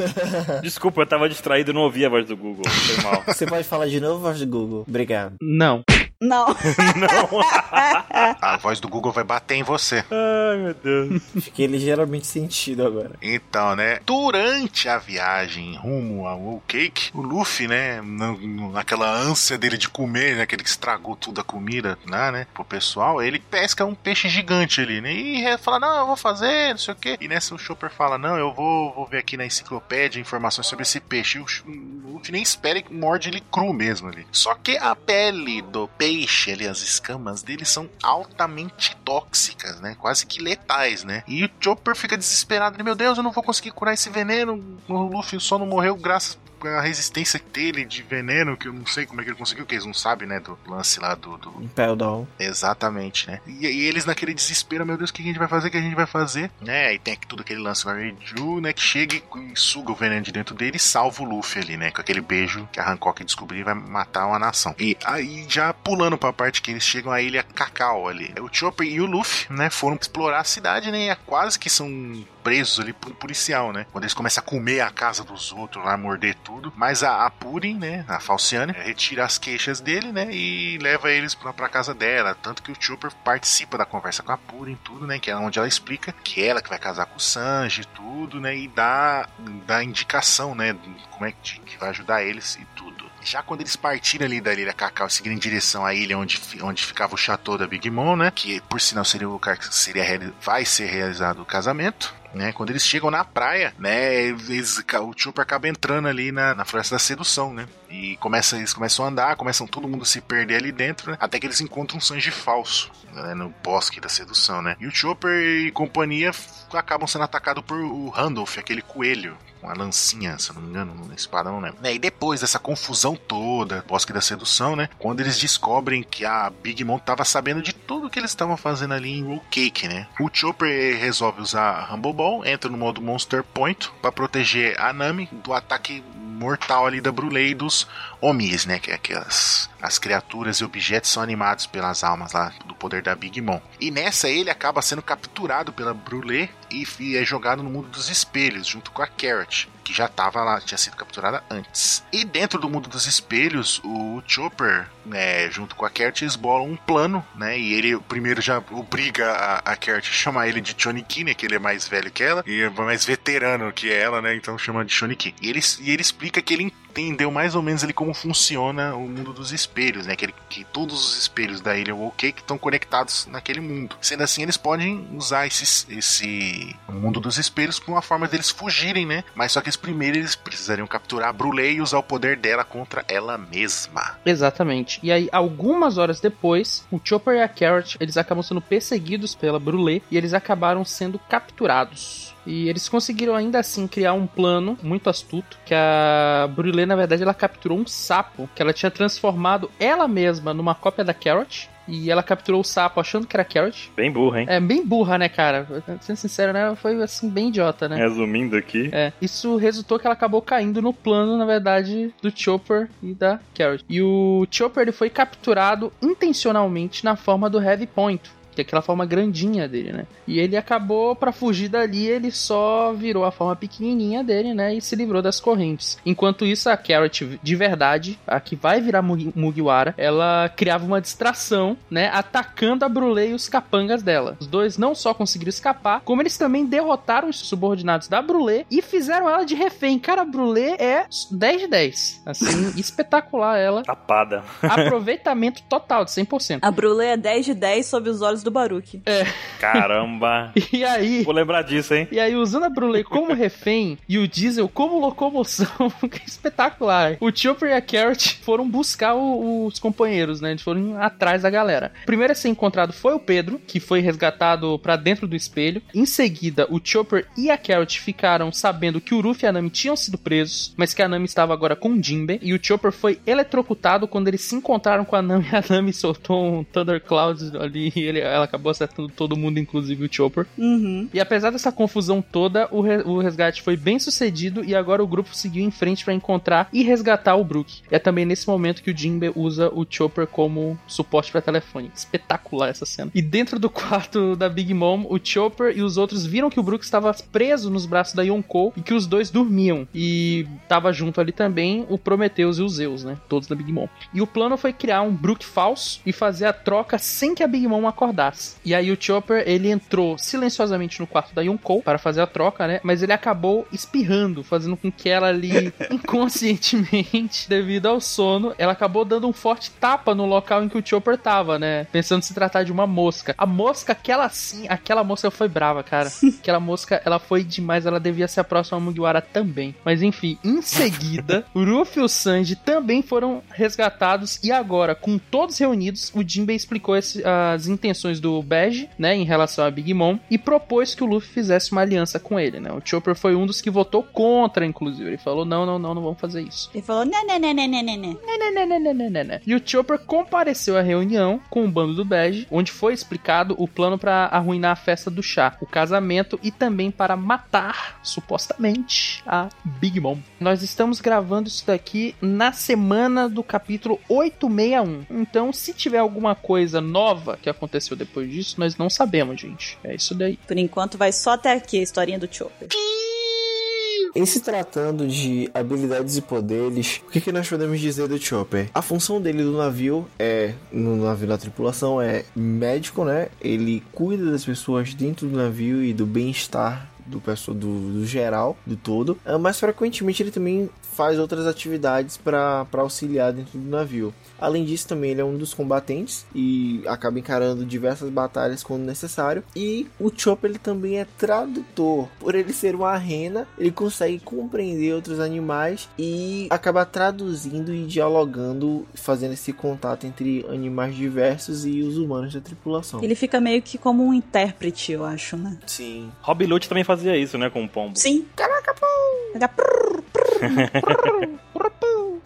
Desculpa, eu tava distraído e não ouvi a voz do Google. Foi mal. Você pode falar de novo, voz do Google? Obrigado. Não. Não. A voz do Google vai bater em você. Ai, meu Deus. Fiquei ligeiramente sentido agora. Então, né? Durante a viagem rumo ao Whole Cake, o Luffy, né? Naquela ânsia dele de comer, né? Que ele estragou tudo a comida lá, né? Pro pessoal, ele pesca um peixe gigante ali, né? E fala, não, eu vou fazer, não sei o quê. E nessa o Chopper fala, não, eu vou, vou ver aqui na enciclopédia informações sobre esse peixe. E o, Luffy nem espera e morde ele cru mesmo ali. Só que a pele do peixe ali, as escamas dele são altamente tóxicas, né? Quase que letais, né? E o Chopper fica desesperado, meu Deus, eu não vou conseguir curar esse veneno. O Luffy só não morreu graças à resistência dele de veneno, que eu não sei como é que ele conseguiu, que eles não sabem, né? Do lance lá do- do, Impel Down. Exatamente, né? E, e eles naquele desespero, meu Deus, o que a gente vai fazer? O que a gente vai fazer? Né? E tem aqui tudo aquele lance lá, Ju, né? Que chega e, e suga o veneno de dentro dele e salva o Luffy ali, né? Com aquele beijo que a Hancock descobriu e vai matar uma nação. E aí, já pulando pra parte que eles chegam à ilha Cacau ali. O Chopper e o Luffy, né? Foram explorar a cidade, né? E é quase que são presos ali por um policial, né? Quando eles começam a comer a casa dos outros lá, morder tudo. Mas a, a Purin, né? A Falciane, retira as queixas dele, né? E leva eles pra, pra casa dela. Tanto que o Chopper participa da conversa com a Purin, tudo, né? Que é onde ela explica que ela que vai casar com o Sanji, tudo, né? E dá, dá indicação, né? Como é que, que vai ajudar eles e tudo. Já quando eles partiram ali da Ilha Cacau, seguindo em direção à ilha onde, onde ficava o chateau da Big Mom, né? Que por sinal seria o lugar que seria, vai ser realizado o casamento. Né, quando eles chegam na praia, né, eles, o Chopper acaba entrando ali na, na floresta da sedução, né, e começa, eles começam a andar, começam todo mundo a se perder ali dentro, né, até que eles encontram um Sanji falso, né, no bosque da sedução, né, e o Chopper e companhia acabam sendo atacados por o Randolph, aquele coelho, com a lancinha, se eu não me engano, no espadão, né? Né, E depois dessa confusão toda, Bosque da Sedução, né? Quando eeles descobrem que a Big Mom tava sabendo de tudo que eles estavam fazendo ali em Roll Cake, né? O Chopper resolve usar a Rumble Ball, entra no modo Monster Point pra proteger a Nami do ataque mortal ali da Brulé e dos Omis, né? Que é aquelas as criaturas e objetos são animados pelas almas lá do poder da Big Mom. E nessa ele acaba sendo capturado pela Brulé e, e é jogado no mundo dos espelhos junto com a Carrot, que já estava lá, tinha sido capturada antes. E dentro do mundo dos espelhos, o Chopper, né, junto com a Carrot, eles bolam um plano, né? E ele primeiro já obriga a, a Carrot a chamar ele de Choniki, né? Que ele é mais velho que ela e é mais veterano que ela, né? Então chama de Choniki. E ele, e ele explica que ele entendeu mais ou menos ali como funciona o mundo dos espelhos, né? Que, ele- que todos os espelhos da ilha Wokake estão conectados naquele mundo. Sendo assim, eles podem usar esse, esse mundo dos espelhos como uma forma deles fugirem, né? Mas só que eles primeiro eles precisariam capturar a Brulé e usar o poder dela contra ela mesma. Exatamente. E aí, algumas horas depois, o Chopper e a Carrot, eles acabam sendo perseguidos pela Brulé e eles acabaram sendo capturados. E eles conseguiram ainda assim criar um plano muito astuto, que a Brulé, na verdade, ela capturou um sapo, que ela tinha transformado ela mesma numa cópia da Carrot. E ela capturou o sapo achando que era Carrot. Bem burro, hein? É bem burra, né, cara? Sendo sincero, né? Foi assim, bem idiota, né? Resumindo aqui. É, isso resultou que ela acabou caindo no plano, na verdade, do Chopper e da Carrot. E o Chopper ele foi capturado intencionalmente na forma do Heavy Point. Que é aquela forma grandinha dele, né? E ele acabou, pra fugir dali, ele só virou a forma pequenininha dele, né? E se livrou das correntes. Enquanto isso, a Carrot, de verdade, a que vai virar Mugi- Mugiwara, ela criava uma distração, né? Atacando a Brulé e os capangas dela. Os dois não só conseguiram escapar, como eles também derrotaram os subordinados da Brulé e fizeram ela de refém. Cara, a Brulé é 10 de 10. Assim, espetacular ela. Tapada. Aproveitamento total de 100%. A Brulé é 10 de 10 sob os olhos do Baruque. Caramba. E aí, Vou lembrar disso, hein? E aí, usando a Brulé como refém e o Diesel como locomoção, que é espetacular. O Chopper e a Carrot foram buscar o- os companheiros, né? Eles foram atrás da galera. O primeiro a ser encontrado foi o Pedro, que foi resgatado pra dentro do espelho. Em seguida, o Chopper e a Carrot ficaram sabendo que o Ruffy e a Nami tinham sido presos, mas que a Nami estava agora com o Jinbe. E o Chopper foi eletrocutado quando eles se encontraram com a Nami. A Nami soltou um Thundercloud ali e ele, ela acabou acertando todo mundo, inclusive o Chopper. Uhum. E apesar dessa confusão toda, o, re- o resgate foi bem sucedido e agora o grupo seguiu em frente pra encontrar e resgatar o Brook. E é também nesse momento que o Jinbe usa o Chopper como suporte pra telefone. Espetacular essa cena. E dentro do quarto da Big Mom, o Chopper e os outros viram que o Brook estava preso nos braços da Yonkou e que os dois dormiam. E tava junto ali também o Prometheus e o Zeus, né? Todos da Big Mom. E o plano foi criar um Brook falso e fazer a troca sem que a Big Mom acordasse. E aí o Chopper, ele entrou silenciosamente no quarto da Yonkou para fazer a troca, né? Mas ele acabou espirrando, fazendo com que ela ali, inconscientemente, devido ao sono, ela acabou dando um forte tapa no local em que o Chopper tava, né? Pensando se tratar de uma mosca. A mosca, aquela sim, aquela mosca foi brava, cara. Aquela mosca, ela foi demais, ela devia ser a próxima Mugiwara também. Mas enfim, em seguida, o Ruffy e o Sanji também foram resgatados e agora, com todos reunidos, o Jinbei explicou esse- as intenções do Bege, né, em relação a Big Mom e propôs que o Luffy fizesse uma aliança com ele, né? O Chopper foi um dos que votou contra, inclusive. Ele falou: "Não, não, não, não vamos fazer isso". Ele falou, né, né, né, né, né, né, né. Nananana. E o Chopper compareceu à reunião com o bando do Bege, onde foi explicado o plano para arruinar a festa do chá, o casamento e também para matar, supostamente, a Big Mom. Nós estamos gravando isso daqui na semana do capítulo 861. Então, se tiver alguma coisa nova que aconteceu depois disso, nós não sabemos, gente. É isso daí. Por enquanto vai só até aqui a historinha do Chopper. Em se tratando de habilidades e poderes, o que, que nós podemos dizer do Chopper? A função dele no navio é, no navio da tripulação, é médico, né? Ele cuida das pessoas dentro do navio e do bem-estar do pessoal do, do geral, do todo. Ah, mas frequentemente ele também faz outras atividades para auxiliar dentro do navio. Além disso, também ele é um dos combatentes e acaba encarando diversas batalhas quando necessário. E o Chopper ele também é tradutor. Por ele ser uma rena, ele consegue compreender outros animais e acaba traduzindo e dialogando, fazendo esse contato entre animais diversos e os humanos da tripulação. Ele fica meio que como um intérprete, eu acho, né? Sim. Rob Lute também fazia isso, né, com o pombo. Sim. Caraca, pô!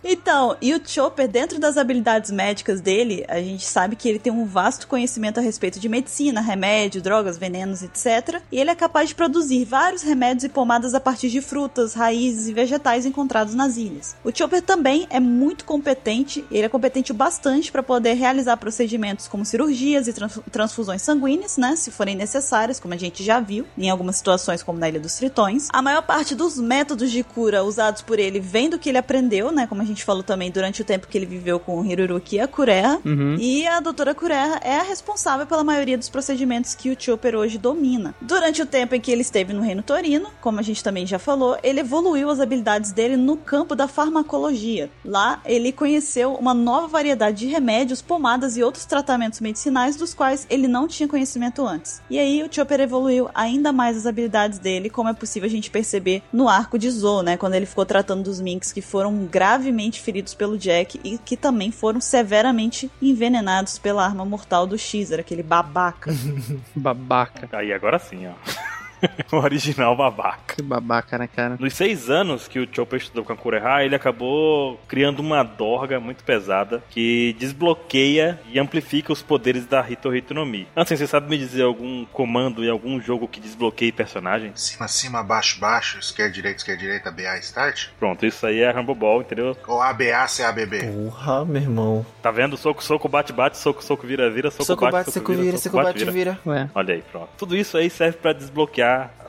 Então, e o Chopper, dentro das habilidades médicas dele, a gente sabe que ele tem um vasto conhecimento a respeito de medicina, remédio, drogas, venenos, etc. E ele é capaz de produzir vários remédios e pomadas a partir de frutas, raízes e vegetais encontrados nas ilhas. O Chopper também é muito competente, ele é competente bastante para poder realizar procedimentos como cirurgias e transfusões sanguíneas, né, se forem necessárias, como a gente já viu em algumas situações como na Ilha dos Tritões. A maior parte dos métodos de cura usados por ele vem do que ele aprendeu, né, como a gente falou também durante o tempo que ele viveu com o Hiruruki e a Kureha. Uhum. E a doutora Kureha é a responsável pela maioria dos procedimentos que o Chopper hoje domina. Durante o tempo em que ele esteve no Reino Torino, como a gente também já falou, ele evoluiu as habilidades dele no campo da farmacologia. Lá, ele conheceu uma nova variedade de remédios, pomadas e outros tratamentos medicinais dos quais ele não tinha conhecimento antes. E aí, o Chopper evoluiu ainda mais as habilidades dele, como é possível a gente perceber no arco de Zou, né? Quando ele ficou tratando dos Minks que foram gravemente feridos pelo Jack e que também foram severamente envenenados pela arma mortal do Xer, aquele babaca. babaca. Aí agora sim, ó. o original babaca. Que babaca, né, cara? Nos seis anos que o Chopper estudou com a Kureha, ele acabou criando uma dorga muito pesada que desbloqueia e amplifica os poderes da Hito Hito no Mi. Assim, você sabe me dizer algum comando em algum jogo que desbloqueie personagens? Cima, cima, baixo, baixo, esquerda, direita, esquerda, direita, BA, start? Pronto, isso aí é Rumble Ball, entendeu? Ou ABA, CABB. Porra, meu irmão. Tá vendo? Soco, soco, bate, bate, soco, soco, vira, vira, soco, soco bate, bate, soco, vira, vira, soco, bate, vira. vira. Ué. Olha aí, pronto. Tudo isso aí serve para desbloquear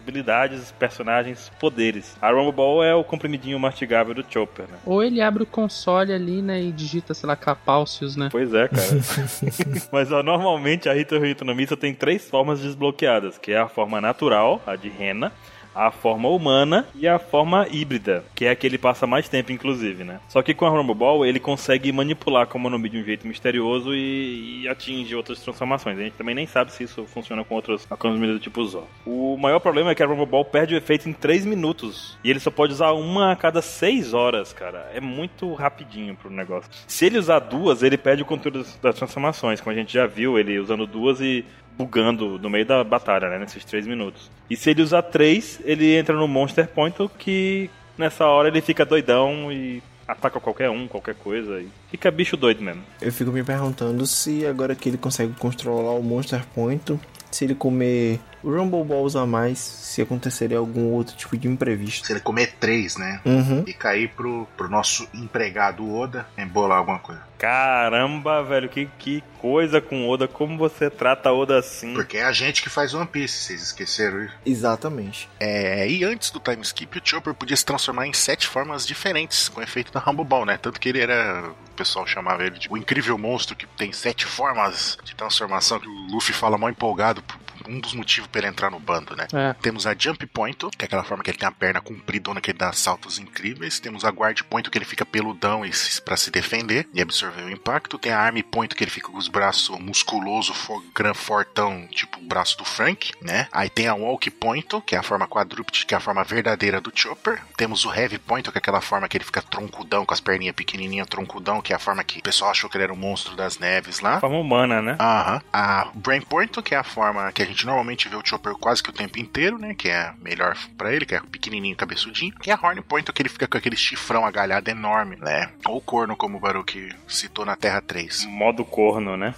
habilidades, personagens, poderes. A Rumble Ball é o comprimidinho mastigável do Chopper, né? Ou ele abre o console ali, né, e digita, sei lá, Capalcios, né? Pois é, cara. Mas ó, normalmente a Hito Hito no Misa tem três formas desbloqueadas, que é a forma natural, a de Rena, a forma humana e a forma híbrida, que é a que ele passa mais tempo, inclusive, né? Só que com a Rumble Ball ele consegue manipular a Akuma no Mi de um jeito misterioso e, e atinge outras transformações. A gente também nem sabe se isso funciona com outros Mi do tipo Zó. O maior problema é que a Rumble Ball perde o efeito em 3 minutos e ele só pode usar uma a cada 6 horas, cara. É muito rapidinho pro negócio. Se ele usar duas, ele perde o controle das transformações, como a gente já viu, ele usando duas e bugando no meio da batalha, né? Nesses 3 minutos. E se ele usar 3, ele entra no Monster Point que nessa hora ele fica doidão e ataca qualquer um, qualquer coisa. E fica bicho doido mesmo. Eu fico me perguntando se agora que ele consegue controlar o Monster Point, se ele comer o Rumble Balls a mais, se aconteceria algum outro tipo de imprevisto. Se ele comer três, né? Uhum. E cair pro, pro nosso empregado Oda, embolar alguma coisa. Caramba, velho, que, que coisa com Oda. Como você trata Oda assim? Porque é a gente que faz One Piece, vocês esqueceram isso? Exatamente. É, e antes do time skip, o Chopper podia se transformar em sete formas diferentes com o efeito da Rumble Ball, né? Tanto que ele era. O pessoal chamava ele de o incrível monstro que tem sete formas de transformação. Que o Luffy fala mal empolgado um dos motivos para ele entrar no bando, né? É. Temos a Jump Point, que é aquela forma que ele tem a perna compridona, que ele dá saltos incríveis. Temos a Guard Point, que ele fica peludão para se defender e absorver o impacto. Tem a Arm Point, que ele fica com os braços musculoso, for, gran, fortão, tipo o braço do Frank, né? Aí tem a Walk Point, que é a forma quadrúpede, que é a forma verdadeira do Chopper. Temos o Heavy Point, que é aquela forma que ele fica troncudão, com as perninhas pequenininhas, troncudão, que é a forma que o pessoal achou que ele era o monstro das neves lá. Forma humana, né? Aham. A Brain Point, que é a forma que a gente normalmente vê o Chopper quase que o tempo inteiro, né? Que é melhor para ele, que é pequenininho, cabeçudinho. E a Horn Point, que ele fica com aquele chifrão agalhado enorme, né? Ou corno, como o Baruch citou na Terra 3. Modo corno, né?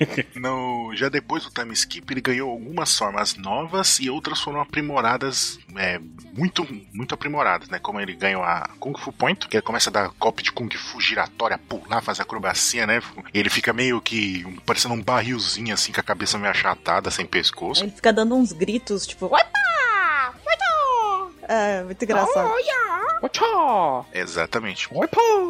no, já depois do time skip, ele ganhou algumas formas novas e outras foram aprimoradas, é, muito, muito aprimoradas, né? Como ele ganhou a Kung Fu Point, que ele começa a dar golpe de Kung Fu giratória, pular, fazer acrobacia, né? Ele fica meio que parecendo um barrilzinho, assim, com a cabeça meio achatada, sem pescoço. Ele fica dando uns gritos, tipo, É, muito engraçado. Exatamente. Oi,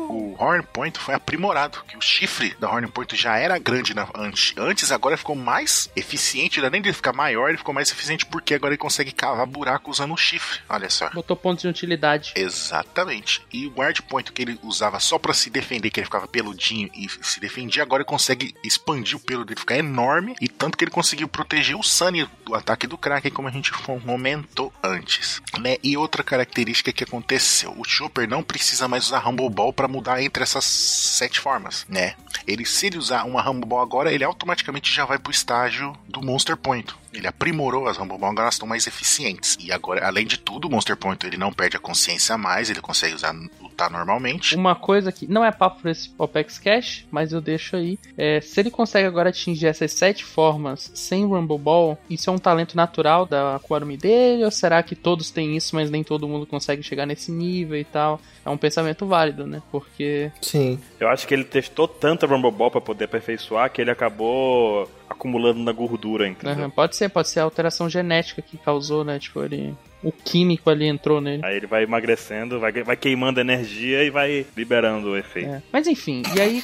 O Horn Point foi aprimorado, que o chifre da Horn Point já era grande na, antes, antes, agora ficou mais eficiente, além de ficar maior, ele ficou mais eficiente porque agora ele consegue cavar buraco usando o chifre, olha só. Botou pontos de utilidade. Exatamente. E o Guard Point que ele usava só para se defender, que ele ficava peludinho e se defendia, agora ele consegue expandir o pelo dele, ficar enorme, e tanto que ele conseguiu proteger o Sunny do ataque do Kraken, como a gente comentou antes. Né? E outra característica que aconteceu, o Chopper não precisa mais usar Humble Ball para mudar entre essas sete formas, né? Ele, se ele usar uma Humble Ball agora, ele automaticamente já vai pro estágio do Monster Point. Ele aprimorou as Ball, agora elas estão mais eficientes. E agora, além de tudo, o Monster Point ele não perde a consciência a mais, ele consegue usar lutar normalmente. Uma coisa que não é papo pra esse Opex Cash, mas eu deixo aí. É, se ele consegue agora atingir essas sete formas sem Rumble Ball, isso é um talento natural da Quarumi dele? Ou será que todos têm isso, mas nem todo mundo consegue chegar nesse nível e tal? É um pensamento válido, né? Porque. Sim. Eu acho que ele testou tanta Rumble Ball pra poder aperfeiçoar que ele acabou acumulando na gordura, entendeu? Uhum, pode ser, pode ser a alteração genética que causou, né? Tipo, ele o químico ali entrou nele. Aí ele vai emagrecendo, vai, vai queimando energia e vai liberando o efeito. É. Mas enfim, e aí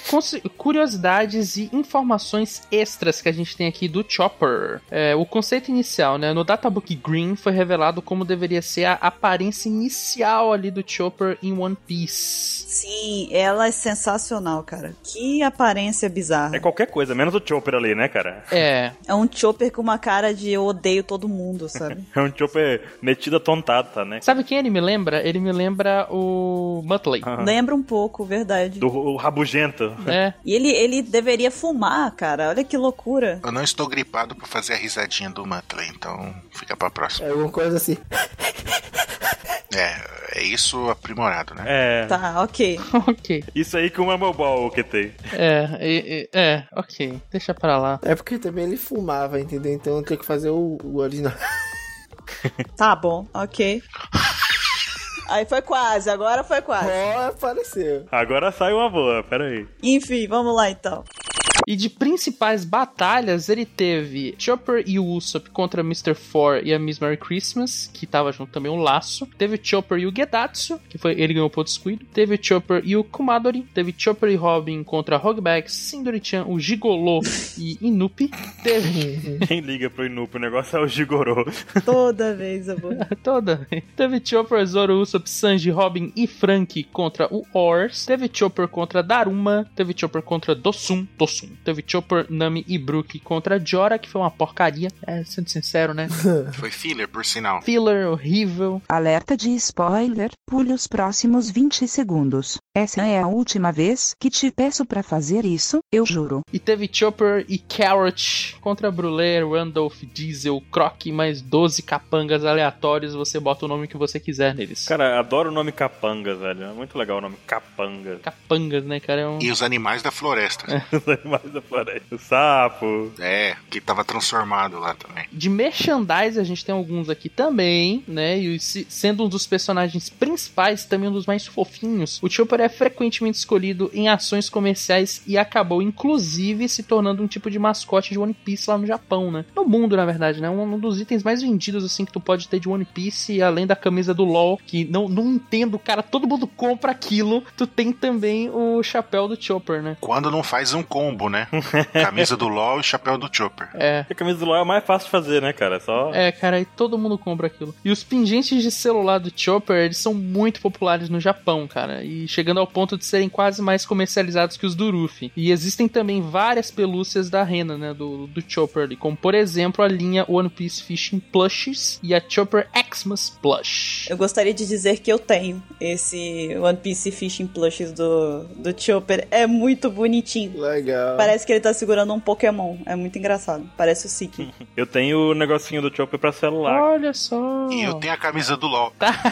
curiosidades e informações extras que a gente tem aqui do Chopper. É, o conceito inicial, né? No Databook Green foi revelado como deveria ser a aparência inicial ali do Chopper em One Piece. Sim, ela é sensacional, cara. Que aparência bizarra. É qualquer coisa, menos o Chopper ali, né, cara? É. É um Chopper com uma cara de eu odeio todo mundo, sabe? é um Chopper metido a tontata, né? Sabe quem ele me lembra? Ele me lembra o Muttley. Uhum. Lembra um pouco, verdade. Do o rabugento. É. E ele, ele deveria fumar, cara. Olha que loucura. Eu não estou gripado pra fazer a risadinha do Muttley, então fica pra próxima. É alguma coisa assim. É, é isso aprimorado, né? É. Tá, ok. ok. Isso aí com uma mobile que tem. É, é, é, ok. Deixa pra lá. É porque também ele fumava, entendeu? Então eu tenho que fazer o, o original. Tá bom, ok. Aí foi quase, agora foi quase. Ó, oh, apareceu. Agora sai uma boa, peraí. Enfim, vamos lá então. E de principais batalhas, ele teve Chopper e o Usopp contra Mr. Four e a Miss Merry Christmas, que tava junto também o Laço. Teve Chopper e o Gedatsu, que foi ele ganhou o ponto escudo. Teve Chopper e o Kumadori. Teve Chopper e Robin contra Hogback, Sindori-chan, o Gigolo e Inupi. Teve... Quem liga pro Inupi? O negócio é o Gigoro. Toda vez vou. Toda vez. Teve Chopper, Zoro, Usopp, Sanji, Robin e Frank contra o Ors. Teve Chopper contra Daruma. Teve Chopper contra Dosum. Dosum. Teve Chopper, Nami e Brook contra Jora, que foi uma porcaria. É, sendo sincero, né? foi filler, por sinal. Filler, horrível. Alerta de spoiler. Pule os próximos 20 segundos. Essa é a última vez que te peço para fazer isso, eu juro. E teve Chopper e Carrot contra Brulé, Randolph, Diesel, Croc mais 12 capangas aleatórios. Você bota o nome que você quiser neles. Cara, adoro o nome capangas, velho. É muito legal o nome capangas. Capangas, né, cara? É um... E os animais da floresta. É. os animais da floresta. O sapo. É, que tava transformado lá também. De merchandise, a gente tem alguns aqui também, né? E sendo um dos personagens principais, também um dos mais fofinhos, o Chopper é frequentemente escolhido em ações comerciais e acabou, inclusive, se tornando um tipo de mascote de One Piece lá no Japão, né? No mundo, na verdade, né? Um, dos itens mais vendidos, assim, que tu pode ter de One Piece, além da camisa do LoL, que não, não entendo, cara, todo mundo compra aquilo, tu tem também o chapéu do Chopper, né? Quando não faz um combo, né? camisa do LoL e chapéu do Chopper. É. A camisa do LoL é mais fácil de fazer, né, cara? Só... É, cara, e todo mundo compra aquilo. E os pingentes de celular do Chopper, eles são muito populares no Japão, cara, e chegando ao ponto de serem quase mais comercializados que os do Ruffy. E existem também várias pelúcias da Rena, né, do, do Chopper ali, como por exemplo a linha One Piece Fishing Plushes e a Chopper Xmas Plush. Eu gostaria de dizer que eu tenho esse One Piece Fishing Plushes do, do Chopper. É muito bonitinho. Legal. Parece que ele tá segurando um Pokémon. É muito engraçado. Parece o Siki. eu tenho o negocinho do Chopper pra celular. Olha só. E eu tenho a camisa do LoL. Tá.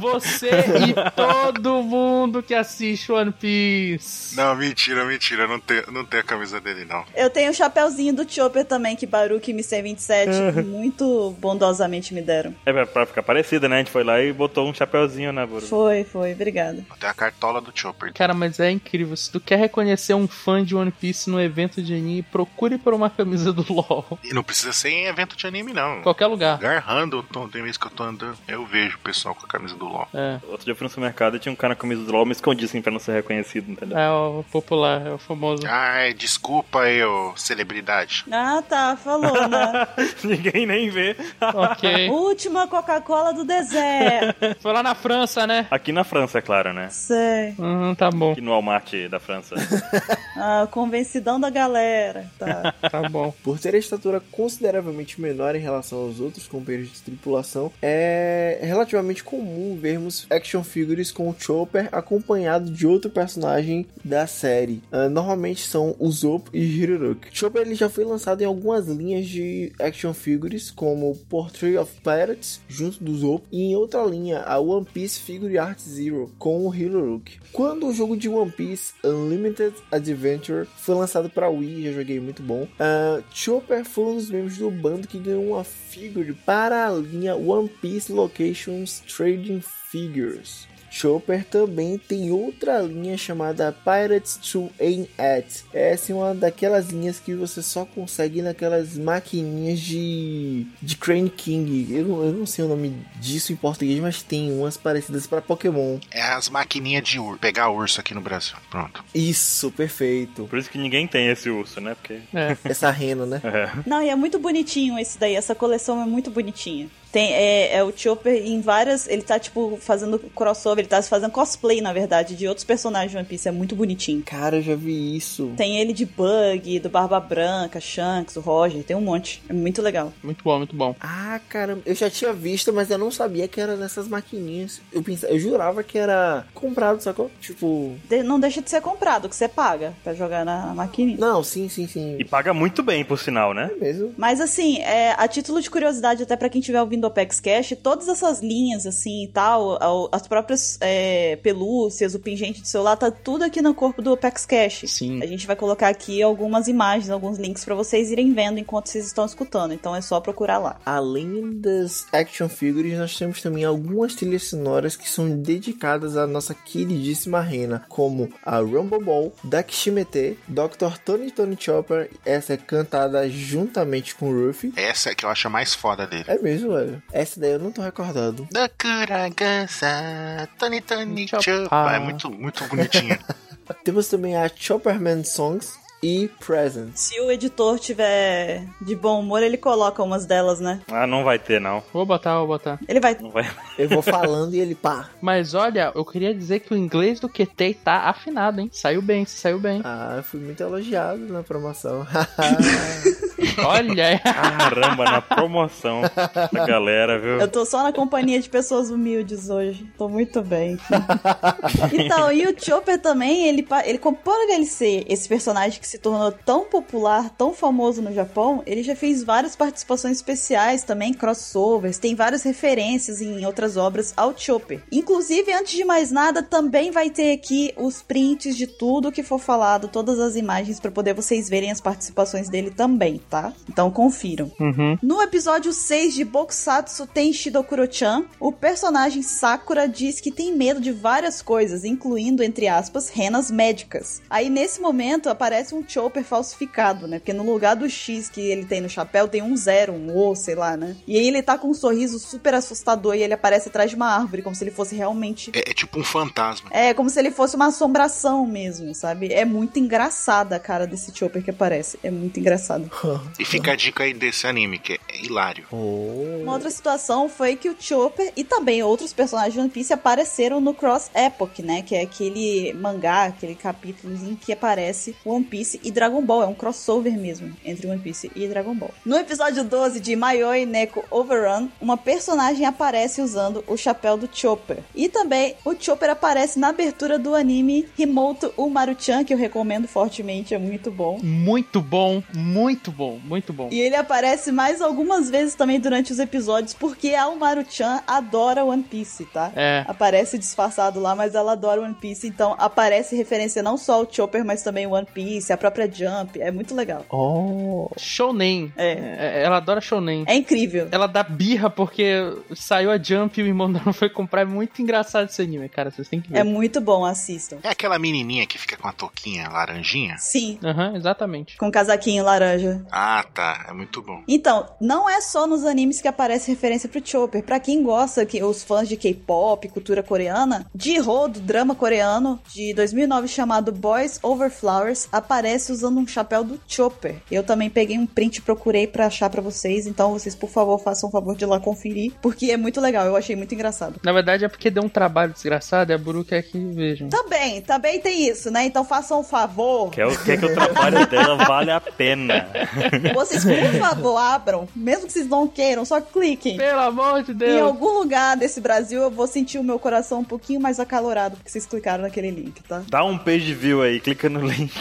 Você e todo mundo que assiste One Piece. Não, mentira, mentira. Não tem, não tem a camisa dele, não. Eu tenho o chapéuzinho do Chopper também, que Baruch e MC27 muito bondosamente me deram. É pra- pra ficar parecida, né? A gente foi lá e botou um chapéuzinho na Buru. Foi, foi, obrigada. Tem a cartola do Chopper. Cara, mas é incrível. Se tu quer reconhecer um fã de One Piece no evento de anime, procure por uma camisa do LoL. E não precisa ser em evento de anime, não. Qualquer lugar. Lugar random, tem vezes que eu tô andando, eu vejo o pessoal com a camisa do LoL. É. Outro dia eu fui no supermercado e tinha um cara na camisa do LOL, me escondi assim pra não ser reconhecido, entendeu? É o popular, é o famoso. Ai, desculpa ô celebridade. Ah, tá, falou, né? Ninguém nem vê. ok. Última Coca-Cola do deserto. Foi lá na França, né? Aqui na França, é claro, né? Sei. Hum, tá bom. Aqui no Walmart da França. Ah, convencidão da galera. Tá. Tá bom. Por ter a estatura consideravelmente menor em relação aos outros companheiros de tripulação, é relativamente comum vermos action figures com o Chopper acompanhado de outro personagem da série. Ah, normalmente são o Zop e Hiruruki. Chopper ele já foi lançado em algumas linhas de action figures, como Portrait of Pirates, junto do Zop, e em outra linha, a One Piece Figure Art Zero, com o Hiruruki. Quando o jogo de One Piece Unlimited Adventure foi lançado para Wii, já joguei muito bom. Ah, Chopper foi um dos membros do bando que ganhou uma figure para a linha One Piece Locations Trading Figures. Chopper também tem outra linha chamada Pirates to Aim At. Essa é uma daquelas linhas que você só consegue naquelas maquininhas de, de Crane King. Eu, não- eu não sei o nome disso em português, mas tem umas parecidas para Pokémon. É as maquininhas de ur pegar urso aqui no Brasil. Pronto. Isso, perfeito. Por isso que ninguém tem esse urso, né? Porque. É. Essa rena, né? É. Não, e é muito bonitinho esse daí. Essa coleção é muito bonitinha. Tem, é, é o Chopper em várias. Ele tá, tipo, fazendo crossover, ele tá fazendo cosplay, na verdade, de outros personagens de One Piece. É muito bonitinho. Cara, eu já vi isso. Tem ele de Bug, do Barba Branca, Shanks, o Roger, tem um monte. É muito legal. Muito bom, muito bom. Ah, caramba, eu já tinha visto, mas eu não sabia que era nessas maquininhas. Eu pensava, eu jurava que era comprado, sacou? Tipo. De- não deixa de ser comprado, que você paga pra jogar na maquininha. Não, sim, sim, sim. E paga muito bem, por sinal, né? É mesmo. Mas assim, é, a título de curiosidade, até pra quem estiver ouvindo o Apex Cash, todas essas linhas assim e tal, as próprias é, pelúcias, o pingente de celular, tá tudo aqui no corpo do Apex Cash. Sim. A gente vai colocar aqui algumas imagens, alguns links pra vocês irem vendo enquanto vocês estão escutando. Então é só procurar lá. Além das action figures, nós temos também algumas trilhas sonoras que são dedicadas à nossa queridíssima Rena, como a Rumble Ball, Dakishimete, Dr. Tony Tony Chopper, essa é cantada juntamente com o Ruffy. Essa é que eu acho a mais foda dele. É mesmo, velho. Essa daí eu não tô recordando. Da Kuragansa, Tony Tony Chop- Chopper. Ah. É muito, muito bonitinho. Temos também a Chopperman Songs e Presents. Se o editor tiver de bom humor, ele coloca umas delas, né? Ah, não vai ter, não. Vou botar, vou botar. Ele vai. Não vai. Eu vou falando e ele pá. Mas olha, eu queria dizer que o inglês do QT tá afinado, hein? Saiu bem, saiu bem. Ah, eu fui muito elogiado na promoção. Olha, Caramba, na promoção. A galera, viu? Eu tô só na companhia de pessoas humildes hoje. Tô muito bem. então, e o Chopper também, ele, pa- ele por ele ser esse personagem que se tornou tão popular, tão famoso no Japão, ele já fez várias participações especiais também, crossovers, tem várias referências em outras obras ao Chopper. Inclusive, antes de mais nada, também vai ter aqui os prints de tudo que for falado, todas as imagens pra poder vocês verem as participações dele também, tá? Então confiram. No episódio 6 de Bokusatsu Tenshi Kuro-chan, o personagem Sakura diz que tem medo de várias coisas, incluindo, entre aspas, renas médicas. Aí nesse momento aparece um Chopper falsificado, né? Porque no lugar do X que ele tem no chapéu tem um zero, um O, sei lá, né? E aí ele tá com um sorriso super assustador e ele aparece atrás de uma árvore, como se ele fosse realmente É, é tipo um fantasma. é, como se ele fosse uma assombração mesmo, sabe? É muito engraçada a cara desse Chopper que aparece. É muito engraçado. E fica a dica aí desse anime, que é hilário. Oh. Uma outra situação foi que o Chopper e também outros personagens de One Piece apareceram no Cross Epoch, né? Que é aquele mangá, aquele capítulozinho que aparece One Piece e Dragon Ball. É um crossover mesmo entre One Piece e Dragon Ball. No episódio 12 de Mayoi Neko Overrun, uma personagem aparece usando o chapéu do Chopper. E também o Chopper aparece na abertura do anime Himoto Umaru-chan, que eu recomendo fortemente, é muito bom. muito bom, muito bom, muito bom. E ele aparece mais algumas vezes também durante os episódios, porque a Umaru-chan adora One Piece, tá? É. Aparece disfarçado lá, mas ela adora One Piece, então aparece referência não só ao Chopper, mas também One Piece, própria Jump. É muito legal. Oh. Shounen. É. É, Ela adora Shounen. É incrível. Ela dá birra porque saiu a Jump e o irmão dela foi comprar. É muito engraçado esse anime, cara. Vocês têm que ver. É muito bom, assistam. É aquela menininha que fica com a touquinha laranjinha? Sim, Aham, exatamente. com casaquinho laranja. Ah, tá. É muito bom. Então, não é só nos animes que aparece referência pro Chopper. Pra quem gosta, que os fãs de K-pop, cultura coreana, Ji-Ho, do drama coreano de 2009 chamado Boys Over Flowers, aparece usando um chapéu do Chopper. Eu também peguei um print e procurei pra achar pra vocês, então vocês, por favor, façam o favor de ir lá conferir, porque é muito legal, eu achei muito engraçado. Na verdade é porque deu um trabalho desgraçado e a Buru quer que vejam. Também, também tem isso, né? Então façam o favor. Quer, o- quer que o trabalho dela vale a pena. Vocês, por favor, abram. Mesmo que vocês não queiram, só cliquem. Pelo amor de Em Deus. algum lugar desse Brasil eu vou sentir o meu coração um pouquinho mais acalorado porque vocês clicaram naquele link, tá? Dá um page view aí, clica no link.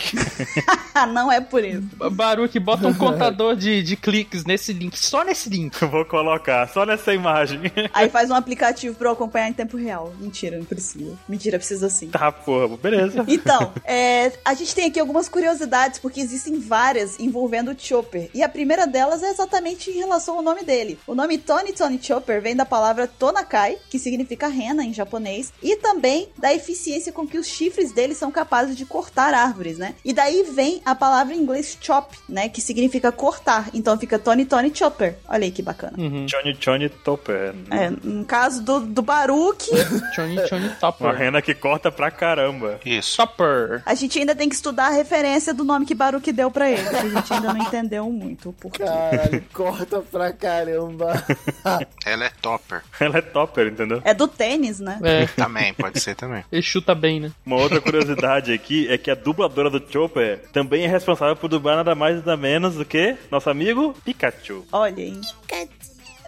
Não é por isso. Baruque, bota um contador de, de cliques nesse link, só nesse link. Eu vou colocar só nessa imagem. Aí faz um aplicativo pra eu acompanhar em tempo real. Mentira, não precisa. Mentira, precisa sim. Tá, porra, beleza. Então, é, a gente tem aqui algumas curiosidades, porque existem várias envolvendo o Chopper. E a primeira delas é exatamente em relação ao nome dele. O nome Tony Tony Chopper vem da palavra Tonakai, que significa rena em japonês, e também da eficiência com que os chifres dele são capazes de cortar árvores, né? E daí vem a palavra em inglês chop, né? Que significa cortar. Então fica Tony Tony Chopper. Olha aí que bacana. Johnny Johnny Topper. É, no caso do, do Baruque, Johnny Johnny Uma Topper. rena que corta pra caramba. Isso. Topper. a gente ainda tem que estudar a referência do nome que Baruque deu pra ele. que a gente ainda não entendeu muito o porquê. Caralho, corta pra caramba. Ela é topper. Ela é topper, entendeu? É do tênis, né? É, Também, pode ser também. ele chuta bem, né? Uma outra curiosidade aqui é que a dubladora do Chopper também é responsável por dublar nada mais nada menos do que nosso amigo Pikachu. Olha aí.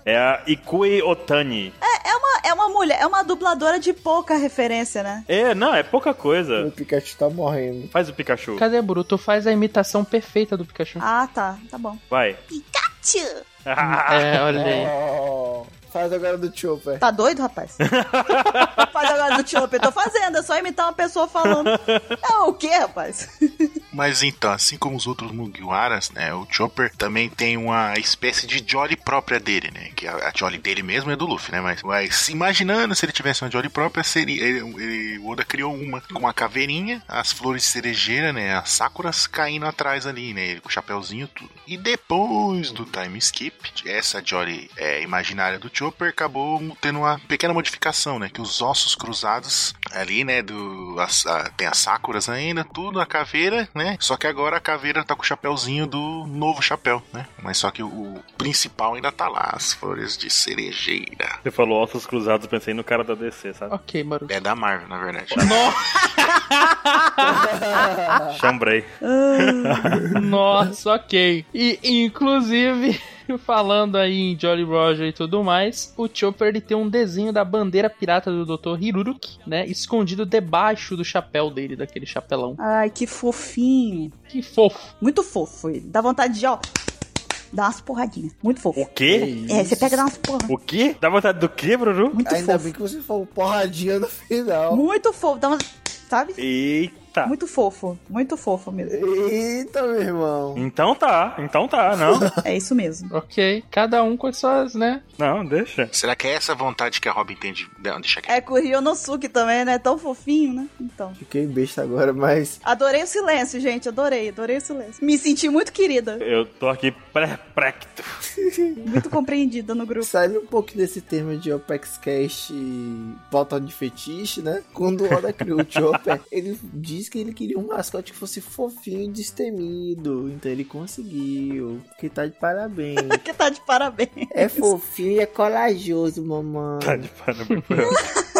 É a Ikue Otani. É, é uma, é uma mulher, é uma dubladora de pouca referência, né? É, não, é pouca coisa. o Pikachu tá morrendo. Faz o Pikachu. Cadê, Buru? Tu faz a imitação perfeita do Pikachu. Ah, tá. Tá bom. Vai. Pikachu! É, olha aí. Oh, faz agora do Chopper. Tá doido, rapaz? Faz agora do Chopper. Tô fazendo, é só imitar uma pessoa falando. É o quê, rapaz? Mas então, assim como os outros Mugiwaras, né, o Chopper também tem uma espécie de Jolly própria dele, né? Que a, a Jolly dele mesmo é do Luffy, né? Mas, mas imaginando se ele tivesse uma Jolly própria, seria ele, ele- o Oda criou uma com uma caveirinha, as flores de cerejeira, né? As sakuras caindo atrás ali, né? Ele com o chapéuzinho tudo. E depois do time skip, essa Jolly é, imaginária do Chopper acabou tendo uma pequena modificação, né? Que os ossos cruzados ali, né? Do, as- a- tem as sakuras ainda, tudo, a caveira, né? Só que agora a caveira tá com o chapéuzinho do novo chapéu, né? Mas só que o, o principal ainda tá lá, as flores de cerejeira. Você falou ossos cruzados, pensei no cara da DC, sabe? Ok, Baru. É da Marvel, na verdade. Chambrei. Nossa, ok. E, inclusive, falando aí em Jolly Roger e tudo mais, o Chopper ele tem um desenho da bandeira pirata do Dr. Hiruruki, né? Escondido debaixo do chapéu dele, daquele chapelão. Ai, que fofinho. Que fofo. Muito fofo ele. Dá vontade de, ó, dar umas porradinhas. Muito fofo. O quê? É, você pega e dá umas porras. O quê? Dá vontade do quê, Bruno? Muito Ainda fofo. bem que você falou porradinha no final. Muito fofo. Dá uma... Sabe? Eita. Muito fofo. Muito fofo mesmo. Eita, meu irmão. Então tá, então tá, não. É isso mesmo. Ok. Cada um com as suas, né? Não, deixa. Será que é essa vontade que a Robin tem de. Não, deixa aqui. É com o Ryonosuke também, né? Tão fofinho, né? Então. Fiquei besta agora, mas. Adorei o silêncio, gente. Adorei, adorei o silêncio. Me senti muito querida. Eu tô aqui perplexo. Muito compreendida no grupo. Saindo um pouco desse termo de Opex Cash volta de fetiche, né? Quando o Oda criou o Chopper, ele disse que ele queria um mascote que fosse fofinho e destemido. Então ele conseguiu. Que tá de parabéns. que tá de parabéns. É fofinho e é corajoso, mamãe. Tá de parabéns.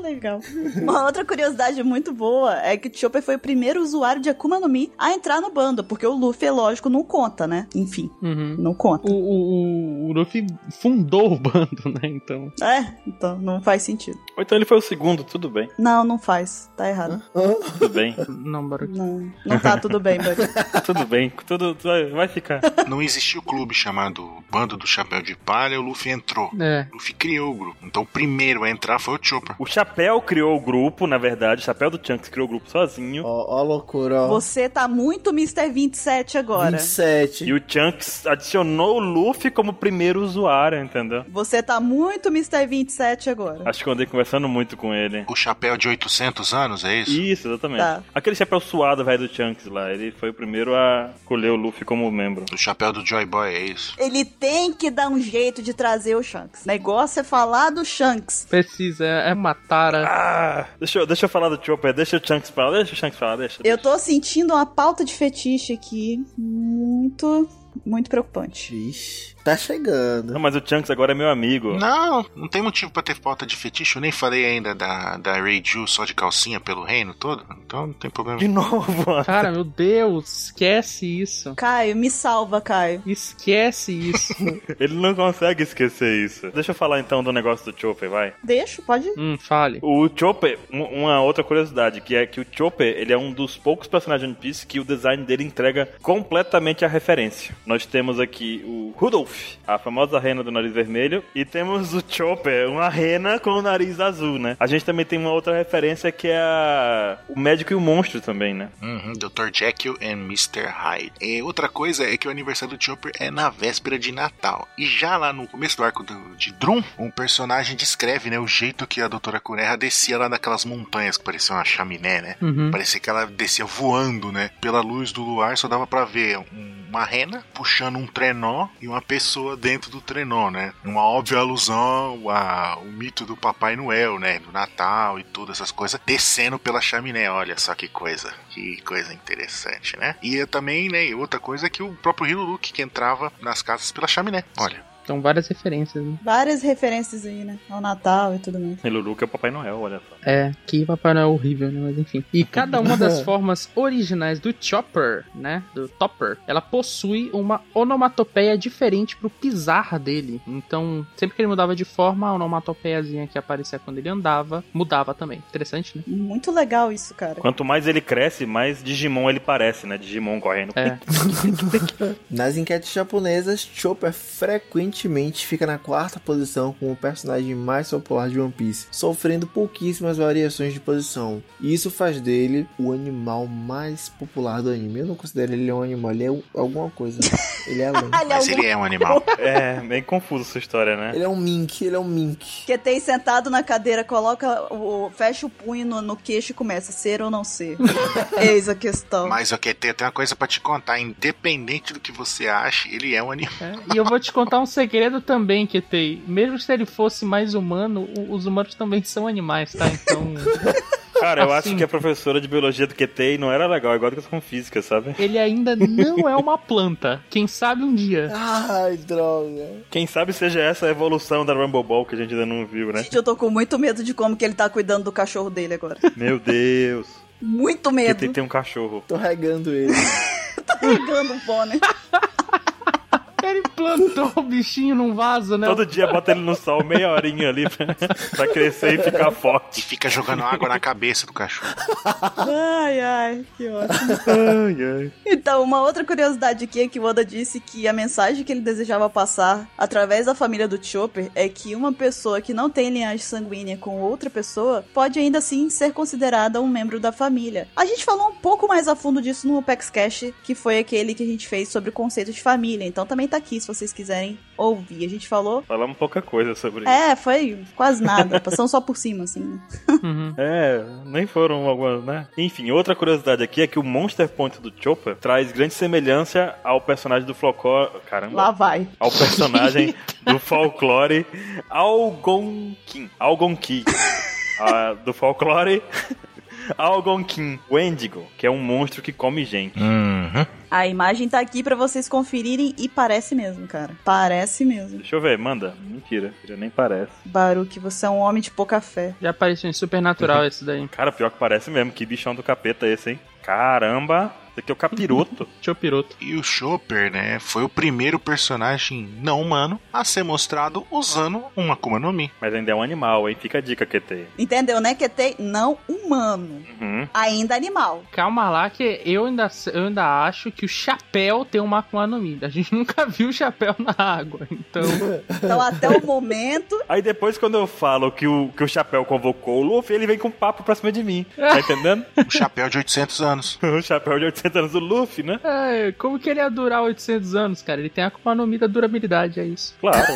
legal. Uma outra curiosidade muito boa é que o Chopper foi o primeiro usuário de Akuma no Mi a entrar no bando, porque o Luffy, é lógico, não conta, né? Enfim, Uhum. não conta. O, o, o Luffy fundou o bando, né? Então. É, então não faz sentido. Ou então ele foi o segundo, tudo bem. Não, não faz. Tá errado. Tudo bem. Não, Baruch. Não, não tá tudo bem, Buddy. tudo bem. Tudo vai, vai ficar. Não existia o clube chamado Bando do Chapéu de Palha, o Luffy entrou. É. O Luffy criou o grupo. Então o primeiro a entrar foi o Chopper. O Chapéu criou o grupo, na verdade. O Chapéu do Chunks criou o grupo sozinho. Ó, ó a loucura, ó. Você tá muito Mr. 27 agora. 27. E o Chunks adicionou o Luffy como primeiro usuário, entendeu? Você tá muito Mr. 27 agora. Acho que eu andei conversando muito com ele. O chapéu de 800 anos, é isso? Isso, exatamente. Tá. Aquele chapéu suado, velho, do Chunks lá. Ele foi o primeiro a escolher o Luffy como membro. O chapéu do Joy Boy, é isso? Ele tem que dar um jeito de trazer o Shanks. O negócio é falar do Shanks. Precisa, é Matara. Ah, deixa eu, deixa eu falar do Chopper, deixa o Chunks falar, deixa o Chunks falar, deixa. Eu tô sentindo uma pauta de fetiche aqui muito, muito preocupante. Ixi, tá chegando. Não, mas o Chunks agora é meu amigo. Não, não tem motivo pra ter falta de fetiche. Eu nem falei ainda da, da Reiju só de calcinha pelo reino todo. Então não tem problema. De novo, mano. Cara, meu Deus, esquece isso. Caio, me salva, Caio. Esquece isso. Ele não consegue esquecer isso. Deixa eu falar então do negócio do Chopper, vai. Deixa, pode ir. hum, fale. O Chopper, um- uma outra curiosidade, que é que o Chopper, ele é um dos poucos personagens de One Piece que o design dele entrega completamente a referência. Nós temos aqui o Rudolph, a famosa rena do nariz vermelho, e temos o Chopper, uma rena com o nariz azul, né? A gente também tem uma outra referência que é a... o médico e o monstro também, né? Uhum, Dr. Jekyll e Mr. Hyde. E outra coisa é que o aniversário do Chopper é na véspera de Natal. E já lá no começo do arco do- de Drum, um personagem descreve né, o jeito que a Doutora Kureha descia lá daquelas montanhas que pareciam uma chaminé, né? Uhum. Parecia que ela descia voando, né? Pela luz do luar só dava pra ver um- uma rena puxando um trenó e uma pessoa dentro do trenó, né? Uma óbvia alusão ao mito do Papai Noel, né? Do Natal e todas essas coisas, descendo pela chaminé. Olha só que coisa, que coisa interessante, né? E eu também, né? Outra coisa é que o próprio Hiruluki que entrava nas casas pela chaminé. Olha, Então, várias referências, né? Várias referências aí, né? Ao Natal e tudo mais. E Lulu que é o Papai Noel, olha só. É, que Papai Noel é horrível, né? Mas enfim. E cada uma das formas originais do Chopper, né? Do Topper, ela possui uma onomatopeia diferente pro pisar dele. Então, sempre que ele mudava de forma, a onomatopeiazinha que aparecia quando ele andava, mudava também. Interessante, né? Muito legal isso, cara. Quanto mais ele cresce, mais Digimon ele parece, né? Digimon correndo. É. Nas enquetes japonesas, Chopper fica na quarta posição como o personagem mais popular de One Piece, sofrendo pouquíssimas variações de posição. E isso faz dele o animal mais popular do anime. Eu não considero ele um animal, ele é um- alguma coisa. Ele é além. Ele é mas um ele é um animal. É, bem confuso essa história, né? Ele é um mink, ele é um mink. Que tem sentado na cadeira, coloca o. fecha o punho no, no queixo e começa ser ou não ser. Eis a questão. Mas ok, tem, tem uma coisa pra te contar. Independente do que você ache, ele é um animal. É, E eu vou te contar um segredo também, Ketei. Mesmo se ele fosse mais humano, o- os humanos também são animais, tá? Então. Cara, eu Assim. acho que a professora de biologia do QT não era legal, igual que com física, sabe? Ele ainda não é uma planta. Quem sabe um dia. Ai, droga. Quem sabe seja essa a evolução da Rumble Ball que a gente ainda não viu, né? Gente, eu tô com muito medo de como que ele tá cuidando do cachorro dele agora. Meu Deus. Muito medo. QT tem um cachorro. Tô regando ele. Tá pegando um pônei. Ele plantou o bichinho num vaso, né? Todo dia bota ele no sol meia horinha ali pra, pra crescer e ficar E forte. fica jogando água na cabeça do cachorro. Ai, ai, que ótimo. Ai, ai. Então, uma outra curiosidade aqui é que o Oda disse que a mensagem que ele desejava passar através da família do Chopper é que uma pessoa que não tem linhagem sanguínea com outra pessoa pode ainda assim ser considerada um membro da família. A gente falou um pouco mais a fundo disso no Opex Cash, que foi aquele que a gente fez sobre o conceito de família. Então também tá aqui se vocês quiserem ouvir. A gente falou. Falamos pouca coisa sobre isso. É, foi quase nada. Passamos só por cima, assim. né? Uhum. É, nem foram algumas, né? Enfim, outra curiosidade aqui é que o Monster Point do Chopper traz grande semelhança ao personagem do Flocó. Caramba. Lá vai. ao personagem do folclore Algonquin. Algonquin. Ah, do folclore Algonquin Wendigo, que é um monstro que come gente. Uhum. A imagem tá aqui pra vocês conferirem e parece mesmo, cara. Parece mesmo. Deixa eu ver, manda. Mentira, já nem parece. Baruque, você é um homem de pouca fé. Já apareceu em Supernatural esse daí. Cara, pior que parece mesmo. Que bichão do capeta esse, hein? Caramba, esse aqui é o capiroto. Chopiroto. E o Chopper, né, foi o primeiro personagem não humano a ser mostrado usando uma Akuma no Mi. Mas ainda é um animal, hein? Fica a dica, QT. Entendeu, né? QT não humano. Uhum. Ainda animal. Calma lá, que eu ainda, eu ainda acho que o chapéu tem uma Akuma no Mi. A gente nunca viu o chapéu na água, então... Então, até o momento, Aí depois, quando eu falo que o, que o Chapéu convocou o Luffy, ele vem com papo pra cima de mim. Tá entendendo? Um chapéu de 800 anos. o Chapéu de 800 anos do Luffy, né? É, como que ele ia durar 800 anos, cara? Ele tem a Akuma no Mi da durabilidade, é isso. Claro.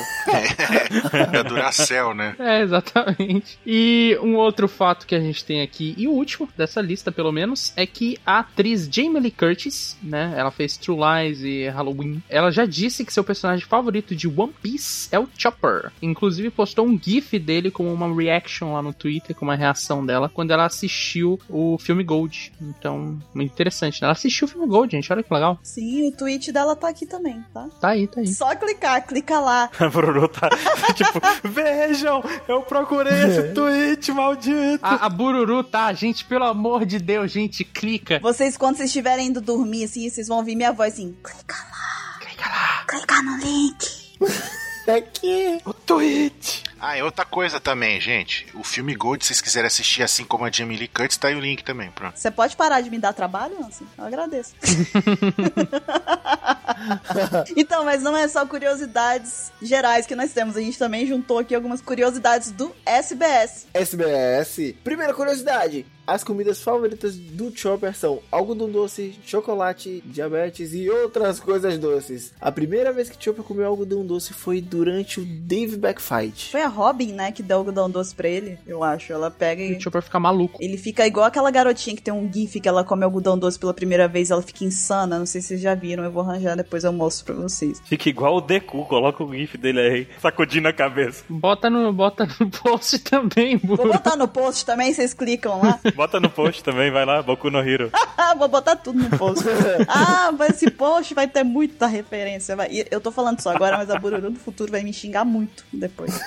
É Duracell, né? É, exatamente. E um outro fato que a gente tem aqui, e o último dessa lista, pelo menos, é que a atriz Jamie Lee Curtis, né? Ela fez True Lies e Halloween. Ela já disse que seu personagem favorito de One Piece é o Chopper. Inclusive postou um GIF dele com uma reaction lá no Twitter, com uma reação dela, quando ela assistiu o filme Gold. Então, muito interessante, né? Ela assistiu o filme Gold, gente. Olha que legal. sim, o tweet dela tá aqui também, tá? Tá aí, tá aí. Só clicar, clica lá. A Bururu tá tipo, vejam, eu procurei esse tweet, maldito. A, a Bururu, tá? Gente, pelo amor de Deus, gente, clica. Vocês, quando vocês estiverem indo dormir, assim, vocês vão ouvir minha voz assim, clica lá. Clica lá. Clica no link. Aqui. O tweet. Ah, e outra coisa também, gente. O filme Gold, se vocês quiserem assistir assim como a Jamie Lee Curtis, tá aí o link também, pronto. Você pode parar de me dar trabalho, Nancy? Eu agradeço. então, mas não é só curiosidades gerais que nós temos. A gente também juntou aqui algumas curiosidades do SBS. SBS. Primeira curiosidade. As comidas favoritas do Chopper são algodão doce, chocolate, diabetes e outras coisas doces. A primeira vez que Chopper comeu algodão doce foi durante o Dave Back Fight. Foi a Robin, né, que deu algodão doce pra ele, eu acho. Ela pega E e... o Chopper fica maluco. Ele fica igual aquela garotinha que tem um gif que ela come algodão doce pela primeira vez, ela fica insana. Não sei se vocês já viram, eu vou arranjar depois eu mostro pra vocês. Fica igual o Deku, coloca o gif dele aí, sacudindo a cabeça. Bota no, bota no post também, Vou Buru. botar no post também, vocês clicam lá. Bota no post também, vai lá, Boku no Hero. Ah, vou botar tudo no post. ah, mas esse post vai ter muita referência. Vai. Eu tô falando só agora, mas a Bururu do futuro vai me xingar muito depois.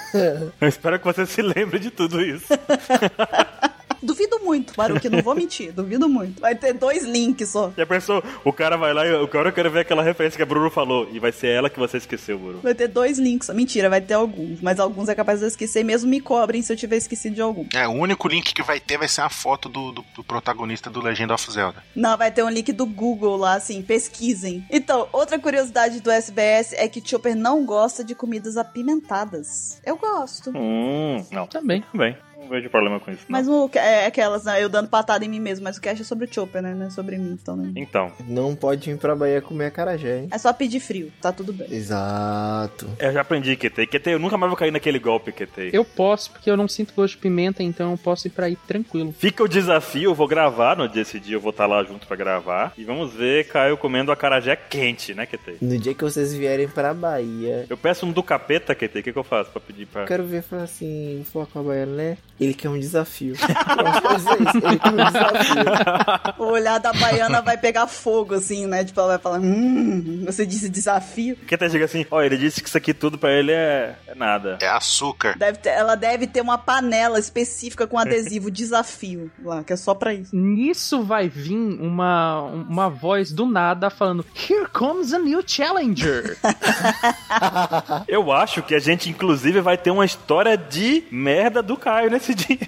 Eu espero que você se lembre de tudo isso. Duvido muito, Baruque, não vou mentir. Duvido muito. Vai ter dois links só. Já pensou? O cara vai lá e o cara quer ver aquela referência que a Bruno falou. E vai ser ela que você esqueceu, Bruno. Vai ter dois links. Mentira, vai ter alguns. Mas alguns é capaz de eu esquecer. Mesmo me cobrem se eu tiver esquecido de algum. É, o único link que vai ter vai ser a foto do, do, do protagonista do Legend of Zelda. Não, vai ter um link do Google lá, assim, pesquisem. Então, outra curiosidade do SBS é que Chopper não gosta de comidas apimentadas. Eu gosto. Hum, não. Também. Também. Não vejo problema com isso. não. Mas o, é aquelas, né? Eu dando patada em mim mesmo, mas o cast é sobre o Chopper, né? Não é sobre mim, então, né? Então, Não pode vir pra Bahia comer acarajé, hein? É só pedir frio, tá tudo bem. Exato. eu já aprendi, QT. QT, eu nunca mais vou cair naquele golpe, QT. Eu posso, porque eu não sinto gosto de pimenta, então eu posso ir pra ir tranquilo. Fica o desafio, eu vou gravar no dia esse dia, eu vou estar lá junto pra gravar. E vamos ver Caio comendo acarajé quente, né, QT? No dia que vocês vierem pra Bahia, Eu peço um do capeta, QT, o que, que eu faço pra pedir pra... eu quero ver falar assim, com a Baiana, né? Ele quer um desafio. Isso, ele quer um desafio. O olhar da baiana vai pegar fogo, assim, né? Tipo, ela vai falar, hum, você disse desafio. QT chega assim, ó, ele disse que isso aqui tudo pra ele é, é nada. É açúcar. Deve ter- ela deve ter uma panela específica com adesivo desafio lá, que é só pra isso. Nisso vai vir uma, uma voz do nada falando: Here comes a new challenger. Eu acho que a gente, inclusive, vai ter uma história de merda do Caio nesse dia.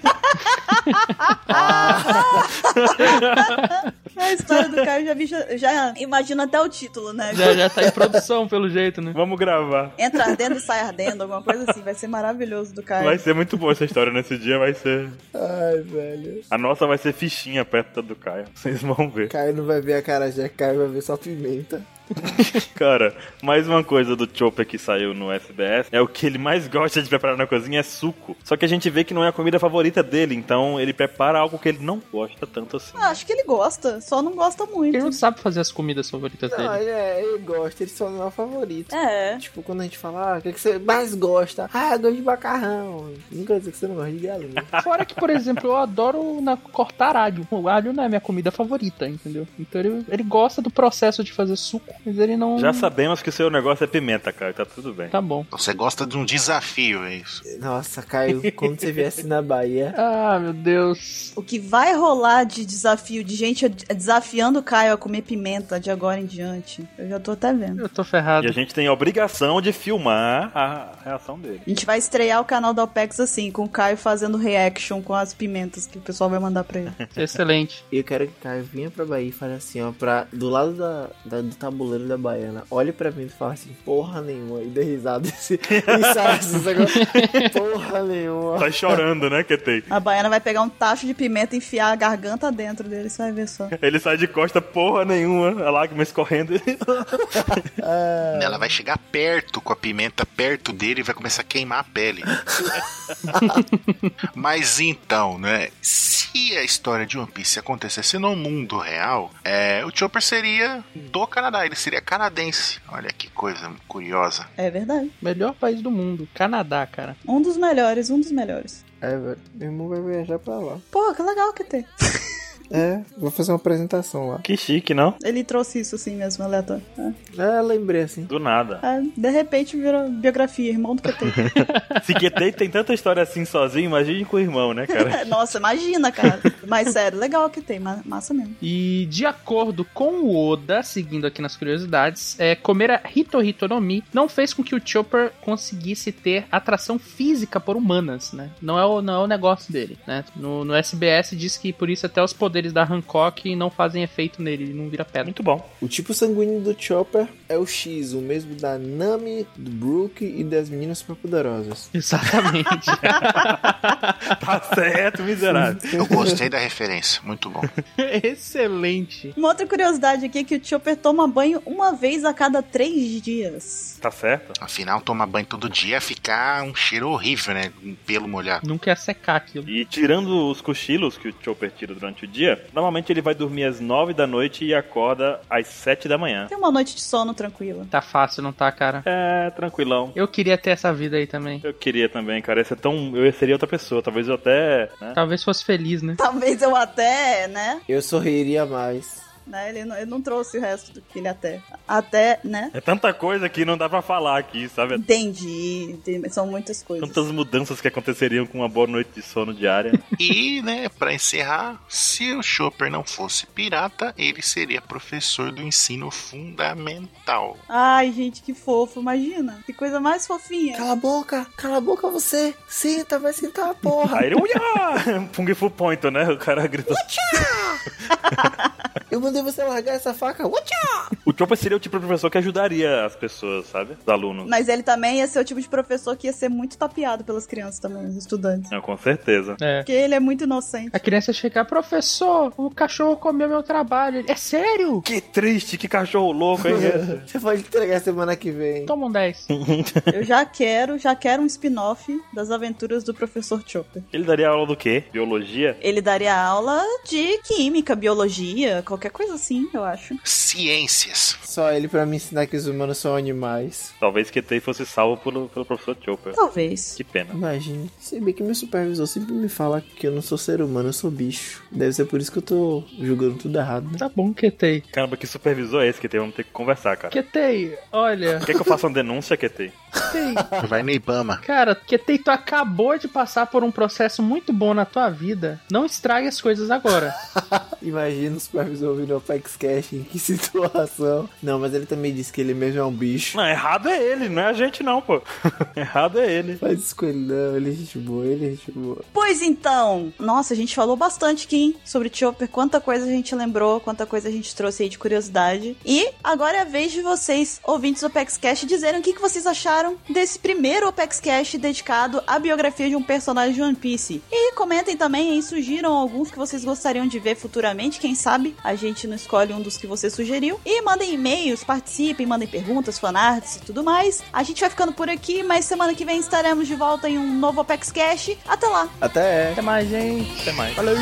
A história do Caio já vi, já, já imagino até o título, né? já, já tá em produção, pelo jeito, né? Vamos gravar. Entra ardendo e sai ardendo, alguma coisa assim. Vai ser maravilhoso do Caio. Vai ser muito boa essa história nesse dia, vai ser. Ai, velho. A nossa vai ser fichinha perto da do Caio. Vocês vão ver. Caio não vai ver acarajé, Caio vai ver só pimenta. Cara, mais uma coisa do Chopper que saiu no SBS é o que ele mais gosta de preparar na cozinha é suco. Só que a gente vê que não é a comida favorita dele, então ele prepara algo que ele não gosta tanto assim. Ah, acho que ele gosta, só não gosta muito. Ele não sabe fazer as comidas favoritas Não, dele. ele, é, ele gosta, ele só não é o favorito. É. Tipo, quando a gente fala, ah, o que, que você mais gosta? Ah, eu gosto de macarrão. Nunca dizer que você não gosta de galinha. Fora que, por exemplo, eu adoro na, cortar alho. O alho não é minha comida favorita, entendeu? Então ele, ele gosta do processo de fazer suco, mas ele não. Já sabemos que o seu negócio é pimenta, cara, tá tudo bem. Tá bom. Você gosta de um desafio, é isso. Nossa, Caio, quando você viesse na Bahia. Ah, meu Deus. O que vai rolar de desafio, de gente desafiando o Caio a comer pimenta de agora em diante, eu já tô até vendo. Eu tô ferrado. E a gente tem a obrigação de filmar a reação dele. A gente vai estrear o canal da OPEX assim, com o Caio fazendo reaction com as pimentas que o pessoal vai mandar pra ele. Excelente. E eu quero que o Caio venha pra Bahia e fale assim, ó, pra, do lado da, da- do tabuleiro da Baiana, olhe pra mim e fale assim, porra nenhuma, e dê risada. Esse, e sai assim, porra nenhuma. Tá chorando, né, Ketei? A baiana vai pegar um tacho de pimenta e enfiar a garganta dentro dele, você vai ver só. Ele sai de costa porra nenhuma, a lágrima escorrendo. Ela vai chegar perto com a pimenta perto dele e vai começar a queimar a pele. Mas então, né? Se a história de One Piece acontecesse no mundo real, é, o Chopper seria do Canadá, ele seria canadense. Olha que coisa curiosa. É verdade. Melhor país do mundo. Canadá, cara. Um dos melhores, um dos melhores. É, velho, meu irmão vai viajar pra lá. Pô, que legal que tem. É, vou fazer uma apresentação lá. que chique, não? Ele trouxe isso assim mesmo, aleatório. É. É, lembrei assim. Do nada. É, de repente virou biografia, irmão do QT. Se Ketei tem tanta história assim sozinho, imagine com o irmão, né, cara? Nossa, imagina, cara. Mas sério, legal que tem, ma- massa mesmo. E de acordo com o Oda, seguindo aqui nas curiosidades, é, comer a Hito no Mi não fez com que o Chopper conseguisse ter atração física por humanas, né? Não é o, não é o negócio dele, né? No, no SBS diz que por isso até os poderes da Hancock não fazem efeito nele, ele não vira pedra. Muito bom. O tipo sanguíneo do Chopper é o X, o mesmo da Nami, do Brook e das meninas superpoderosas. Exatamente. Tá certo, miserável. Eu gostei da referência, muito bom. Excelente. Uma outra curiosidade aqui é que o Chopper toma banho uma vez a cada três dias. Tá certo? Afinal, tomar banho todo dia ia ficar um cheiro horrível, né? Um pelo molhado. Não quer secar aquilo. E tirando os cochilos que o Chopper tira durante o dia, normalmente ele vai dormir às 9 da noite e acorda às 7 da manhã. Tem uma noite de sono tranquila. Tá fácil, não tá, cara? É, tranquilão. Eu queria ter essa vida aí também. Eu queria também, cara. Esse é tão. Eu seria outra pessoa. Talvez eu até. Né? Talvez fosse feliz, né? Talvez eu até, né? Eu sorriria mais. Né? Ele, não, ele não trouxe o resto do que ele até. Até, né? É tanta coisa que não dá pra falar aqui, sabe? Entendi. entendi. São muitas coisas. Tantas mudanças que aconteceriam com uma boa noite de sono diária. E, né, pra encerrar, se o Chopper não fosse pirata, ele seria professor do ensino fundamental. Ai, gente, que fofo, imagina. Que coisa mais fofinha. Cala a boca, cala a boca você. Senta, vai sentar a porra. Aí ele. Uia! Pung Fu Point, né? O cara gritou. Eu mandei você largar essa faca. O Chopper seria o tipo de professor que ajudaria as pessoas, sabe? Os alunos. Mas ele também ia ser o tipo de professor que ia ser muito tapeado pelas crianças também, os estudantes. Não, com certeza. É. Porque ele é muito inocente. A criança chega, professor, o cachorro comeu meu trabalho. Ele, É sério? Que triste, que cachorro louco, hein? esse? Você pode entregar semana que vem. Toma um 10. Eu já quero, já quero um spin-off das aventuras do professor Chopper. Ele daria aula do quê? Biologia? Ele daria aula de química, biologia, qualquer coisa assim, eu acho. Ciências. Só ele pra me ensinar que os humanos são animais. Talvez Ketei fosse salvo pelo, pelo professor Chopper. Talvez. Que pena. Imagine. Se bem que meu supervisor sempre me fala que eu não sou ser humano, eu sou bicho. Deve ser por isso que eu tô julgando tudo errado, né? Tá bom, Ketei. Caramba, que supervisor é esse, Ketei? Vamos ter que conversar, cara. Ketei, olha. Quer que eu faça uma denúncia, Ketei? Ketei. Vai no Ibama. Cara, Ketei, tu acabou de passar por um processo muito bom na tua vida. Não estrague as coisas agora. Imagina o supervisor ouvindo o Apex Cash, em que situação. Não, mas ele também disse que ele mesmo é um bicho. Não, errado é ele, não é a gente não, pô. errado é ele. Faz isso com ele não, ele é gente boa, ele é gente boa. Pois então, nossa, a gente falou bastante aqui hein, sobre Chopper, quanta coisa a gente lembrou, quanta coisa a gente trouxe aí de curiosidade. E agora é a vez de vocês, ouvintes do Opex Cash, dizerem o que, que vocês acharam desse primeiro Opex Cash dedicado à biografia de um personagem de One Piece. E comentem também aí, sugiram alguns que vocês gostariam de ver futuramente, quem sabe a gente não escolhe um dos que você sugeriu. E mandem e-mails, participem, mandem perguntas, fanarts e tudo mais. A gente vai ficando por aqui, mas semana que vem estaremos de volta em um novo Apex Cash. Até lá! Até! Até mais, gente. Até mais. Falou!